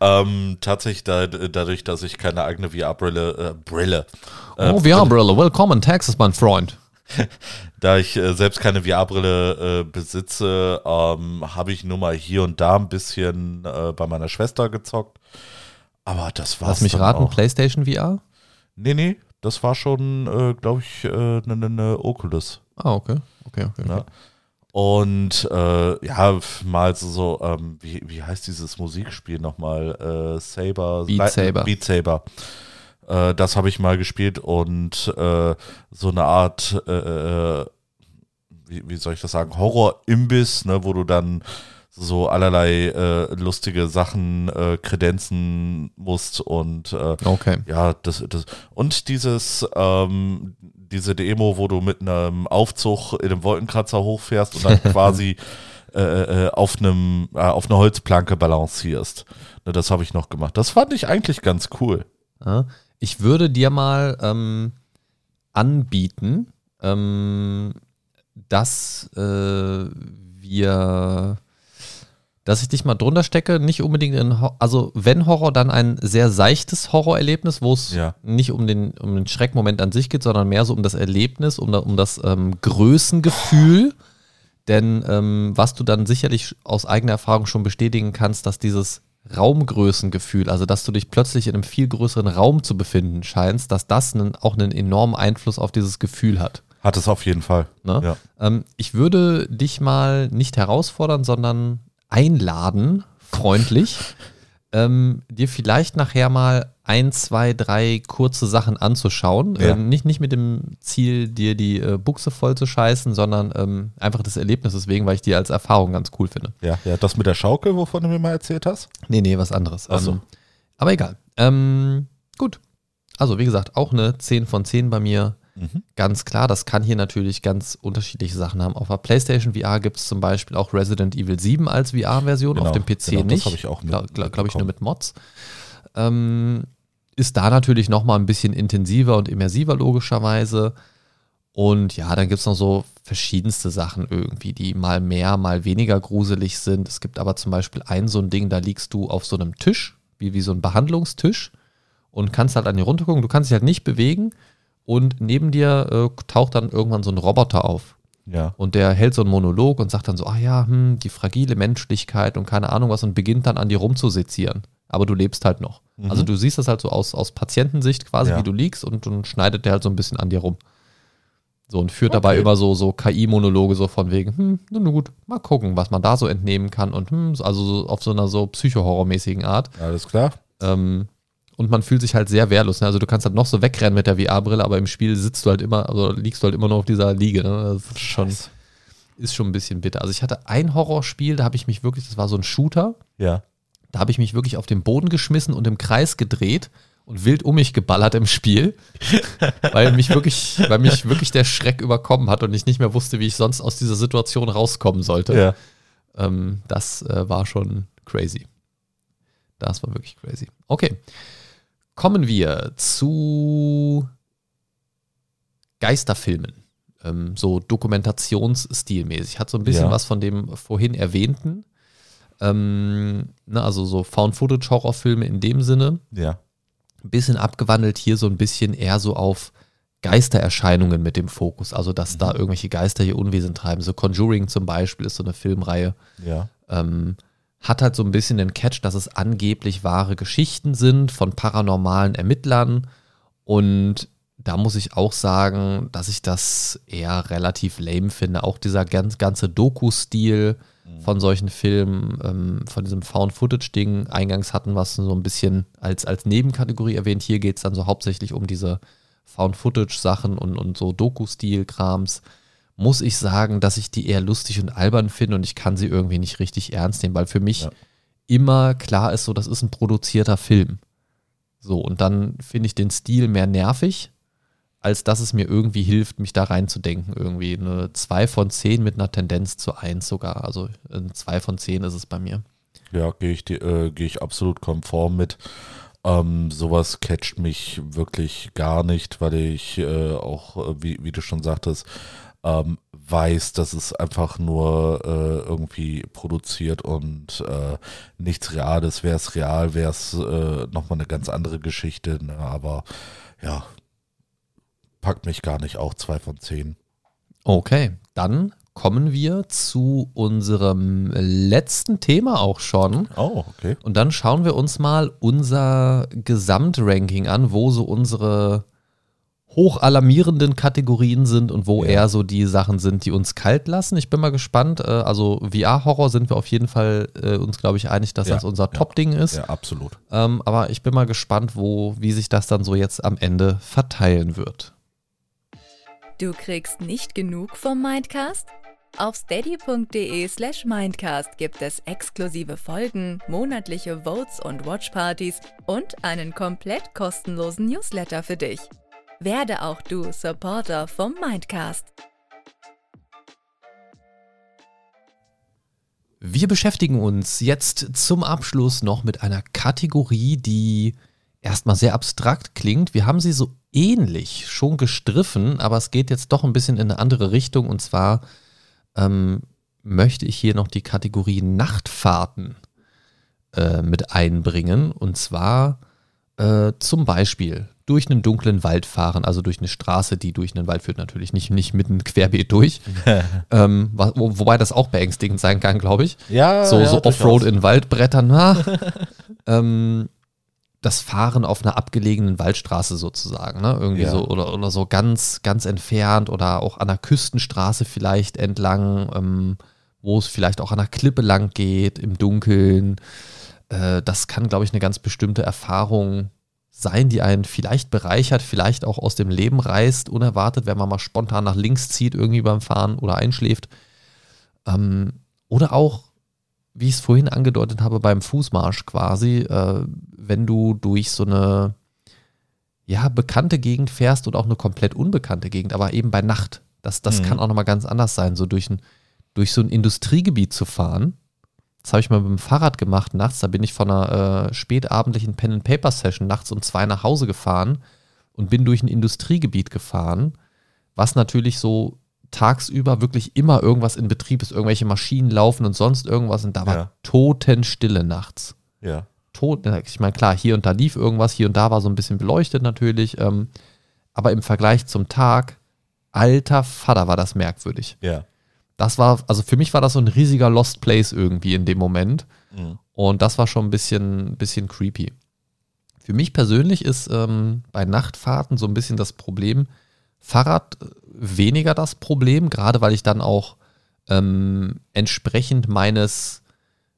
Speaker 3: Ähm, tatsächlich da, dadurch, dass ich keine eigene VR-Brille, äh, Brille, äh,
Speaker 2: Oh, VR-Brille, willkommen in Texas, mein Freund.
Speaker 3: da ich äh, selbst keine VR-Brille äh, besitze, ähm, habe ich nur mal hier und da ein bisschen äh, bei meiner Schwester gezockt. Aber das war
Speaker 2: Lass mich raten, PlayStation VR?
Speaker 3: Nee, nee, das war schon, äh, glaube ich, eine äh, ne, ne Oculus.
Speaker 2: Ah, okay. Okay, okay. okay.
Speaker 3: Ne? Und äh, ja, mal so, so ähm, wie, wie heißt dieses Musikspiel nochmal? Äh, Saber.
Speaker 2: Beat Saber.
Speaker 3: Beat Saber. Äh, das habe ich mal gespielt und äh, so eine Art, wie, wie soll ich das sagen, Horror-Imbiss, ne, wo du dann so allerlei äh, lustige Sachen äh, kredenzen musst und äh,
Speaker 2: Okay.
Speaker 3: ja, das, das und dieses ähm, diese Demo, wo du mit einem Aufzug in einem Wolkenkratzer hochfährst und dann quasi äh, äh, auf einem äh, auf einer Holzplanke balancierst. Ne, das habe ich noch gemacht. Das fand ich eigentlich ganz cool.
Speaker 2: Ich würde dir mal ähm, anbieten, ähm, dass äh, wir, dass ich dich mal drunter stecke, nicht unbedingt in, Ho- also wenn Horror, dann ein sehr seichtes Horrorerlebnis, wo es
Speaker 3: Ja.
Speaker 2: nicht um den, um den Schreckmoment an sich geht, sondern mehr so um das Erlebnis, um, da, um das ähm, Größengefühl. Denn ähm, was du dann sicherlich aus eigener Erfahrung schon bestätigen kannst, dass dieses Raumgrößengefühl, also dass du dich plötzlich in einem viel größeren Raum zu befinden scheinst, dass das einen, auch einen enormen Einfluss auf dieses Gefühl hat.
Speaker 3: Hat es auf jeden Fall.
Speaker 2: Ne?
Speaker 3: Ja.
Speaker 2: Ähm, ich würde dich mal nicht herausfordern, sondern einladen, freundlich, ähm, dir vielleicht nachher mal ein, zwei, drei kurze Sachen anzuschauen.
Speaker 3: Ja.
Speaker 2: Ähm, nicht, nicht mit dem Ziel, dir die äh, Buchse voll zu scheißen, sondern ähm, einfach des Erlebnisses wegen, weil ich die als Erfahrung ganz cool finde.
Speaker 3: Ja, ja, das mit der Schaukel, wovon du mir mal erzählt hast.
Speaker 2: Nee, nee, was anderes.
Speaker 3: Ach so.
Speaker 2: Ähm, aber egal. Ähm, gut. Also, wie gesagt, auch eine 10 von 10 bei mir.
Speaker 3: Mhm.
Speaker 2: Ganz klar, das kann hier natürlich ganz unterschiedliche Sachen haben. Auf der PlayStation VR gibt es zum Beispiel auch Resident Evil 7 als VR-Version,
Speaker 3: Genau,
Speaker 2: auf dem PC
Speaker 3: genau, das
Speaker 2: nicht.
Speaker 3: habe ich auch mit-
Speaker 2: Glaube glaub ich nur mit Mods. Ähm, ist da natürlich nochmal ein bisschen intensiver und immersiver, logischerweise. Und ja, dann gibt es noch so verschiedenste Sachen irgendwie, die mal mehr, mal weniger gruselig sind. Es gibt aber zum Beispiel ein so ein Ding, da liegst du auf so einem Tisch, wie, wie so ein Behandlungstisch und kannst halt an dir runtergucken. Du kannst dich halt nicht bewegen und neben dir äh, taucht dann irgendwann so ein Roboter auf.
Speaker 3: Ja.
Speaker 2: Und der hält so einen Monolog und sagt dann so, ah ja, hm, die fragile Menschlichkeit und keine Ahnung was und beginnt dann an dir rumzusezieren. Aber du lebst halt noch. Also du siehst das halt so aus, aus Patientensicht quasi,
Speaker 3: Ja.
Speaker 2: wie du liegst und dann schneidet der halt so ein bisschen an dir rum. So und führt dabei immer so, so KI-Monologe so von wegen, hm, na nun gut, mal gucken, was man da so entnehmen kann und hm, also so auf so einer so psychohorrormäßigen Art.
Speaker 3: Alles klar.
Speaker 2: Ähm, und man fühlt sich halt sehr wehrlos. Ne? Also du kannst halt noch so wegrennen mit der VR-Brille, aber im Spiel sitzt du halt immer, also liegst du halt immer nur auf dieser Liege. Ne? Das ist schon, ist schon ein bisschen bitter. Also ich hatte ein Horrorspiel, da habe ich mich wirklich, das war so ein Shooter,
Speaker 3: Ja.
Speaker 2: da habe ich mich wirklich auf den Boden geschmissen und im Kreis gedreht und wild um mich geballert im Spiel, weil mich wirklich, weil mich wirklich der Schreck überkommen hat und ich nicht mehr wusste, wie ich sonst aus dieser Situation rauskommen sollte.
Speaker 3: Ja.
Speaker 2: Ähm, das äh, war schon crazy. Das war wirklich crazy. Okay. Kommen wir zu Geisterfilmen. Ähm, so Dokumentationsstilmäßig. Hat so ein bisschen
Speaker 3: Ja.
Speaker 2: was von dem vorhin erwähnten. Ähm, ne, also so Found-Footage-Horrorfilme in dem Sinne.
Speaker 3: Ja.
Speaker 2: Ein bisschen abgewandelt hier so ein bisschen eher so auf Geistererscheinungen mit dem Fokus. Also, dass da irgendwelche Geister hier Unwesen treiben. So Conjuring zum Beispiel ist so eine Filmreihe
Speaker 3: Ja.
Speaker 2: ähm, hat halt so ein bisschen den Catch, dass es angeblich wahre Geschichten sind von paranormalen Ermittlern. Und da muss ich auch sagen, dass ich das eher relativ lame finde. Auch dieser ganz, ganze Doku-Stil von solchen Filmen, ähm, von diesem Found-Footage-Ding eingangs hatten wir es so ein bisschen als, als Nebenkategorie erwähnt. Hier geht es dann so hauptsächlich um diese Found-Footage-Sachen und, und so Doku-Stil-Krams muss ich sagen, dass ich die eher lustig und albern finde und ich kann sie irgendwie nicht richtig ernst nehmen, weil für mich
Speaker 3: Ja.
Speaker 2: immer klar ist, so, das ist ein produzierter Film. So, und dann finde ich den Stil mehr nervig, als dass es mir irgendwie hilft, mich da reinzudenken. Irgendwie eine 2 von 10 mit einer Tendenz zu 1 sogar. Also eine 2 von 10 ist es bei mir.
Speaker 3: Ja, gehe ich, äh, gehe ich absolut konform mit. Ähm, sowas catcht mich wirklich gar nicht, weil ich äh, auch, äh, wie, wie du schon sagtest, ähm, weiß, dass es einfach nur äh, irgendwie produziert und äh, nichts Reales. Wäre es real, wäre es äh, nochmal eine ganz andere Geschichte. Ne? Aber ja, packt mich gar nicht. Auch zwei von zehn.
Speaker 2: Okay, dann kommen wir zu unserem letzten Thema auch schon.
Speaker 3: Oh, okay.
Speaker 2: Und dann schauen wir uns mal unser Gesamtranking an, wo so unsere hochalarmierenden Kategorien sind und wo
Speaker 3: Ja.
Speaker 2: eher so die Sachen sind, die uns kalt lassen. Ich bin mal gespannt. Äh, Also VR-Horror sind wir auf jeden Fall äh, uns, glaube ich, einig, dass
Speaker 3: Ja,
Speaker 2: das unser
Speaker 3: ja.
Speaker 2: Top-Ding ist.
Speaker 3: Ja, absolut.
Speaker 2: Ähm, aber ich bin mal gespannt, wo, wie sich das dann so jetzt am Ende verteilen wird.
Speaker 4: Du kriegst nicht genug vom Mindcast? Auf steady.de slash Mindcast gibt es exklusive Folgen, monatliche Votes und Watchpartys und einen komplett kostenlosen Newsletter für dich. Werde auch du Supporter vom Mindcast.
Speaker 2: Wir beschäftigen uns jetzt zum Abschluss noch mit einer Kategorie, die erstmal sehr abstrakt klingt. Wir haben sie so ähnlich schon gestriffen, aber es geht jetzt doch ein bisschen in eine andere Richtung. Und zwar ähm, möchte ich hier noch die Kategorie Nachtfahrten äh, mit einbringen. Und zwar äh, zum Beispiel durch einen dunklen Wald fahren, also durch eine Straße, die durch einen Wald führt, natürlich nicht, nicht mitten querbeet durch. ähm, wo, wobei das auch beängstigend sein kann, glaube ich
Speaker 3: Ja,
Speaker 2: so,
Speaker 3: ja,
Speaker 2: so. Offroad in Waldbrettern. Na, ähm, das Fahren auf einer abgelegenen Waldstraße sozusagen, ne? Irgendwie
Speaker 3: Ja.
Speaker 2: so oder, oder so ganz, ganz entfernt oder auch an der Küstenstraße vielleicht entlang, ähm, wo es vielleicht auch an der Klippe lang geht, im Dunkeln. äh, das kann, glaube ich, eine ganz bestimmte Erfahrung sein, die einen vielleicht bereichert, vielleicht auch aus dem Leben reißt, unerwartet, wenn man mal spontan nach links zieht, irgendwie beim Fahren oder einschläft. Ähm, oder auch, wie ich es vorhin angedeutet habe, beim Fußmarsch quasi, äh, wenn du durch so eine ja, bekannte Gegend fährst und auch eine komplett unbekannte Gegend, aber eben bei Nacht. Das, das
Speaker 3: Mhm.
Speaker 2: kann auch nochmal ganz anders sein, so durch, ein, durch so ein Industriegebiet zu fahren. Das habe ich mal mit dem Fahrrad gemacht nachts. Da bin ich von einer äh, spätabendlichen Pen-and-Paper-Session nachts um zwei nach Hause gefahren und bin durch ein Industriegebiet gefahren, was natürlich so tagsüber wirklich immer irgendwas in Betrieb ist, irgendwelche Maschinen laufen und sonst irgendwas und da war
Speaker 3: Ja.
Speaker 2: Totenstille nachts
Speaker 3: Ja.
Speaker 2: tot. Ich meine, klar, hier und da lief irgendwas, hier und da war so ein bisschen beleuchtet natürlich. Ähm, aber im Vergleich zum Tag, alter Vater, war das merkwürdig.
Speaker 3: Ja.
Speaker 2: Das war, also für mich war das so ein riesiger Lost Place irgendwie in dem Moment.
Speaker 3: Mhm.
Speaker 2: Und das war schon ein bisschen, bisschen creepy. Für mich persönlich ist ähm, bei Nachtfahrten so ein bisschen das Problem, Fahrrad äh, weniger das Problem, gerade weil ich dann auch ähm, entsprechend meines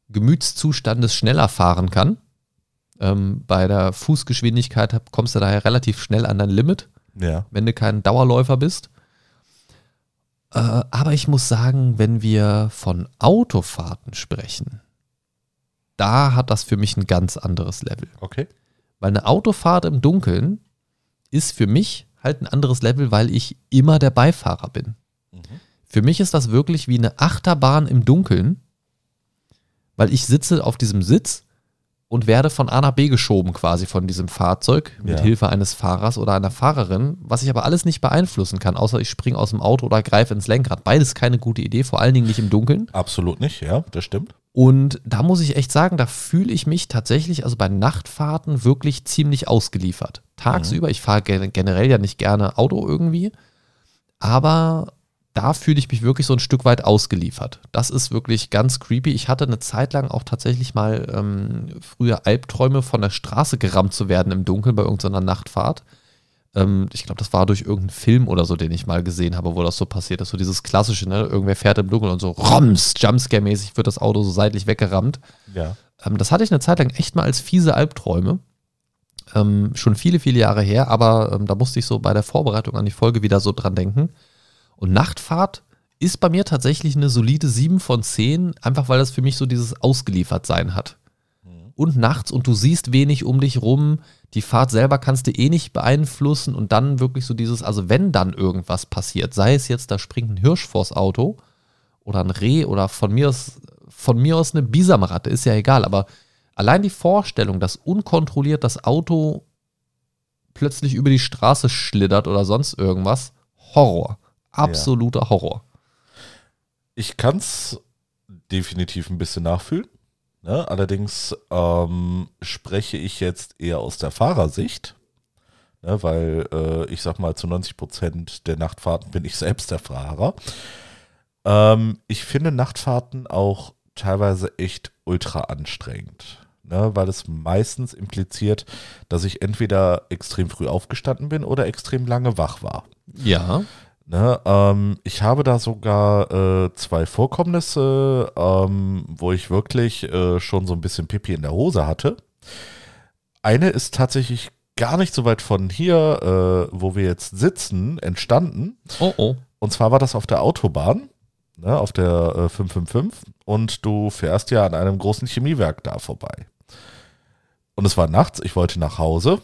Speaker 2: Gemütszustandes schneller fahren kann. Ähm, bei der Fußgeschwindigkeit kommst du daher relativ schnell an dein Limit
Speaker 3: Ja.
Speaker 2: wenn du kein Dauerläufer bist. Äh, aber ich muss sagen, wenn wir von Autofahrten sprechen, da hat das für mich ein ganz anderes Level.
Speaker 3: Okay.
Speaker 2: Weil eine Autofahrt im Dunkeln ist für mich halt ein anderes Level, weil ich immer der Beifahrer bin. Für mich ist das wirklich wie eine Achterbahn im Dunkeln, weil ich sitze auf diesem Sitz und werde von A nach B geschoben quasi von diesem Fahrzeug mit
Speaker 3: Ja.
Speaker 2: Hilfe eines Fahrers oder einer Fahrerin, was ich aber alles nicht beeinflussen kann, außer ich springe aus dem Auto oder greife ins Lenkrad. Beides keine gute Idee, vor allen Dingen nicht im Dunkeln.
Speaker 3: Absolut nicht, ja, das stimmt.
Speaker 2: Und da muss ich echt sagen, da fühle ich mich tatsächlich, also bei Nachtfahrten wirklich ziemlich ausgeliefert. Tagsüber, ich fahre gen generell ja nicht gerne Auto irgendwie, aber da fühle ich mich wirklich so ein Stück weit ausgeliefert. Das ist wirklich ganz creepy. Ich hatte eine Zeit lang auch tatsächlich mal ähm, früher Albträume von der Straße gerammt zu werden im Dunkeln bei irgendeiner Nachtfahrt. Ähm, ich glaube, das war durch irgendeinen Film oder so, den ich mal gesehen habe, wo das so passiert ist. So dieses klassische, ne? Irgendwer fährt im Dunkeln und so roms, Jumpscare-mäßig wird das Auto so seitlich weggerammt.
Speaker 3: Ja.
Speaker 2: Ähm, das hatte ich eine Zeit lang echt mal als fiese Albträume. Ähm, schon viele, viele Jahre her, aber ähm, da musste ich so bei der Vorbereitung an die Folge wieder so dran denken. Und Nachtfahrt ist bei mir tatsächlich eine solide 7 von 10, einfach weil das für mich so dieses Ausgeliefertsein hat. Und nachts und du siehst wenig um dich rum, die Fahrt selber kannst du eh nicht beeinflussen und dann wirklich so dieses, also wenn dann irgendwas passiert, sei es jetzt, da springt ein Hirsch vors Auto oder ein Reh oder von mir aus, von mir aus eine Bisamratte, ist ja egal, aber allein die Vorstellung, dass unkontrolliert das Auto plötzlich über die Straße schlittert oder sonst irgendwas, Horror. Absoluter Horror.
Speaker 3: Ich kann es definitiv ein bisschen nachfühlen. Ne? Allerdings ähm, spreche ich jetzt eher aus der Fahrersicht, ne? weil äh, ich sag mal, zu 90 Prozent der Nachtfahrten bin ich selbst der Fahrer. Ähm, ich finde Nachtfahrten auch teilweise echt ultra anstrengend, ne? weil es meistens impliziert, dass ich entweder extrem früh aufgestanden bin oder extrem lange wach war.
Speaker 2: Ja.
Speaker 3: Ne, ähm, ich habe da sogar äh, zwei Vorkommnisse, ähm, wo ich wirklich äh, schon so ein bisschen Pipi in der Hose hatte. Eine ist tatsächlich gar nicht so weit von hier, äh, wo wir jetzt sitzen, entstanden.
Speaker 2: Oh oh.
Speaker 3: Und zwar war das auf der Autobahn, ne, auf der äh, 555. Und du fährst ja an einem großen Chemiewerk da vorbei. Und es war nachts, ich wollte nach Hause.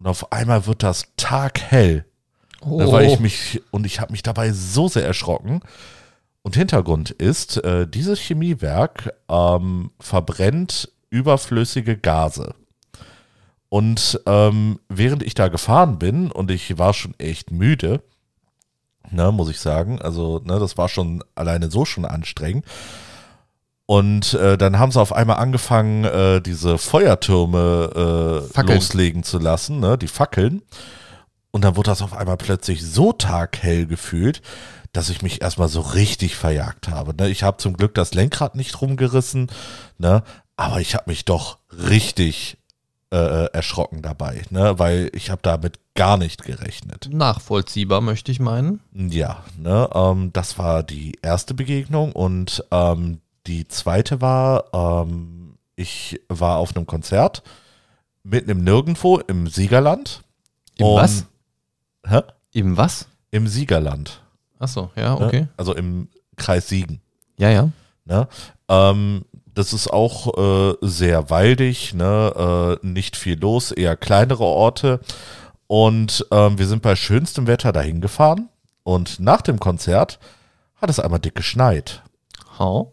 Speaker 3: Und auf einmal wird das taghell.
Speaker 2: Oh.
Speaker 3: Da war ich mich und ich habe mich dabei so sehr erschrocken. Und Hintergrund ist, äh, dieses Chemiewerk ähm, verbrennt überflüssige Gase. Und ähm, während ich da gefahren bin und ich war schon echt müde, ne, muss ich sagen, also ne, das war schon alleine so schon anstrengend. Und äh, dann haben sie auf einmal angefangen, äh, diese Feuertürme äh, loslegen zu lassen, ne, die Fackeln. Und dann wurde das auf einmal plötzlich so taghell gefühlt, dass ich mich erstmal so richtig verjagt habe. Ne? Ich habe zum Glück das Lenkrad nicht rumgerissen, ne? aber ich habe mich doch richtig äh, erschrocken dabei, ne? weil ich habe damit gar nicht gerechnet.
Speaker 2: Nachvollziehbar, möchte ich meinen.
Speaker 3: Ja, ne, ähm, das war die erste Begegnung und ähm, die zweite war, ähm, ich war auf einem Konzert mitten im Nirgendwo im Siegerland.
Speaker 2: Im was?
Speaker 3: Hä?
Speaker 2: Im was?
Speaker 3: Im Siegerland.
Speaker 2: Achso, ja,
Speaker 3: ne?
Speaker 2: okay.
Speaker 3: Also im Kreis Siegen.
Speaker 2: Ja, ja.
Speaker 3: Ne? Ähm, das ist auch äh, sehr waldig, ne? äh, nicht viel los, eher kleinere Orte. Und ähm, wir sind bei schönstem Wetter dahin gefahren. Und nach dem Konzert hat es einmal dick geschneit.
Speaker 2: How?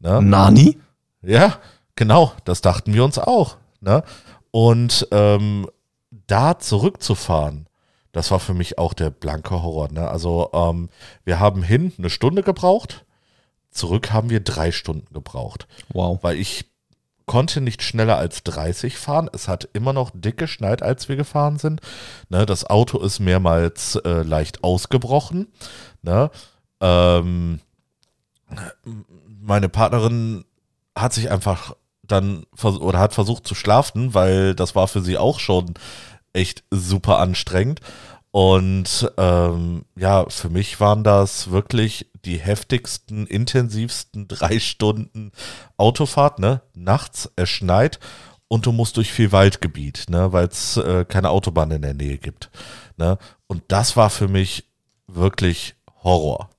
Speaker 3: Ne?
Speaker 2: Nani?
Speaker 3: Ja, genau, das dachten wir uns auch. Ne? Und ähm, da zurückzufahren, das war für mich auch der blanke Horror. Ne? Also ähm, wir haben hin eine Stunde gebraucht, zurück haben wir drei Stunden gebraucht,
Speaker 2: Wow.
Speaker 3: weil ich konnte nicht schneller als 30 fahren. Es hat immer noch dick geschneit, als wir gefahren sind. Ne? Das Auto ist mehrmals äh, leicht ausgebrochen. Ne? Ähm, meine Partnerin hat sich einfach dann oder hat versucht zu schlafen, weil das war für sie auch schon echt super anstrengend. Und ähm, ja, für mich waren das wirklich die heftigsten, intensivsten drei Stunden Autofahrt, ne? Nachts, es schneit und du musst durch viel Waldgebiet, ne? Weil es äh, keine Autobahn in der Nähe gibt. Ne? Und das war für mich wirklich Horror.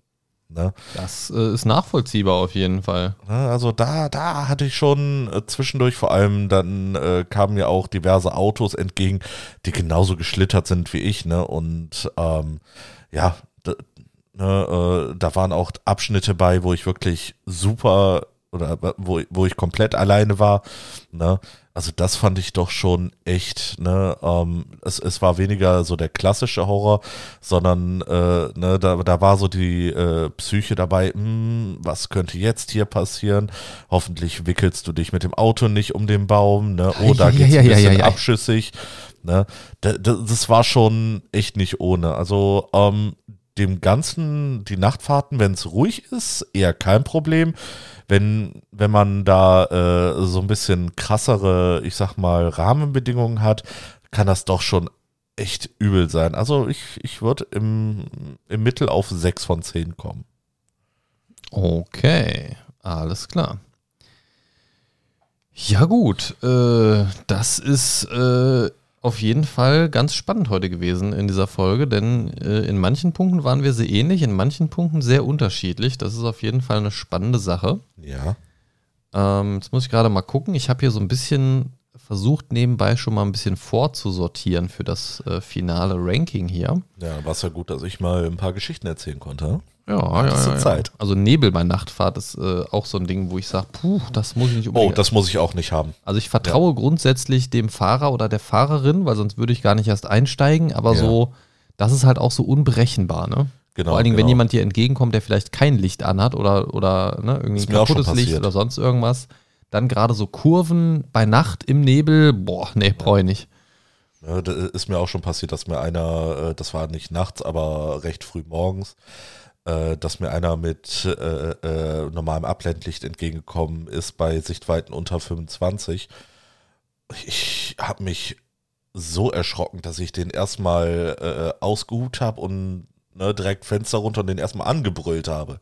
Speaker 3: Ne?
Speaker 2: Das äh, ist nachvollziehbar auf jeden Fall.
Speaker 3: Ne, Also da, da hatte ich schon äh, zwischendurch vor allem, dann äh, kamen mir auch diverse Autos entgegen, die genauso geschlittert sind wie ich, ne? Und ähm, ja, d- ne, äh, da waren auch Abschnitte bei, wo ich wirklich super oder wo, wo ich komplett alleine war. Ne? Also das fand ich doch schon echt, ne, ähm, es, es war weniger so der klassische Horror, sondern äh, ne, da, da war so die äh, Psyche dabei, hm, was könnte jetzt hier passieren? Hoffentlich wickelst du dich mit dem Auto nicht um den Baum, ne? Oh, da
Speaker 2: Ja,
Speaker 3: geht's
Speaker 2: ja,
Speaker 3: ein
Speaker 2: ja,
Speaker 3: bisschen
Speaker 2: ja, ja.
Speaker 3: abschüssig. Ne? Da, da, das war schon echt nicht ohne. Also ähm, dem Ganzen, die Nachtfahrten, wenn es ruhig ist, eher kein Problem. Wenn, wenn man da äh, so ein bisschen krassere, ich sag mal, Rahmenbedingungen hat, kann das doch schon echt übel sein. Also ich, ich würde im, im Mittel auf 6 von 10 kommen.
Speaker 2: Okay, alles klar. Ja gut, äh, das ist äh, auf jeden Fall ganz spannend heute gewesen in dieser Folge, denn äh, in manchen Punkten waren wir sehr ähnlich, in manchen Punkten sehr unterschiedlich. Das ist auf jeden Fall eine spannende Sache.
Speaker 3: Ja.
Speaker 2: Ähm, jetzt muss ich gerade mal gucken. Ich habe hier so ein bisschen versucht, nebenbei schon mal ein bisschen vorzusortieren für das äh, finale Ranking hier.
Speaker 3: Ja, war es ja gut, dass ich mal ein paar Geschichten erzählen konnte.
Speaker 2: Ja, ja, ja, ja.
Speaker 3: Zeit?
Speaker 2: Also Nebel bei Nachtfahrt ist äh, auch so ein Ding, wo ich sage, puh, das muss ich nicht
Speaker 3: Oh,
Speaker 2: unbedingt.
Speaker 3: das muss ich auch nicht haben.
Speaker 2: also ich vertraue grundsätzlich dem Fahrer oder der Fahrerin, weil sonst würde ich gar nicht erst einsteigen, aber
Speaker 3: Ja.
Speaker 2: so, das ist halt auch so unberechenbar, ne?
Speaker 3: Genau,
Speaker 2: Vor allen Dingen, wenn
Speaker 3: genau.
Speaker 2: jemand dir entgegenkommt, der vielleicht kein Licht anhat oder, oder ne, irgendwie ein kaputtes Licht oder sonst irgendwas, dann gerade so Kurven bei Nacht im Nebel, boah, nee, brauche ich nicht.
Speaker 3: Ja, da ist mir auch schon passiert, dass mir einer, äh, das war nicht nachts, aber recht früh morgens, äh, dass mir einer mit äh, äh, normalem Abblendlicht entgegengekommen ist bei Sichtweiten unter 25. Ich habe mich so erschrocken, dass ich den erstmal äh, ausgehupt habe und ne, direkt Fenster runter und den erstmal angebrüllt habe.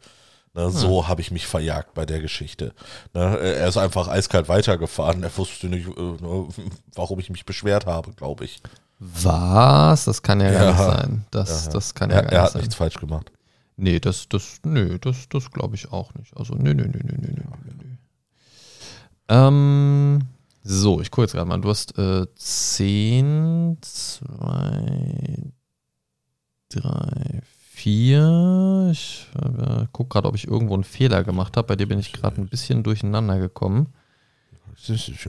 Speaker 3: Ne, So habe ich mich verjagt bei der Geschichte. Ne, er ist einfach eiskalt weitergefahren. Er wusste nicht, äh, ne, warum ich mich beschwert habe, glaube ich.
Speaker 2: Was? Das kann ja, gar
Speaker 3: Ja.
Speaker 2: nicht sein. Das,
Speaker 3: Ja,
Speaker 2: das kann ja
Speaker 3: er,
Speaker 2: gar
Speaker 3: er
Speaker 2: nicht
Speaker 3: hat
Speaker 2: sein.
Speaker 3: nichts falsch gemacht.
Speaker 2: Nee, das, das, nee, das, das glaube ich auch nicht. Also, nee, nee, nee, nee, nee, nee, nee. Ähm, so, ich gucke jetzt gerade mal. Du hast äh, 10, 2, 3, 4. Ich äh, gucke gerade, ob ich irgendwo einen Fehler gemacht habe. Bei dir bin ich gerade ein bisschen durcheinander gekommen. This is,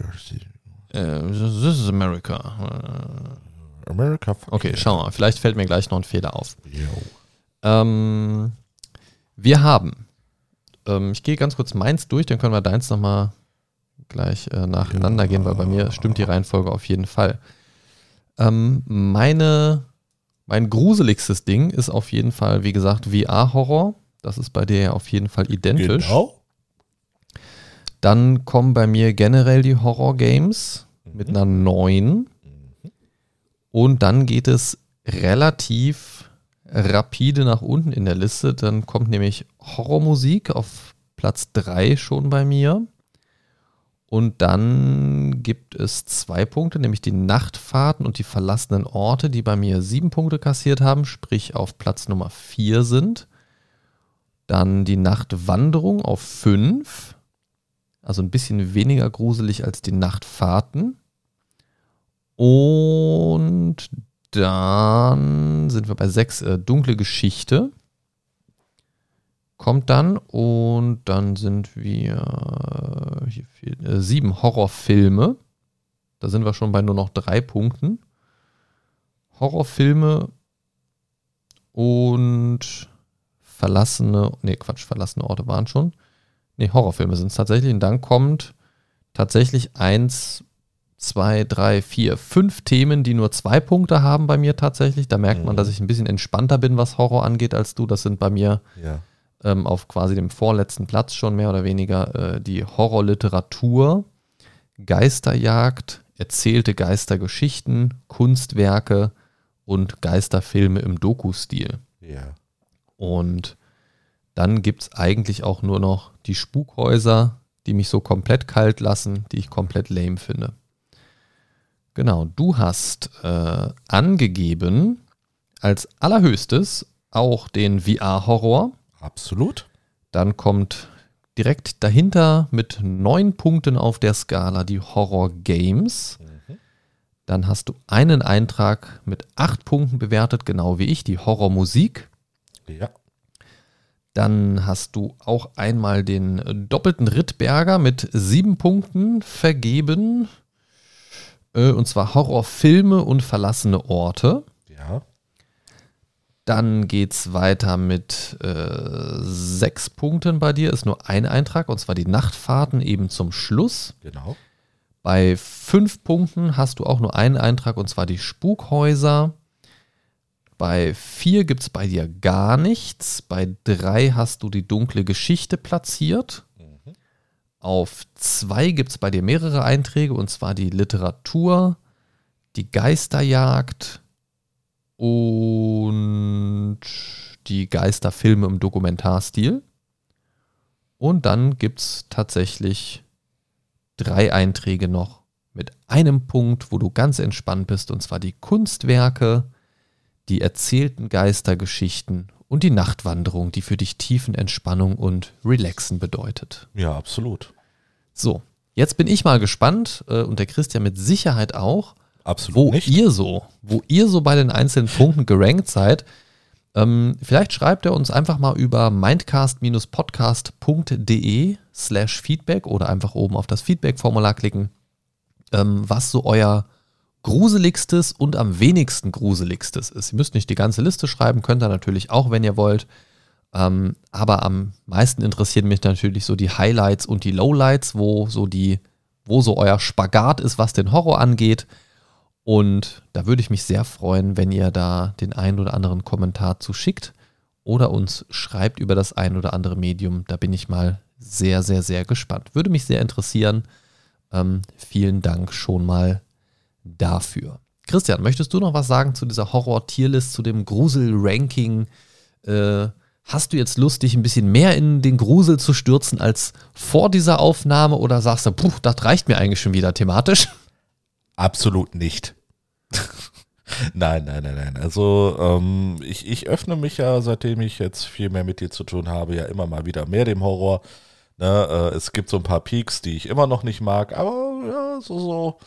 Speaker 2: äh, this is America. Äh. America. Okay, schau mal. Vielleicht fällt mir gleich noch ein Fehler auf.
Speaker 3: Yo.
Speaker 2: Ähm, wir haben, ähm, ich gehe ganz kurz meins durch, dann können wir deins nochmal gleich äh, nacheinander gehen, weil bei mir stimmt die Reihenfolge auf jeden Fall. Ähm, meine, mein gruseligstes Ding ist auf jeden Fall, wie gesagt, VR-Horror. Das ist bei dir ja auf jeden Fall identisch.
Speaker 3: Genau.
Speaker 2: Dann kommen bei mir generell die Horror-Games mit einer 9. Und dann geht es relativ rapide nach unten in der Liste. Dann kommt nämlich Horrormusik auf Platz 3 schon bei mir. Und dann gibt es zwei Punkte, nämlich die Nachtfahrten und die verlassenen Orte, die bei mir sieben Punkte kassiert haben, sprich auf Platz Nummer vier sind. Dann die Nachtwanderung auf fünf, also ein bisschen weniger gruselig als die Nachtfahrten. Und dann sind wir bei sechs, äh, dunkle Geschichte kommt dann und dann sind wir hier fehlt, äh, sieben Horrorfilme. Da sind wir schon bei nur noch drei Punkten. Horrorfilme und verlassene, nee, Quatsch, verlassene Orte waren schon. Nee, Horrorfilme sind es tatsächlich. Und dann kommt tatsächlich eins, zwei, drei, vier, fünf Themen, die nur zwei Punkte haben bei mir tatsächlich. Da merkt man,
Speaker 3: Mhm.
Speaker 2: dass ich ein bisschen entspannter bin, was Horror angeht, als du. Das sind bei mir
Speaker 3: Ja.
Speaker 2: ähm, auf quasi dem vorletzten Platz schon mehr oder weniger äh, die Horrorliteratur, Geisterjagd, erzählte Geistergeschichten, Kunstwerke und Geisterfilme im Doku-Stil.
Speaker 3: Ja.
Speaker 2: Und dann gibt es eigentlich auch nur noch die Spukhäuser, die mich so komplett kalt lassen, die ich komplett lame finde. Genau, du hast äh, angegeben als allerhöchstes auch den VR-Horror.
Speaker 3: Absolut.
Speaker 2: Dann kommt direkt dahinter mit neun Punkten auf der Skala die Horror Games. Dann hast du einen Eintrag mit acht Punkten bewertet, genau wie ich, die Horrormusik.
Speaker 3: Ja.
Speaker 2: Dann hast du auch einmal den doppelten Rittberger mit sieben Punkten vergeben. Äh, Und zwar Horrorfilme und verlassene Orte.
Speaker 3: Ja.
Speaker 2: Dann geht es weiter mit äh, sechs Punkten bei dir. Ist nur ein Eintrag, und zwar die Nachtfahrten eben zum Schluss.
Speaker 3: Genau.
Speaker 2: Bei fünf Punkten hast du auch nur einen Eintrag, und zwar die Spukhäuser. Bei vier gibt es bei dir gar nichts. Bei drei hast du die dunkle Geschichte platziert. Auf zwei gibt es bei dir mehrere Einträge, und zwar die Literatur, die Geisterjagd und die Geisterfilme im Dokumentarstil. Und dann gibt es tatsächlich drei Einträge noch mit einem Punkt, wo du ganz entspannt bist, und zwar die Kunstwerke, die erzählten Geistergeschichten und die Nachtwanderung, die für dich Tiefenentspannung und Relaxen bedeutet.
Speaker 3: Ja, absolut.
Speaker 2: So, jetzt bin ich mal gespannt äh, und der Christian mit Sicherheit auch,
Speaker 3: Absolut
Speaker 2: wo
Speaker 3: nicht.
Speaker 2: ihr so, wo ihr so bei den einzelnen Punkten gerankt seid. Ähm, vielleicht schreibt er uns einfach mal über mindcast-podcast.de slash Feedback oder einfach oben auf das Feedback-Formular klicken, ähm, was so euer gruseligstes und am wenigsten gruseligstes ist. Ihr müsst nicht die ganze Liste schreiben, könnt ihr natürlich auch, wenn ihr wollt. Ähm, aber am meisten interessieren mich natürlich so die Highlights und die Lowlights, wo so die, wo so euer Spagat ist, was den Horror angeht. Und da würde ich mich sehr freuen, wenn ihr da den einen oder anderen Kommentar zu schickt oder uns schreibt über das ein oder andere Medium. Da bin ich mal sehr, sehr, sehr gespannt. Würde mich sehr interessieren. Ähm, vielen Dank schon mal dafür. Christian, möchtest du noch was sagen zu dieser Horror-Tierlist, zu dem Grusel-Ranking? Äh, hast du jetzt Lust, dich ein bisschen mehr in den Grusel zu stürzen als vor dieser Aufnahme oder sagst du, puh, das reicht mir eigentlich schon wieder thematisch?
Speaker 3: Absolut nicht. nein, nein, nein, nein. Also ähm, ich, ich öffne mich ja, seitdem ich jetzt viel mehr mit dir zu tun habe, ja immer mal wieder mehr dem Horror. Ne, äh, es gibt so ein paar Peaks, die ich immer noch nicht mag, aber ja, so, so.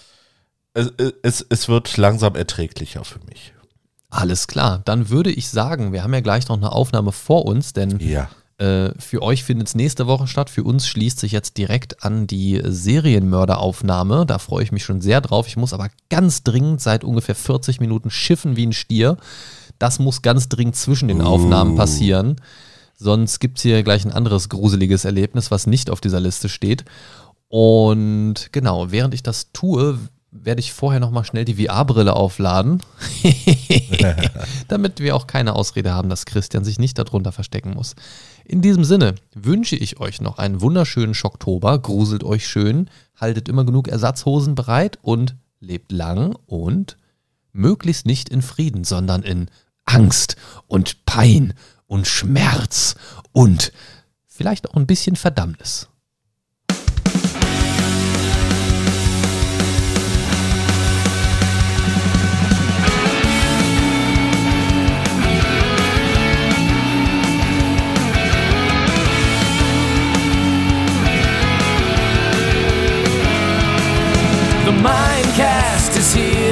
Speaker 3: Es, es, es wird langsam erträglicher für mich.
Speaker 2: Alles klar, dann würde ich sagen, wir haben ja gleich noch eine Aufnahme vor uns, denn
Speaker 3: Ja.
Speaker 2: Äh, für euch findet es nächste Woche statt. Für uns schließt sich jetzt direkt an die Serienmörderaufnahme. Da freue ich mich schon sehr drauf. Ich muss aber ganz dringend seit ungefähr 40 Minuten schiffen wie ein Stier. Das muss ganz dringend zwischen den Aufnahmen passieren. Sonst gibt es hier gleich ein anderes gruseliges Erlebnis, was nicht auf dieser Liste steht. Und genau, während ich das tue, werde ich vorher nochmal schnell die VR-Brille aufladen, damit wir auch keine Ausrede haben, dass Christian sich nicht darunter verstecken muss. In diesem Sinne wünsche ich euch noch einen wunderschönen Schocktober, gruselt euch schön, haltet immer genug Ersatzhosen bereit und lebt lang und möglichst nicht in Frieden, sondern in Angst und Pein und Schmerz und vielleicht auch ein bisschen Verdammnis.